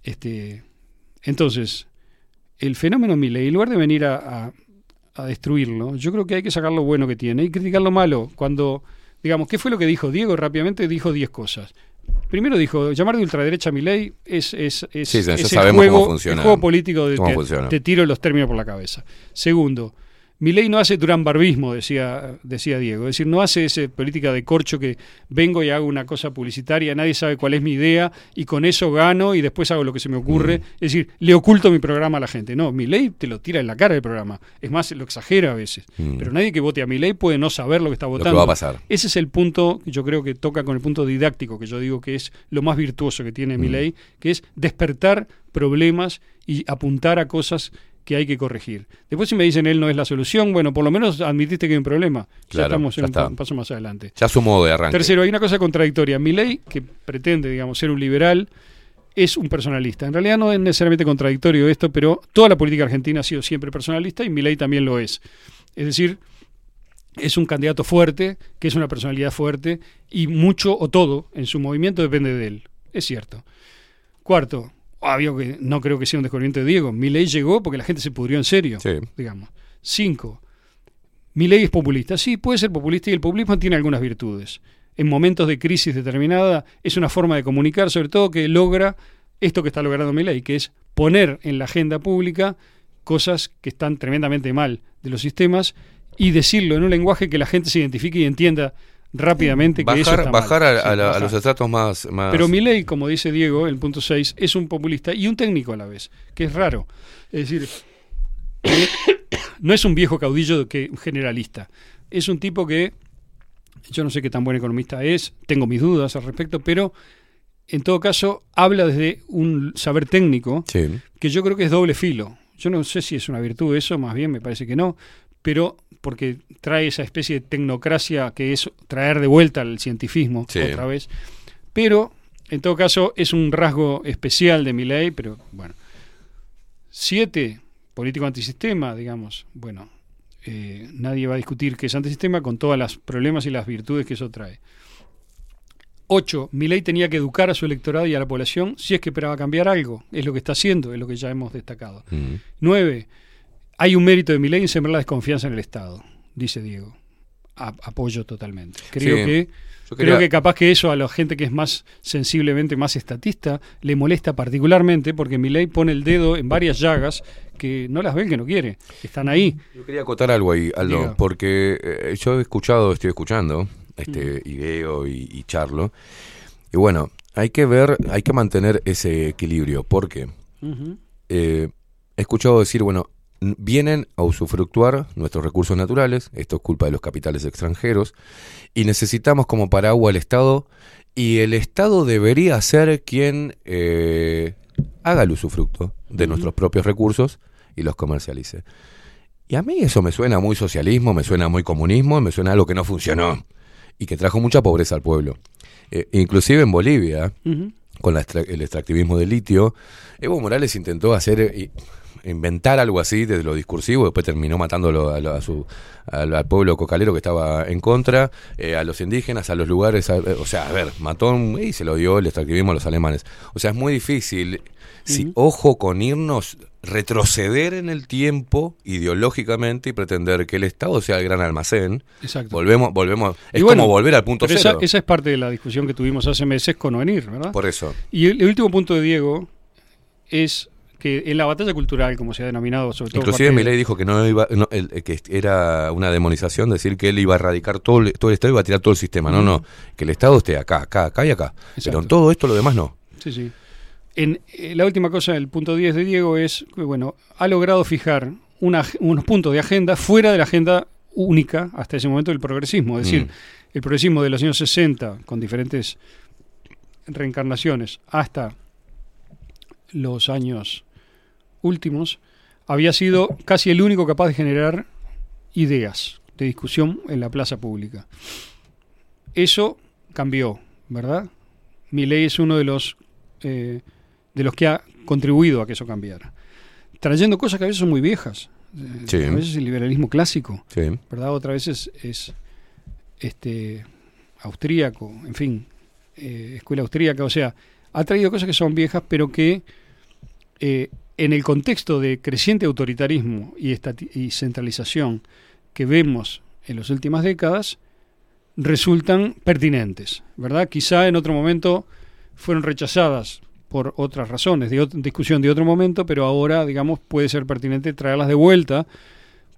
Este, entonces, el fenómeno Milley, en lugar de venir a, a- a destruirlo, yo creo que hay que sacar lo bueno que tiene y criticar lo malo. Cuando, digamos, ¿qué fue lo que dijo Diego? Rápidamente dijo 10 cosas. Primero dijo, llamar de ultraderecha a Milley es, es, es, Sí, es el, juego, el juego político de te, te tiro los términos por la cabeza. Segundo, Milei no hace Durán Barbismo, decía, decía Diego. Es decir, no hace esa política de corcho que vengo y hago una cosa publicitaria, nadie sabe cuál es mi idea y con eso gano y después hago lo que se me ocurre. Mm. Es decir, le oculto mi programa a la gente. No, Milei te lo tira en la cara el programa. Es más, lo exagera a veces. Mm. Pero nadie que vote a Milei puede no saber lo que está Lo que votando. va a pasar. Ese es el punto que yo creo que toca con el punto didáctico, que yo digo que es lo más virtuoso que tiene Mm. Milei, que es despertar problemas y apuntar a cosas que hay que corregir. Después si me dicen él no es la solución, bueno, por lo menos admitiste que hay un problema. ya Claro, estamos en ya un, paso más adelante. Ya su modo de arranque. Tercero, hay una cosa contradictoria. Milei, que pretende, digamos, ser un liberal, es un personalista. En realidad no es necesariamente contradictorio esto, pero toda la política argentina ha sido siempre personalista y Milei también lo es. Es decir, es un candidato fuerte, que es una personalidad fuerte, y mucho o todo en su movimiento depende de él. Es cierto. Cuarto, obvio que no creo que sea un descubrimiento de Diego. Milei llegó porque la gente se pudrió en serio, Sí. digamos. Cinco, Milei es populista. Sí, puede ser populista y el populismo tiene algunas virtudes. En momentos de crisis determinada es una forma de comunicar, sobre todo que logra esto que está logrando Milei, que es poner en la agenda pública cosas que están tremendamente mal de los sistemas y decirlo en un lenguaje que la gente se identifique y entienda rápidamente que eso Bajar, está bajar mal. a, Sí, a la- a los estratos más, más Pero Milei, como dice Diego, el punto 6, es un populista y un técnico a la vez, que es raro. Es decir, no es un viejo caudillo que un generalista. Es un tipo que yo no sé qué tan buen economista es, tengo mis dudas al respecto, pero en todo caso habla desde un saber técnico Sí. que yo creo que es doble filo. Yo no sé si es una virtud eso, más bien me parece que no, pero porque trae esa especie de tecnocracia que es traer de vuelta al cientifismo Sí. otra vez. Pero en todo caso es un rasgo especial de mi ley, pero bueno. Siete, político antisistema, digamos. Bueno, eh, nadie va a discutir que es antisistema con todos los problemas y las virtudes que eso trae. Ocho, Milei tenía que educar a su electorado y a la población si es que esperaba cambiar algo. Es lo que está haciendo, es lo que ya hemos destacado. Mm. Nueve, hay un mérito de Milei en sembrar la desconfianza en el Estado, dice Diego. a- apoyo totalmente. Creo Sí, que creo que capaz que eso a la gente que es más sensiblemente más estatista le molesta particularmente porque mi ley pone el dedo en varias llagas que no las ve el que no quiere, están ahí. Yo quería acotar algo ahí, Aldo, Diga. porque eh, yo he escuchado, estoy escuchando, este, y veo y, y charlo. Y bueno, hay que ver, hay que mantener ese equilibrio, porque eh, he escuchado decir, bueno, vienen a usufructuar nuestros recursos naturales, esto es culpa de los capitales extranjeros, y necesitamos como paraguas al Estado, y el Estado debería ser quien eh, haga el usufructo de nuestros propios recursos y los comercialice. Y a mí eso me suena muy socialismo, me suena muy comunismo, me suena a algo que no funcionó y que trajo mucha pobreza al pueblo. Eh, inclusive en Bolivia, con la extra- el extractivismo de litio, Evo Morales intentó hacer eh, y- inventar algo así desde lo discursivo, después terminó matándolo a, a su, al, al pueblo cocalero que estaba en contra, eh, a los indígenas, a los lugares, a- eh, o sea, a ver, mató un- y se lo dio el extractivismo a los alemanes. O sea, es muy difícil, si, ojo con irnos, retroceder en el tiempo ideológicamente y pretender que el Estado sea el gran almacén. Exacto. Volvemos, volvemos, es bueno, como volver al punto pero cero. esa, esa es parte de la discusión que tuvimos hace meses con Ovenir, ¿verdad? Por eso. Y el, el último punto de Diego es que en la batalla cultural, como se ha denominado, sobre todo... Inclusive Milei dijo que no iba, no, el- que era una demonización decir que él iba a erradicar todo el, todo el Estado y iba a tirar todo el sistema. No, no, que el Estado esté acá, acá, acá y acá. Pero en todo esto lo demás no. Sí, sí. En, eh, la última cosa, el punto 10 de Diego es que, bueno, ha logrado fijar una unos puntos de agenda fuera de la agenda única hasta ese momento del progresismo. Es decir, Mm. el progresismo de los años 60, con diferentes reencarnaciones, hasta los años últimos, había sido casi el único capaz de generar ideas de discusión en la plaza pública. Eso cambió, ¿verdad? Milei es uno de los eh, de los que ha contribuido a que eso cambiara. Trayendo cosas que a veces son muy viejas. Eh, Sí. A veces el liberalismo clásico, Sí. ¿verdad? Otra vez es, es, este austríaco, en fin, eh, escuela austríaca, o sea, ha traído cosas que son viejas, pero que eh, en el contexto de creciente autoritarismo y, centralización que vemos en las últimas décadas, resultan pertinentes, ¿verdad? Quizá en otro momento fueron rechazadas por otras razones, discusión de otro momento, pero ahora, digamos, puede ser pertinente traerlas de vuelta,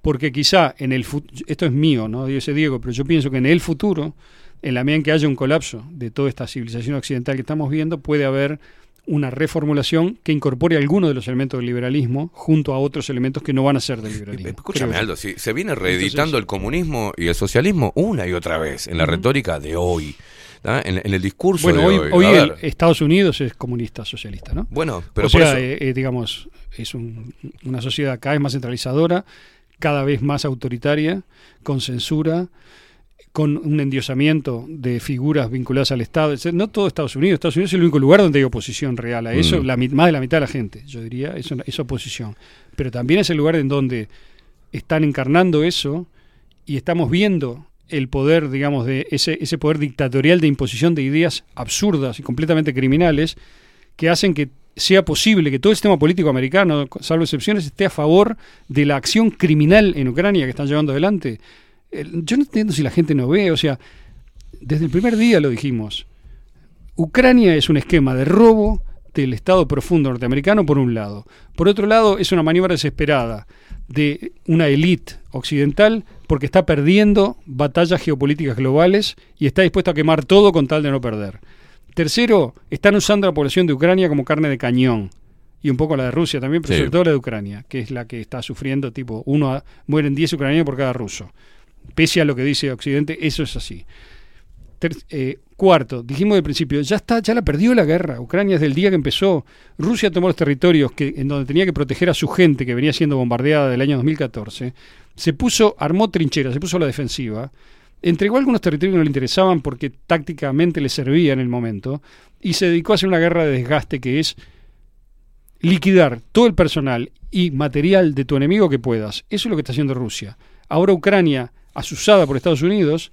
porque quizá en el futuro, esto es mío, ¿no? Dice Diego, pero yo pienso que en el futuro, en la medida en que haya un colapso de toda esta civilización occidental que estamos viendo, puede haber una reformulación que incorpore algunos de los elementos del liberalismo junto a otros elementos que no van a ser del liberalismo. Escúchame. Aldo, si se viene reeditando Entonces- el comunismo y el socialismo una y otra vez en la retórica de hoy, en, en el discurso Bueno, de hoy, hoy. hoy el- Estados Unidos es comunista socialista, ¿no? bueno, pero o por sea, eso- eh, eh, digamos, es un- una sociedad cada vez más centralizadora, cada vez más autoritaria, con censura, con un endiosamiento de figuras vinculadas al Estado. No todo Estados Unidos. Estados Unidos es el único lugar donde hay oposición real a eso. Mm. La, más de la mitad de la gente, yo diría, es, es oposición. Pero también es el lugar en donde están encarnando eso y estamos viendo el poder, digamos, de ese, ese poder dictatorial de imposición de ideas absurdas y completamente criminales que hacen que sea posible que todo el sistema político americano, salvo excepciones, esté a favor de la acción criminal en Ucrania que están llevando adelante. Yo no entiendo si la gente no ve, o sea, desde el primer día lo dijimos. Ucrania es un esquema de robo del Estado profundo norteamericano por un lado. Por otro lado, es una maniobra desesperada de una élite occidental porque está perdiendo batallas geopolíticas globales y está dispuesto a quemar todo con tal de no perder. Tercero, están usando a la población de Ucrania como carne de cañón. Y un poco la de Rusia también, pero Sí. sobre todo la de Ucrania, que es la que está sufriendo, tipo, uno a- mueren 10 ucranianos por cada ruso. Pese a lo que dice Occidente, eso es así. Eh, cuarto, dijimos del principio, ya está, ya la perdió la guerra. Ucrania desde el día que empezó. Rusia tomó los territorios que, en donde tenía que proteger a su gente que venía siendo bombardeada desde el año 2014. Se puso, armó trincheras, se puso la defensiva. Entregó algunos territorios que no le interesaban porque tácticamente le servía en el momento. Y se dedicó a hacer una guerra de desgaste que es liquidar todo el personal y material de tu enemigo que puedas. Eso es lo que está haciendo Rusia. Ahora Ucrania, asusada por Estados Unidos,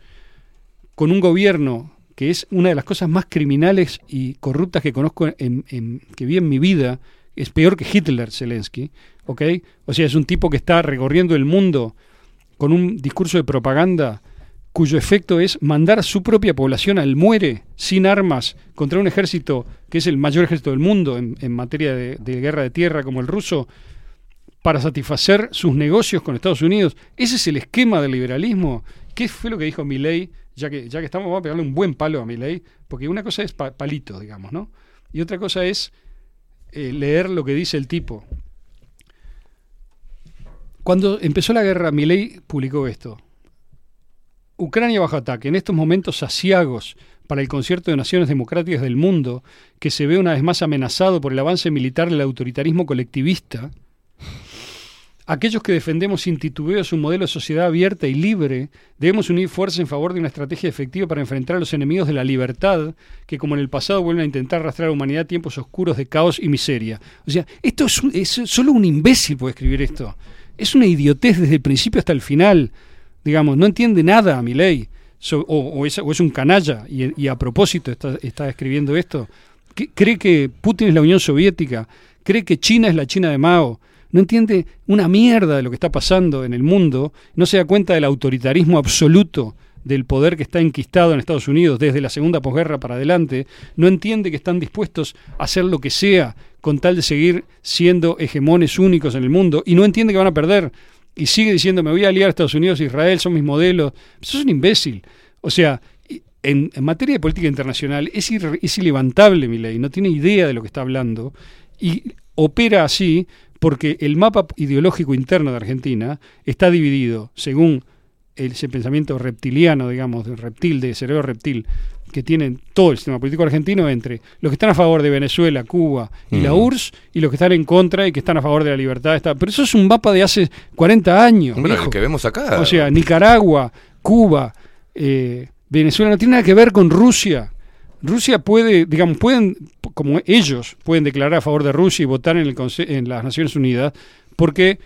con un gobierno que es una de las cosas más criminales y corruptas que conozco en, que vi en mi vida, es peor que Hitler, Zelensky, ¿ok? O sea, es un tipo que está recorriendo el mundo con un discurso de propaganda cuyo efecto es mandar a su propia población al muere sin armas contra un ejército que es el mayor ejército del mundo en, en materia de guerra de tierra como el ruso, para satisfacer sus negocios con Estados Unidos. Ese es el esquema del liberalismo. ¿Qué fue lo que dijo Milley? Ya que, ya que estamos, vamos a pegarle un buen palo a Milley, porque una cosa es pa- palito, digamos, ¿no? Y otra cosa es eh, leer lo que dice el tipo. Cuando empezó la guerra, Milley publicó esto. Ucrania bajo ataque. En estos momentos asiagos para el concierto de naciones democráticas del mundo, que se ve una vez más amenazado por el avance militar del autoritarismo colectivista, aquellos que defendemos sin titubeo su modelo de sociedad abierta y libre, debemos unir fuerzas en favor de una estrategia efectiva para enfrentar a los enemigos de la libertad, que como en el pasado vuelven a intentar arrastrar a la humanidad tiempos oscuros de caos y miseria. O sea, esto es, un- es solo un imbécil puede escribir esto. Es una idiotez desde el principio hasta el final. Digamos, no entiende nada a mi ley. o, es, un canalla y, a propósito está, escribiendo esto. ¿Qué- ¿Cree que Putin es la Unión Soviética? ¿Cree que China es la China de Mao? No entiende una mierda de lo que está pasando en el mundo, no se da cuenta del autoritarismo absoluto del poder que está enquistado en Estados Unidos desde la segunda posguerra para adelante, no entiende que están dispuestos a hacer lo que sea con tal de seguir siendo hegemones únicos en el mundo y no entiende que van a perder y sigue diciendo me voy a aliar a Estados Unidos Israel, son mis modelos. Eso es un imbécil. O sea, en, materia de política internacional es, irre- es ilevantable mi ley, no tiene idea de lo que está hablando y opera así porque el mapa ideológico interno de Argentina está dividido según el- ese pensamiento reptiliano, digamos, de reptil, de cerebro reptil, que tienen todo el sistema político argentino entre los que están a favor de Venezuela, Cuba y la. URSS y los que están en contra y que están a favor de la libertad. Está. Pero eso es un mapa de hace 40 años. Bueno, el que vemos acá. O sea, Nicaragua, Cuba, eh, Venezuela no tiene nada que ver con Rusia. Rusia puede, digamos, pueden, como ellos pueden declarar a favor de Rusia y votar en, el en las Naciones Unidas, porque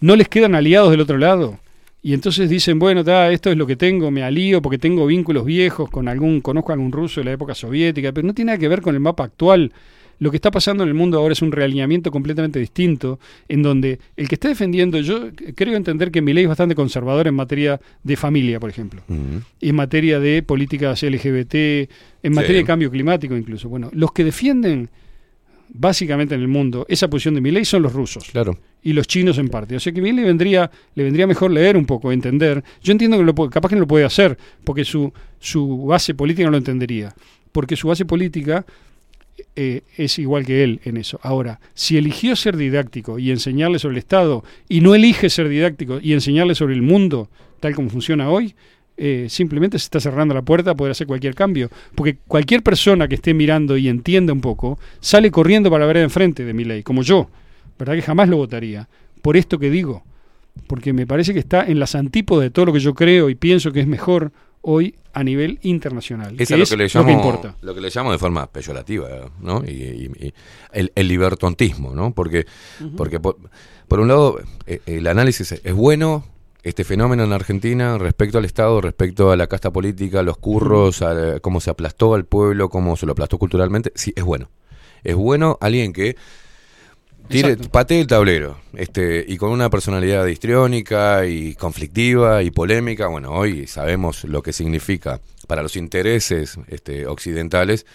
no les quedan aliados del otro lado. Y entonces dicen, bueno, ta, esto es lo que tengo, me alío porque tengo vínculos viejos con algún, conozco a algún ruso de la época soviética, pero no tiene nada que ver con el mapa actual. Lo que está pasando en el mundo ahora es un realineamiento completamente distinto, en donde el que está defendiendo, yo creo entender que mi ley es bastante conservador en materia de familia, por ejemplo, y en materia de políticas LGBT, en materia de cambio climático incluso. Bueno, los que defienden básicamente en el mundo esa posición de mi ley son los rusos Claro. y los chinos en parte. O sea que bien le vendría, le vendría mejor leer un poco, entender. Yo entiendo que lo capaz que no lo puede hacer, porque su, su base política no lo entendería. Porque su base política eh, es igual que él en eso. Ahora, si eligió ser didáctico y enseñarle sobre el Estado, y no elige ser didáctico y enseñarle sobre el mundo, tal como funciona hoy, eh, simplemente se está cerrando la puerta a poder hacer cualquier cambio. Porque cualquier persona que esté mirando y entienda un poco, sale corriendo para ver de enfrente de mi ley, como yo. ¿Verdad que jamás lo votaría? Por esto que digo. Porque me parece que está en las antípodas de todo lo que yo creo y pienso que es mejor hoy a nivel internacional. Eso que es lo que le llamo, importa. lo que le llamo de forma peyorativa, ¿no? Y, y- y el, el libertontismo, ¿no? Porque, porque por, por un lado, eh, el análisis es bueno, este fenómeno en Argentina respecto al Estado, respecto a la casta política, a los curros, a cómo se aplastó al pueblo, cómo se lo aplastó culturalmente, sí, es bueno. Es bueno alguien que tire, patee el tablero, este, y con una personalidad histriónica y conflictiva y polémica, bueno, hoy sabemos lo que significa para los intereses este, occidentales,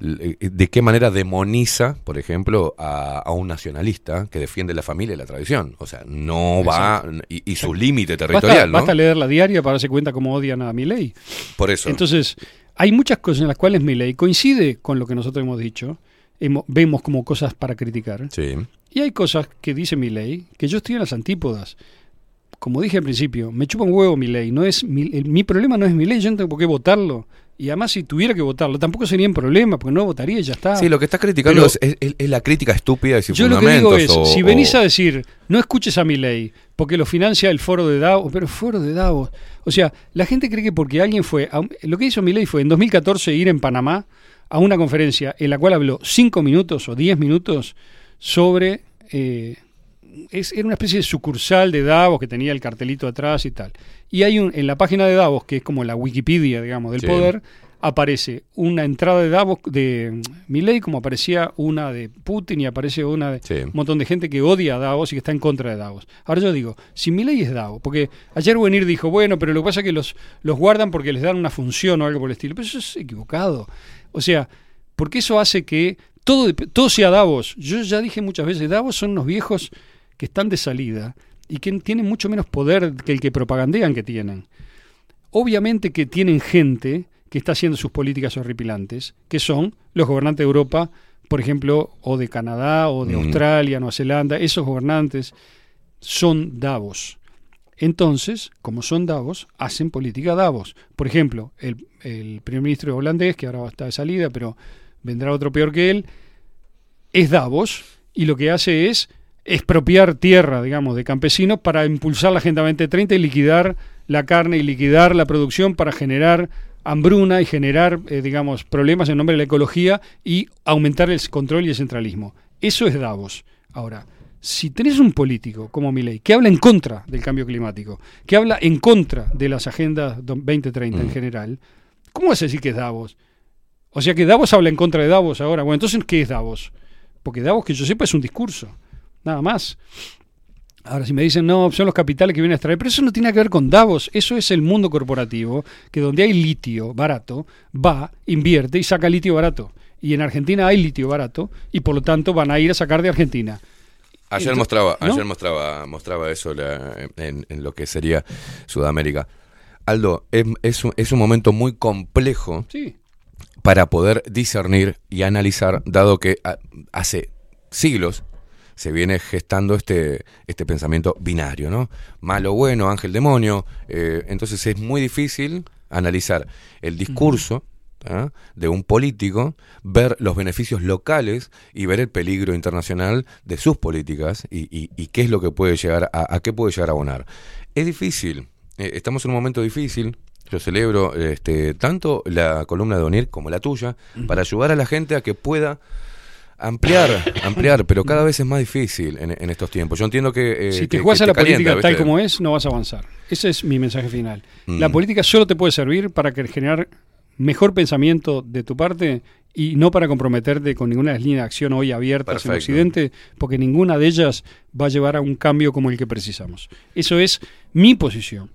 de qué manera demoniza, por ejemplo, a, a un nacionalista que defiende la familia y la tradición. O sea, no va, y, y su límite Basta, territorial, ¿no? basta leer la diaria para darse cuenta cómo odian a mi ley. Por eso. Entonces, hay muchas cosas en las cuales mi ley coincide con lo que nosotros hemos dicho, vemos como cosas para criticar. sí. Y hay cosas que dice mi ley que yo estoy en las antípodas. Como dije al principio, me chupa un huevo mi ley. No es mi, el- mi problema no es mi ley, yo no tengo por qué votarlo. Y además, si tuviera que votarlo, tampoco sería un problema, porque no votaría y ya está. Sí, lo que estás criticando es, es- es- la crítica estúpida y sin Yo lo que digo es, o- si o- venís a decir, no escuches a mi ley, porque lo financia el foro de Davos, pero foro de Davos. O sea, la gente cree que porque alguien fue, a lo que hizo mi ley fue en 2014 ir en Panamá a una conferencia en la cual habló cinco minutos o diez minutos sobre, eh, es, era una especie de sucursal de Davos que tenía el cartelito atrás y tal. Y hay un, en la página de Davos, que es como la Wikipedia, digamos, del Sí. poder, aparece una entrada de Davos de Milley como aparecía una de Putin y aparece una de Sí. un montón de gente que odia a Davos y que está en contra de Davos. Ahora yo digo, si Milley es Davos, porque ayer Wenir dijo, bueno, pero lo que pasa es que los, los guardan porque les dan una función o algo por el estilo, pero eso es equivocado. O sea, porque eso hace que todo, todo sea Davos. Yo ya dije muchas veces, Davos son unos viejos que están de salida y que tienen mucho menos poder que el que propagandean que tienen. Obviamente que tienen gente que está haciendo sus políticas horripilantes, que son los gobernantes de Europa, por ejemplo, o de Canadá, o de Mm. Australia, Nueva Zelanda, esos gobernantes son Davos. Entonces, como son Davos, hacen política Davos. Por ejemplo, el, el primer ministro holandés, que ahora está de salida, pero vendrá otro peor que él, es Davos y lo que hace es expropiar tierra, digamos, de campesinos para impulsar la Agenda 2030 y liquidar la carne y liquidar la producción para generar hambruna y generar, eh, digamos, problemas en nombre de la ecología y aumentar el control y el centralismo. Eso es Davos. Ahora, si tenés un político como Milei que habla en contra del cambio climático, que habla en contra de las agendas do- 2030 en Mm. general, ¿cómo vas a decir que es Davos? O sea que Davos habla en contra de Davos ahora. Bueno, entonces, ¿qué es Davos? Porque Davos, que yo sepa, es un discurso. Nada más. Ahora, si me dicen, no, son los capitales que vienen a extraer, pero eso no tiene que ver con Davos, eso es el mundo corporativo, que donde hay litio barato, va, invierte y saca litio barato. Y en Argentina hay litio barato, y por lo tanto van a ir a sacar de Argentina. Ayer mostraba, ¿no? ayer mostraba, mostraba eso la- en, en lo que sería Sudamérica. Aldo, es, es un, es un momento muy complejo Sí, para poder discernir y analizar, dado que a- hace siglos se viene gestando este, este pensamiento binario, ¿no? Malo, bueno, ángel, demonio. eh, entonces es muy difícil analizar el discurso ¿ah? de un político, ver los beneficios locales y ver el peligro internacional de sus políticas y, y- y qué es lo que puede llegar a, a qué puede llegar a abonar. Es difícil, estamos en un momento difícil. Yo celebro este, tanto la columna de Onir como la tuya para ayudar a la gente a que pueda ampliar, ampliar, pero cada vez es más difícil en, en estos tiempos. Yo entiendo que... eh, si te juegas a la calienta, política tal como es, no vas a avanzar. Ese es mi mensaje final. La Mm. política solo te puede servir para generar mejor pensamiento de tu parte y no para comprometerte con ninguna de las líneas de acción hoy abiertas en. Occidente, porque ninguna de ellas va a llevar a un cambio como el que precisamos. Eso es mi posición.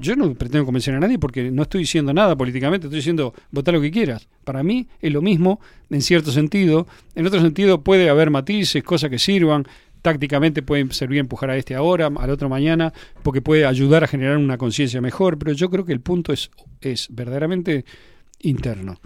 Yo no pretendo convencer a nadie porque no estoy diciendo nada políticamente, estoy diciendo votar lo que quieras. Para mí es lo mismo en cierto sentido. En otro sentido puede haber matices, cosas que sirvan. Tácticamente pueden servir a empujar a este ahora, al otro mañana, porque puede ayudar a generar una conciencia mejor. Pero yo creo que el punto es, es verdaderamente interno,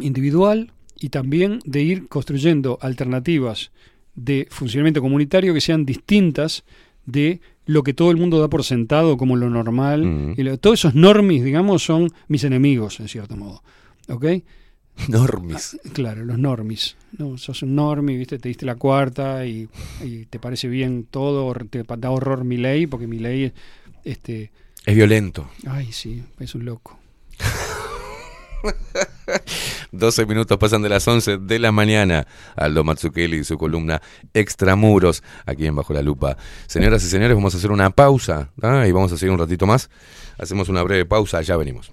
individual y también de ir construyendo alternativas de funcionamiento comunitario que sean distintas de lo que todo el mundo da por sentado como lo normal. Mm. Y lo- todos esos normis, digamos, son mis enemigos, en cierto modo. ¿Ok? Normis. Claro, los normis. No, sos un normi, ¿viste? Te diste la cuarta y, y te parece bien todo, te da horror mi ley, porque mi ley, este, Es violento. ay, sí, es un loco. 12 minutos pasan de las 11 de la mañana. Aldo Matsukeli y su columna Extramuros, aquí en Bajo la Lupa. Señoras y señores, vamos a hacer una pausa ¿ah? y vamos a seguir un ratito más. Hacemos una breve pausa, ya venimos.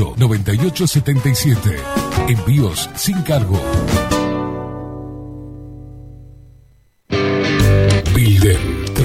2-208-9877. Envíos sin cargo. Builden.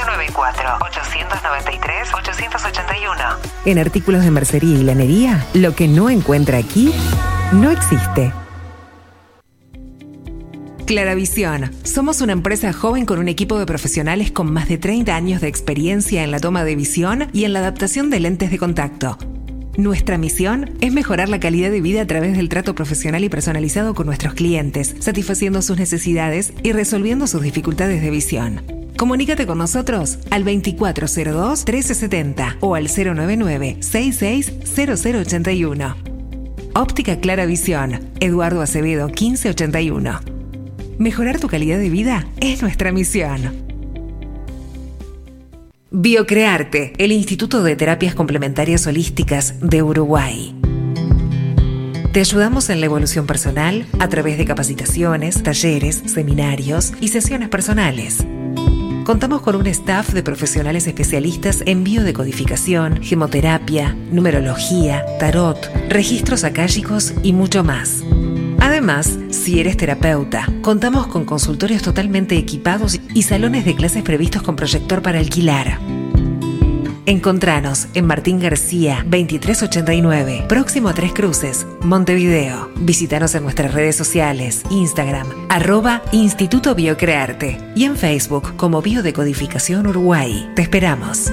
094-893-881. En artículos de mercería y lanería, lo que no encuentra aquí, no existe. Claravisión. Somos una empresa joven con un equipo de profesionales con más de 30 años de experiencia en la toma de visión y en la adaptación de lentes de contacto. Nuestra misión es mejorar la calidad de vida a través del trato profesional y personalizado con nuestros clientes, satisfaciendo sus necesidades y resolviendo sus dificultades de visión. Comunícate con nosotros al 2402-1370 o al 099-660081. Óptica Clara Visión, Eduardo Acevedo 1581. Mejorar tu calidad de vida es nuestra misión. Biocrearte, el Instituto de Terapias Complementarias Holísticas de Uruguay. Te ayudamos en la evolución personal a través de capacitaciones, talleres, seminarios y sesiones personales. Contamos con un staff de profesionales especialistas en biodecodificación, gemoterapia, numerología, tarot, registros akáshicos y mucho más. Además, si eres terapeuta, contamos con consultorios totalmente equipados y salones de clases previstos con proyector para alquilar. Encontranos en Martín García 2389, próximo a Tres Cruces, Montevideo. Visítanos en nuestras redes sociales, Instagram, arroba Instituto Biocrearte y en Facebook como Biodecodificación Uruguay. Te esperamos.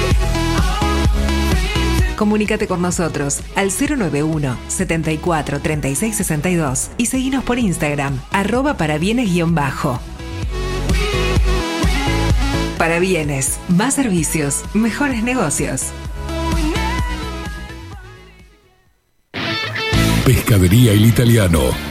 Comunícate con nosotros al 091 74 36 62 y seguinos por Instagram, arroba para bienes-bajo. Para bienes, más servicios, mejores negocios. Pescadería El Italiano.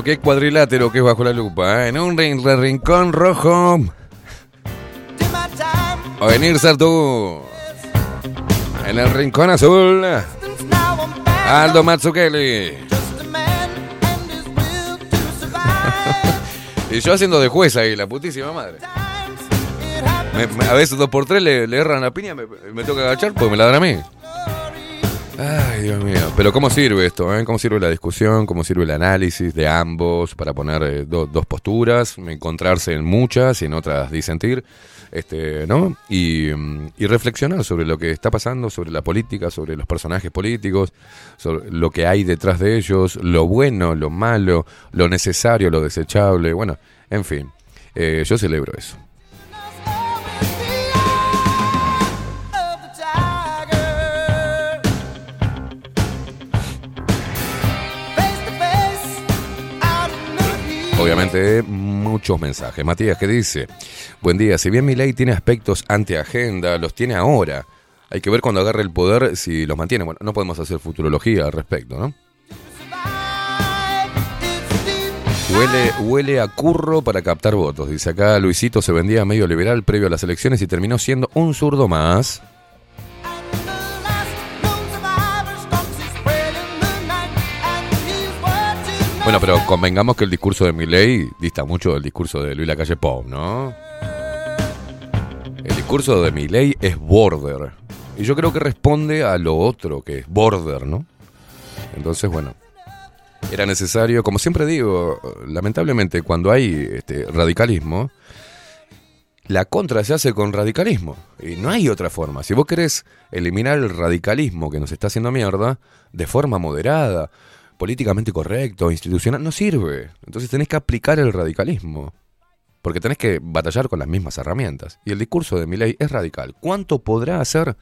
Mío, qué cuadrilátero que es bajo la lupa. ¿eh? En un rin- rincón rojo. A venir tú. En el rincón azul. Aldo Mazzukeli. y yo haciendo de juez ahí, la putísima madre. A veces dos por tres le, le erran la piña, me, me que agachar porque me la dan a mí. Ay, Dios mío. Pero ¿cómo sirve esto? eh? ¿Cómo sirve la discusión? ¿Cómo sirve el análisis de ambos para poner eh, do- dos posturas? Encontrarse en muchas y en otras disentir. Este, ¿no? Y, mm, y reflexionar sobre lo que está pasando, sobre la política, sobre los personajes políticos, sobre lo que hay detrás de ellos, lo bueno, lo malo, lo necesario, lo desechable. Bueno, en fin. Eh, yo celebro eso. Obviamente, muchos mensajes. Matías, ¿qué dice? Buen día. Si bien mi ley tiene aspectos antiagenda, los tiene ahora. Hay que ver cuando agarre el poder si los mantiene. Bueno, no podemos hacer futurología al respecto, ¿no? Huele, huele a curro para captar votos. Dice acá, Luisito se vendía medio liberal previo a las elecciones y terminó siendo un zurdo más. Bueno, pero convengamos que el discurso de Milley dista mucho del discurso de Luis Lacalle Pou, ¿no? El discurso de Milley es border. Y yo creo que responde a lo otro que es border, ¿no? Entonces, bueno, era necesario, como siempre digo, lamentablemente cuando hay este, radicalismo, la contra se hace con radicalismo. Y no hay otra forma. Si vos querés eliminar el radicalismo que nos está haciendo mierda, de forma moderada, políticamente correcto, institucional, no sirve. Entonces tenés que aplicar el radicalismo. Porque tenés que batallar con las mismas herramientas. Y el discurso de Milei es radical. ¿Cuánto podrá hacer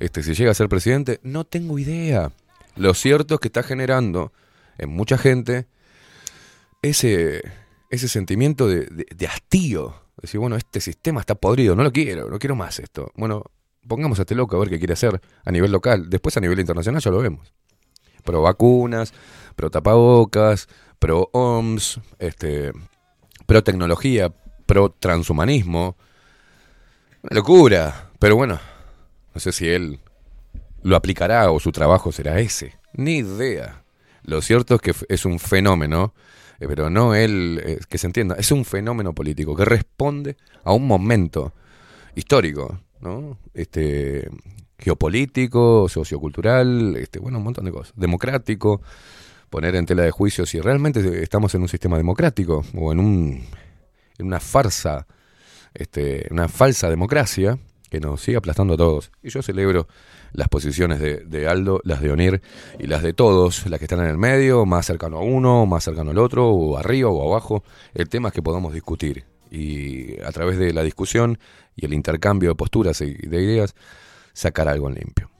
este, si llega a ser presidente? No tengo idea. Lo cierto es que está generando en mucha gente ese, ese sentimiento de, de- de hastío. Decir, bueno, este sistema está podrido, no lo quiero, no quiero más esto. Bueno, pongamos a este loco a ver qué quiere hacer a nivel local. Después a nivel internacional ya lo vemos. Pro vacunas, pro tapabocas, pro OMS, este, pro tecnología, pro transhumanismo. Una locura. Pero bueno, no sé si él lo aplicará o su trabajo será ese. Ni idea. Lo cierto es que es un fenómeno, eh, pero no él, eh, que se entienda, es un fenómeno político que responde a un momento histórico, ¿no? Este, geopolítico, sociocultural, este, bueno, un montón de cosas. Democrático, poner en tela de juicio si realmente estamos en un sistema democrático o en, un, en una farsa, este, una falsa democracia que nos sigue aplastando a todos. Y yo celebro las posiciones de, de Aldo, las de Onir y las de todos, las que están en el medio, más cercano a uno, más cercano al otro, o arriba o abajo. El tema es que podamos discutir y a través de la discusión y el intercambio de posturas y de ideas, sacar algo en limpio.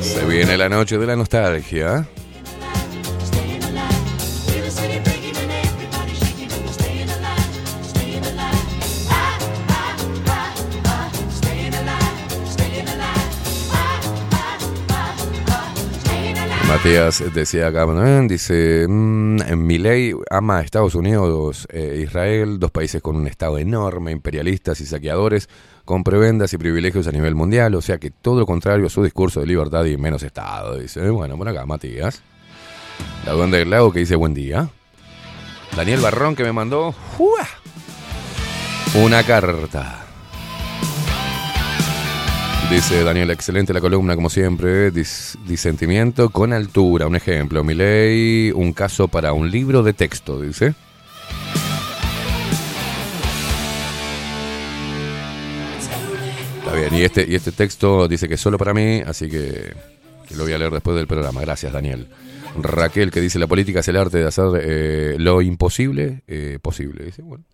Se viene la noche de la nostalgia. Matías decía acá, ¿no? dice, mm, mi ley ama a Estados Unidos, eh, Israel, dos países con un Estado enorme, imperialistas y saqueadores, con prebendas y privilegios a nivel mundial, o sea que todo lo contrario a su discurso de libertad y menos Estado, dice. Bueno, por acá, Matías. La duende del lago que dice buen día. Daniel Barrón que me mandó una carta. Dice Daniel, excelente la columna como siempre, dis- disentimiento con altura. Un ejemplo, mi ley, un caso para un libro de texto, dice. Está bien, y este, y este texto dice que es solo para mí, así que, que lo voy a leer después del programa. Gracias, Daniel. Raquel, que dice, la política es el arte de hacer eh, lo imposible eh, posible. Dice, bueno.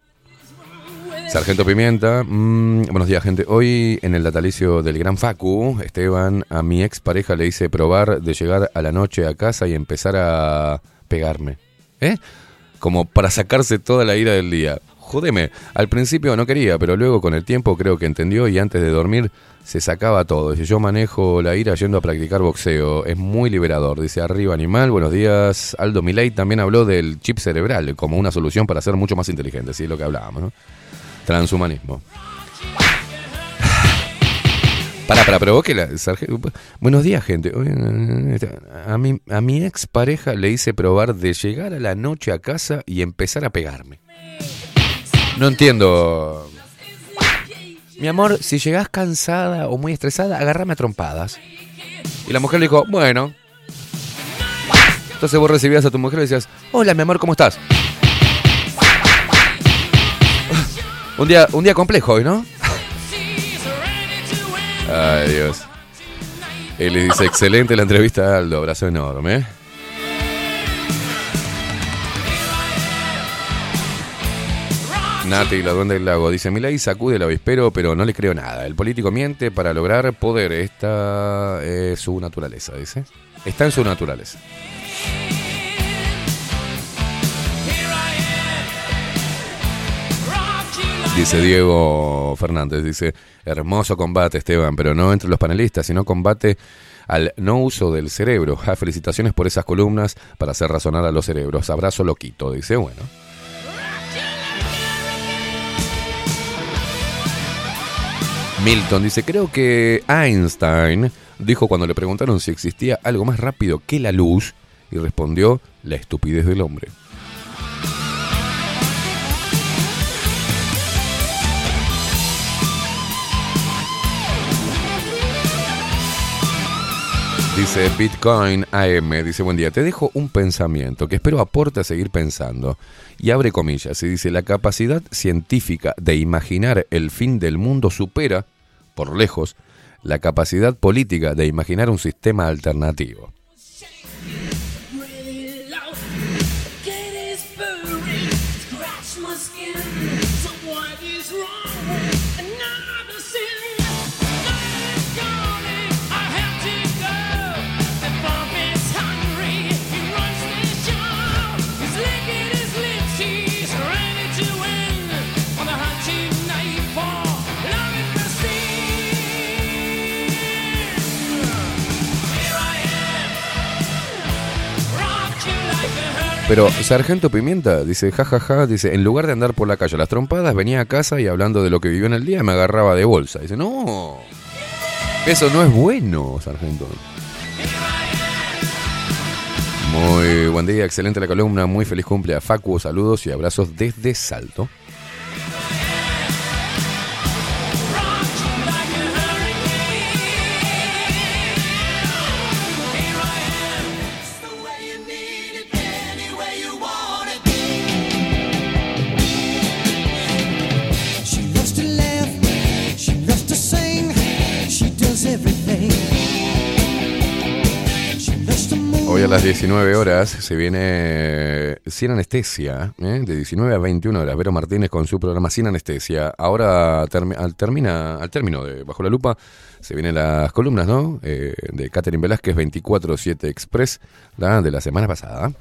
Sargento Pimienta, mm, buenos días gente. Hoy en el natalicio del gran Facu, Esteban, a mi ex pareja le hice probar de llegar a la noche a casa y empezar a pegarme. ¿Eh? Como para sacarse toda la ira del día. Jódeme, al principio no quería, pero luego con el tiempo creo que entendió y antes de dormir se sacaba todo. Dice, yo manejo la ira yendo a practicar boxeo. Es muy liberador. Dice, arriba animal, buenos días. Aldo Milei también habló del chip cerebral como una solución para ser mucho más inteligente. Sí, es lo que hablábamos, ¿no? Transhumanismo. Para, para, pero vos que la Buenos días, gente. A mi, a mi ex pareja le hice probar de llegar a la noche a casa y empezar a pegarme. No entiendo. Mi amor, si llegás cansada o muy estresada, agárrame a trompadas. Y la mujer le dijo, bueno. Entonces vos recibías a tu mujer y decías, hola mi amor, ¿cómo estás? Un día, un día complejo hoy, ¿no? Ay, Dios. Él le dice, excelente la entrevista, Aldo. Abrazo enorme. ¿eh? Nati, la duende del lago, dice, Milei sacude el avispero, pero no le creo nada. El político miente para lograr poder. Esta es su naturaleza, dice. Está en su naturaleza. Dice Diego Fernández, dice, hermoso combate Esteban, pero no entre los panelistas, sino combate al no uso del cerebro. Ja, felicitaciones por esas columnas para hacer razonar a los cerebros. Abrazo loquito, dice, bueno. Milton dice, creo que Einstein dijo cuando le preguntaron si existía algo más rápido que la luz y respondió la estupidez del hombre. Dice Bitcoin AM, dice buen día, te dejo un pensamiento que espero aporte a seguir pensando. Y abre comillas, y dice, la capacidad científica de imaginar el fin del mundo supera, por lejos, la capacidad política de imaginar un sistema alternativo. Pero Sargento Pimienta dice, jajaja, dice, en lugar de andar por la calle a las trompadas, venía a casa y hablando de lo que vivió en el día me agarraba de bolsa. Dice, no, eso no es bueno, Sargento. Muy buen día, excelente la columna, muy feliz cumple a Facu, saludos y abrazos desde Salto. Las 19 horas se viene Sin Anestesia, ¿eh? de 19 a 21 horas. Vero Martínez con su programa Sin Anestesia. Ahora termi- al, termina, al término de Bajo la Lupa se vienen las columnas, ¿no? Eh, de Catherine Velázquez 24-7 Express, de la semana pasada.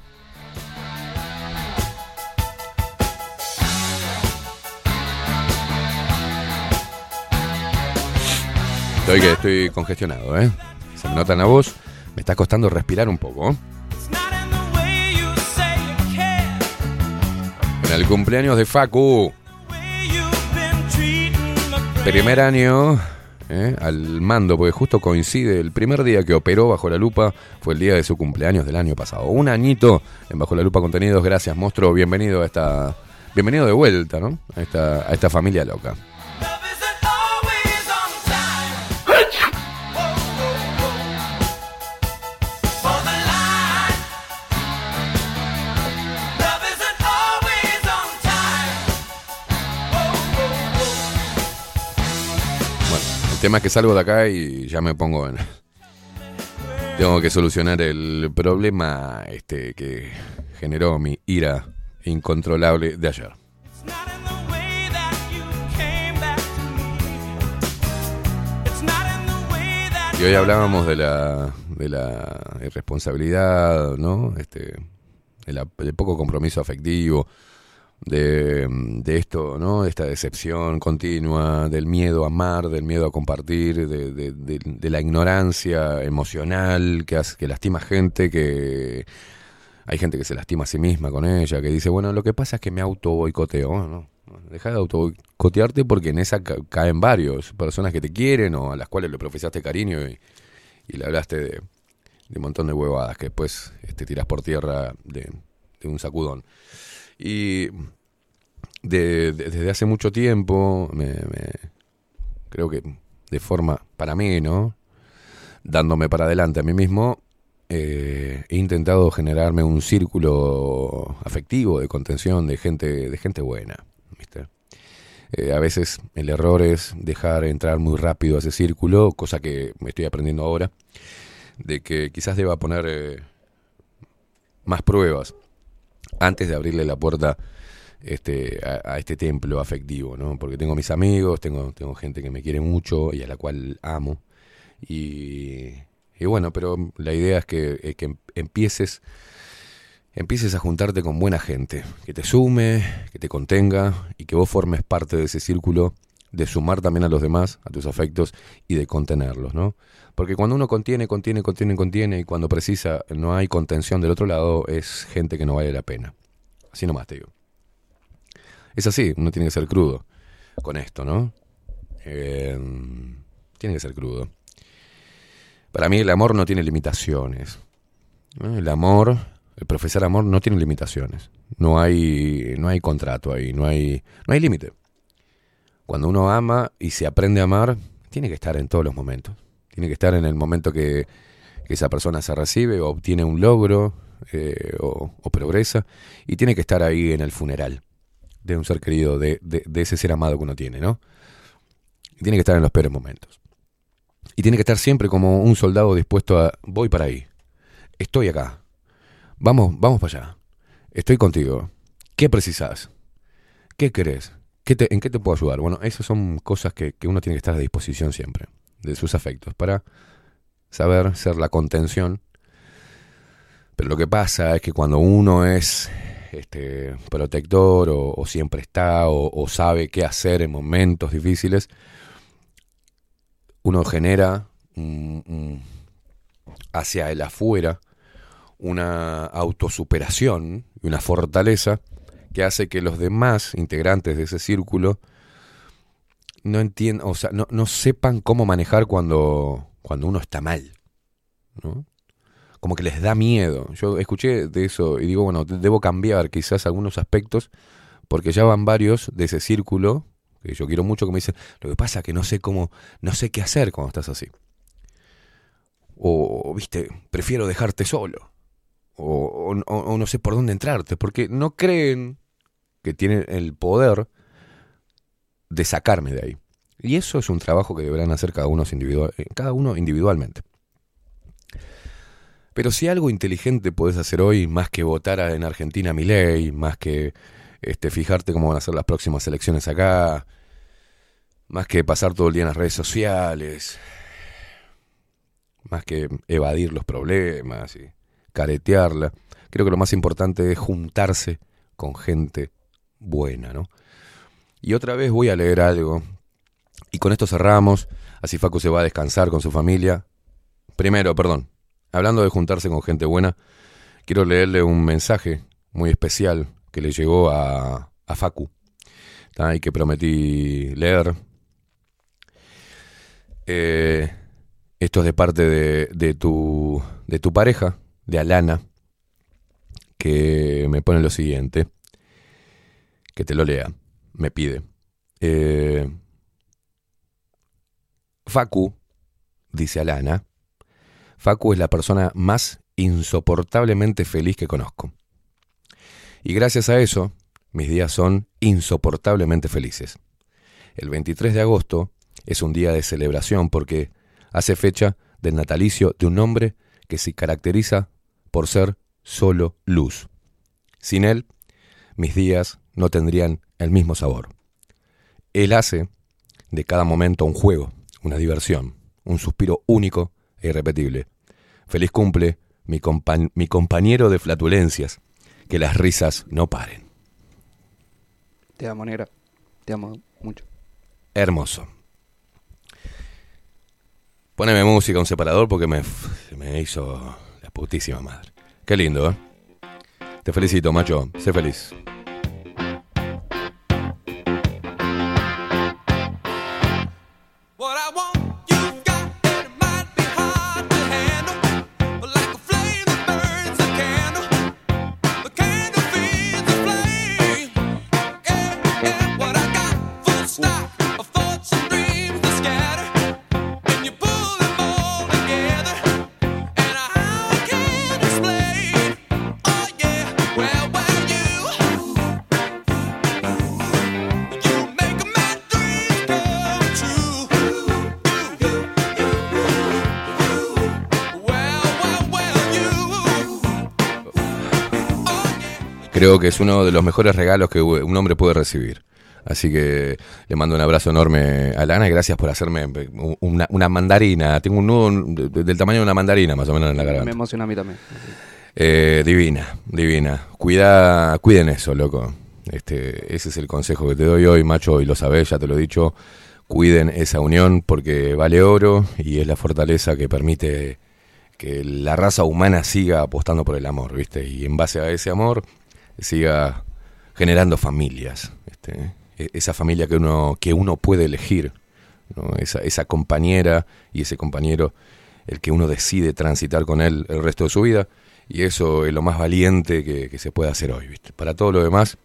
Estoy estoy congestionado, ¿eh? Se me nota en la voz. Me está costando respirar un poco. En el cumpleaños de Facu. Primer año ¿eh? al mando, porque justo coincide el primer día que operó Bajo la Lupa, fue el día de su cumpleaños del año pasado. Un añito en Bajo la Lupa Contenidos. Gracias, monstruo. Bienvenido a esta. Bienvenido de vuelta, ¿no? A esta, a esta familia loca. El tema es que salgo de acá y ya me pongo en. Tengo que solucionar el problema este, que generó mi ira incontrolable de ayer. Y hoy hablábamos de la, de la irresponsabilidad, ¿no? Este, del de poco compromiso afectivo, de, de esto, ¿no? De esta decepción continua, del miedo a amar, del miedo a compartir, de, de- la ignorancia emocional que, hace, que lastima gente, que hay gente que se lastima a sí misma con ella, que dice, bueno, lo que pasa es que me auto boicoteo. No, deja de auto boicotearte porque en esa ca- caen varios, personas que te quieren o a las cuales le profesaste cariño y, y le hablaste de, un montón de huevadas que después te tiras por tierra de un sacudón. Y de- de- desde hace mucho tiempo, me, me- creo que de forma, para mí, ¿no? Dándome para adelante a mí mismo, eh, he intentado generarme un círculo afectivo de contención de gente, de gente buena, ¿viste? Eh, a veces el error es dejar entrar muy rápido a ese círculo, cosa que me estoy aprendiendo ahora, de que quizás deba poner eh, más pruebas antes de abrirle la puerta este, a, a este templo afectivo, ¿no? Porque tengo mis amigos, tengo, tengo gente que me quiere mucho y a la cual amo. Y, y bueno, pero la idea es que, que em- empieces, empieces a juntarte con buena gente, que te sume, que te contenga y que vos formes parte de ese círculo de sumar también a los demás, a tus afectos y de contenerlos, ¿no? Porque cuando uno contiene, contiene, contiene, contiene y cuando precisa no hay contención del otro lado, es gente que no vale la pena. Así nomás te digo. Es así, uno tiene que ser crudo con esto, ¿no? Eh, tiene que ser crudo. Para mí el amor no tiene limitaciones. El amor, el profesar amor no tiene limitaciones. No hay, no hay contrato ahí, no hay, no hay límite. Cuando uno ama y se aprende a amar, tiene que estar en todos los momentos. Tiene que estar en el momento que, esa persona se recibe o obtiene un logro eh, o, progresa. Y tiene que estar ahí en el funeral de un ser querido, de, de- ese ser amado que uno tiene, ¿no? Y tiene que estar en los peores momentos. Y tiene que estar siempre como un soldado dispuesto a, voy para ahí, estoy acá, vamos, vamos para allá, estoy contigo, ¿qué precisas? ¿Qué querés? ¿Qué te- ¿En qué te puedo ayudar? Bueno, esas son cosas que, uno tiene que estar a disposición siempre, de sus afectos, para saber ser la contención. Pero lo que pasa es que cuando uno es este, protector o, siempre está o, sabe qué hacer en momentos difíciles, uno genera hacia el afuera una autosuperación y una fortaleza que hace que los demás integrantes de ese círculo no entiendan, o sea, no, no sepan cómo manejar cuando, cuando uno está mal. ¿no? Como que les da miedo. Yo escuché de eso y digo, bueno, de- debo cambiar quizás algunos aspectos porque ya van varios de ese círculo que yo quiero mucho que me dicen, lo que pasa es que no sé cómo, no sé qué hacer cuando estás así. O, viste, prefiero dejarte solo. O, no sé por dónde entrarte, porque no creen que tienen el poder de sacarme de ahí. Y eso es un trabajo que deberán hacer cada uno, eh, cada uno individualmente. Pero si algo inteligente puedes hacer hoy, más que votar en Argentina mi ley, más que este, fijarte cómo van a ser las próximas elecciones acá, más que pasar todo el día en las redes sociales, más que evadir los problemas y caretearla, creo que lo más importante es juntarse con gente buena, ¿no? Y otra vez voy a leer algo, y con esto cerramos, así Facu se va a descansar con su familia. Primero, perdón, hablando de juntarse con gente buena, quiero leerle un mensaje muy especial que le llegó a, a Facu y que prometí leer. Eh, esto es de parte de, de tu, de tu pareja, de Alana, que me pone lo siguiente, que te lo lea, me pide. Eh, Facu, dice Alana, Facu es la persona más insoportablemente feliz que conozco. Y gracias a eso, mis días son insoportablemente felices. El 23 de agosto es un día de celebración porque hace fecha del natalicio de un hombre que se caracteriza por ser solo luz. Sin él, mis días no tendrían el mismo sabor. Él hace de cada momento un juego, una diversión, un suspiro único e irrepetible. Feliz cumple, mi, compa- mi compañero de flatulencias. Que las risas no paren. Te amo, negra. Te amo mucho. Hermoso. Poneme música, un separador, porque me, me hizo putísima madre. Qué lindo, ¿eh? Te felicito, macho. Sé feliz. Creo que es uno de los mejores regalos que un hombre puede recibir. Así que le mando un abrazo enorme a Lana y gracias por hacerme una, una mandarina. Tengo un nudo de- del tamaño de una mandarina más o menos en la Me garganta. emociona a mí también. Eh, divina, divina. Cuida, cuiden eso, loco. Este, ese es el consejo que te doy hoy, macho, y lo sabés, ya te lo he dicho. Cuiden esa unión porque vale oro y es la fortaleza que permite que la raza humana siga apostando por el amor, ¿viste? Y en base a ese amor siga generando familias, ¿viste? E- Esa familia que uno, que uno puede elegir, ¿no? esa, esa compañera y ese compañero, el que uno decide transitar con él el resto de su vida, y eso es lo más valiente que, que se puede hacer hoy, ¿viste? Para todo lo demás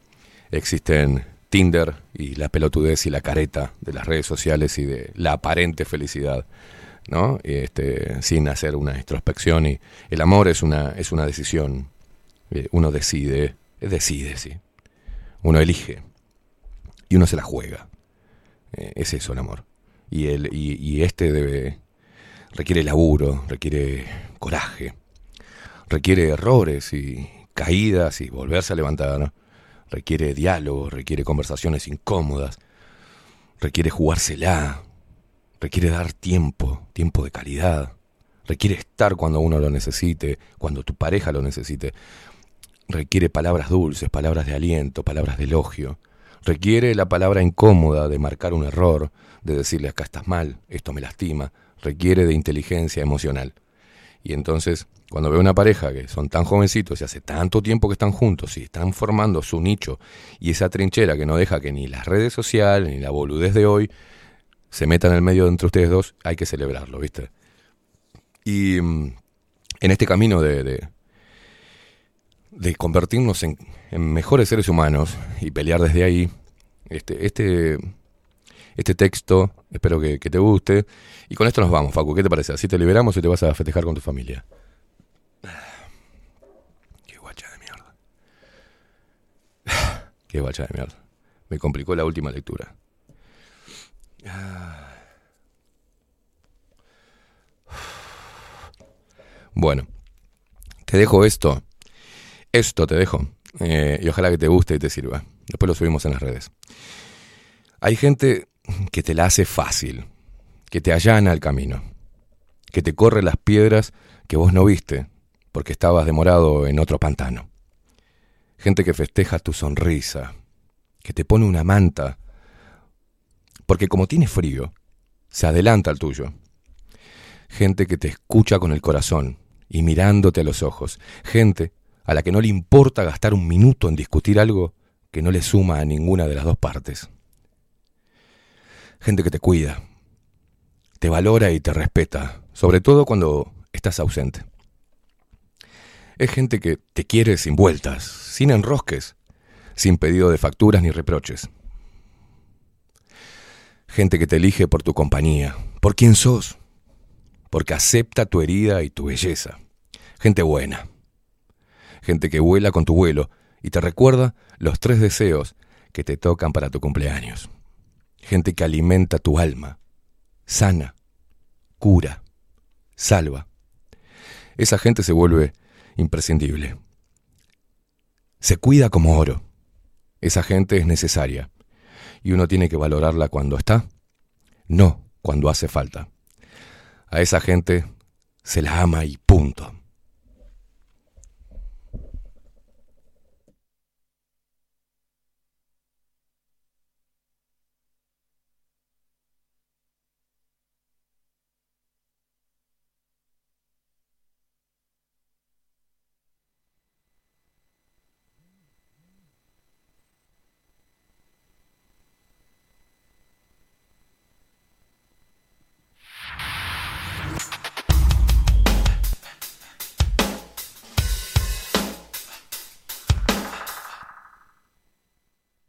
existen Tinder y la pelotudez y la careta de las redes sociales y de la aparente felicidad, ¿no? Este, sin hacer una introspección y el amor es una es una decisión. Eh, Uno decide, decide, sí. Uno elige y uno se la juega. Eh, es eso el amor. Y el y, y este debe requiere laburo, requiere coraje, requiere errores y caídas y volverse a levantar. Requiere diálogo, requiere conversaciones incómodas, requiere jugársela, requiere dar tiempo, tiempo de calidad, requiere estar cuando uno lo necesite, cuando tu pareja lo necesite, requiere palabras dulces, palabras de aliento, palabras de elogio, requiere la palabra incómoda de marcar un error, de decirle acá estás mal, esto me lastima, requiere de inteligencia emocional. Y entonces, cuando veo una pareja que son tan jovencitos y hace tanto tiempo que están juntos y están formando su nicho y esa trinchera que no deja que ni las redes sociales ni la boludez de hoy se metan en el medio entre ustedes dos, hay que celebrarlo, ¿viste? Y mm, en este camino de, de, de convertirnos en, mejores seres humanos y pelear desde ahí, este, este, este texto, espero que, que te guste. Y con esto nos vamos, Facu. ¿Qué te parece? Así te liberamos y te vas a festejar con tu familia. Qué guacha de mierda. Qué guacha de mierda. Me complicó la última lectura. Bueno, te dejo esto. Esto te dejo. Eh, y ojalá que te guste y te sirva. Después lo subimos en las redes. Hay gente que te la hace fácil, que te allana el camino, que te corre las piedras que vos no viste porque estabas demorado en otro pantano. Gente que festeja tu sonrisa, que te pone una manta, porque como tiene frío, se adelanta al tuyo. Gente que te escucha con el corazón y mirándote a los ojos. Gente a la que no le importa gastar un minuto en discutir algo que no le suma a ninguna de las dos partes. Gente que te cuida, te valora y te respeta, sobre todo cuando estás ausente. Es gente que te quiere sin vueltas, sin enrosques, sin pedido de facturas ni reproches. Gente que te elige por tu compañía, por quién sos, porque acepta tu herida y tu belleza. Gente buena. Gente que vuela con tu vuelo y te recuerda los tres deseos que te tocan para tu cumpleaños. Gente que alimenta tu alma, sana, cura, salva. Esa gente se vuelve imprescindible. Se cuida como oro. Esa gente es necesaria. Y uno tiene que valorarla cuando está, no cuando hace falta. A esa gente se la ama y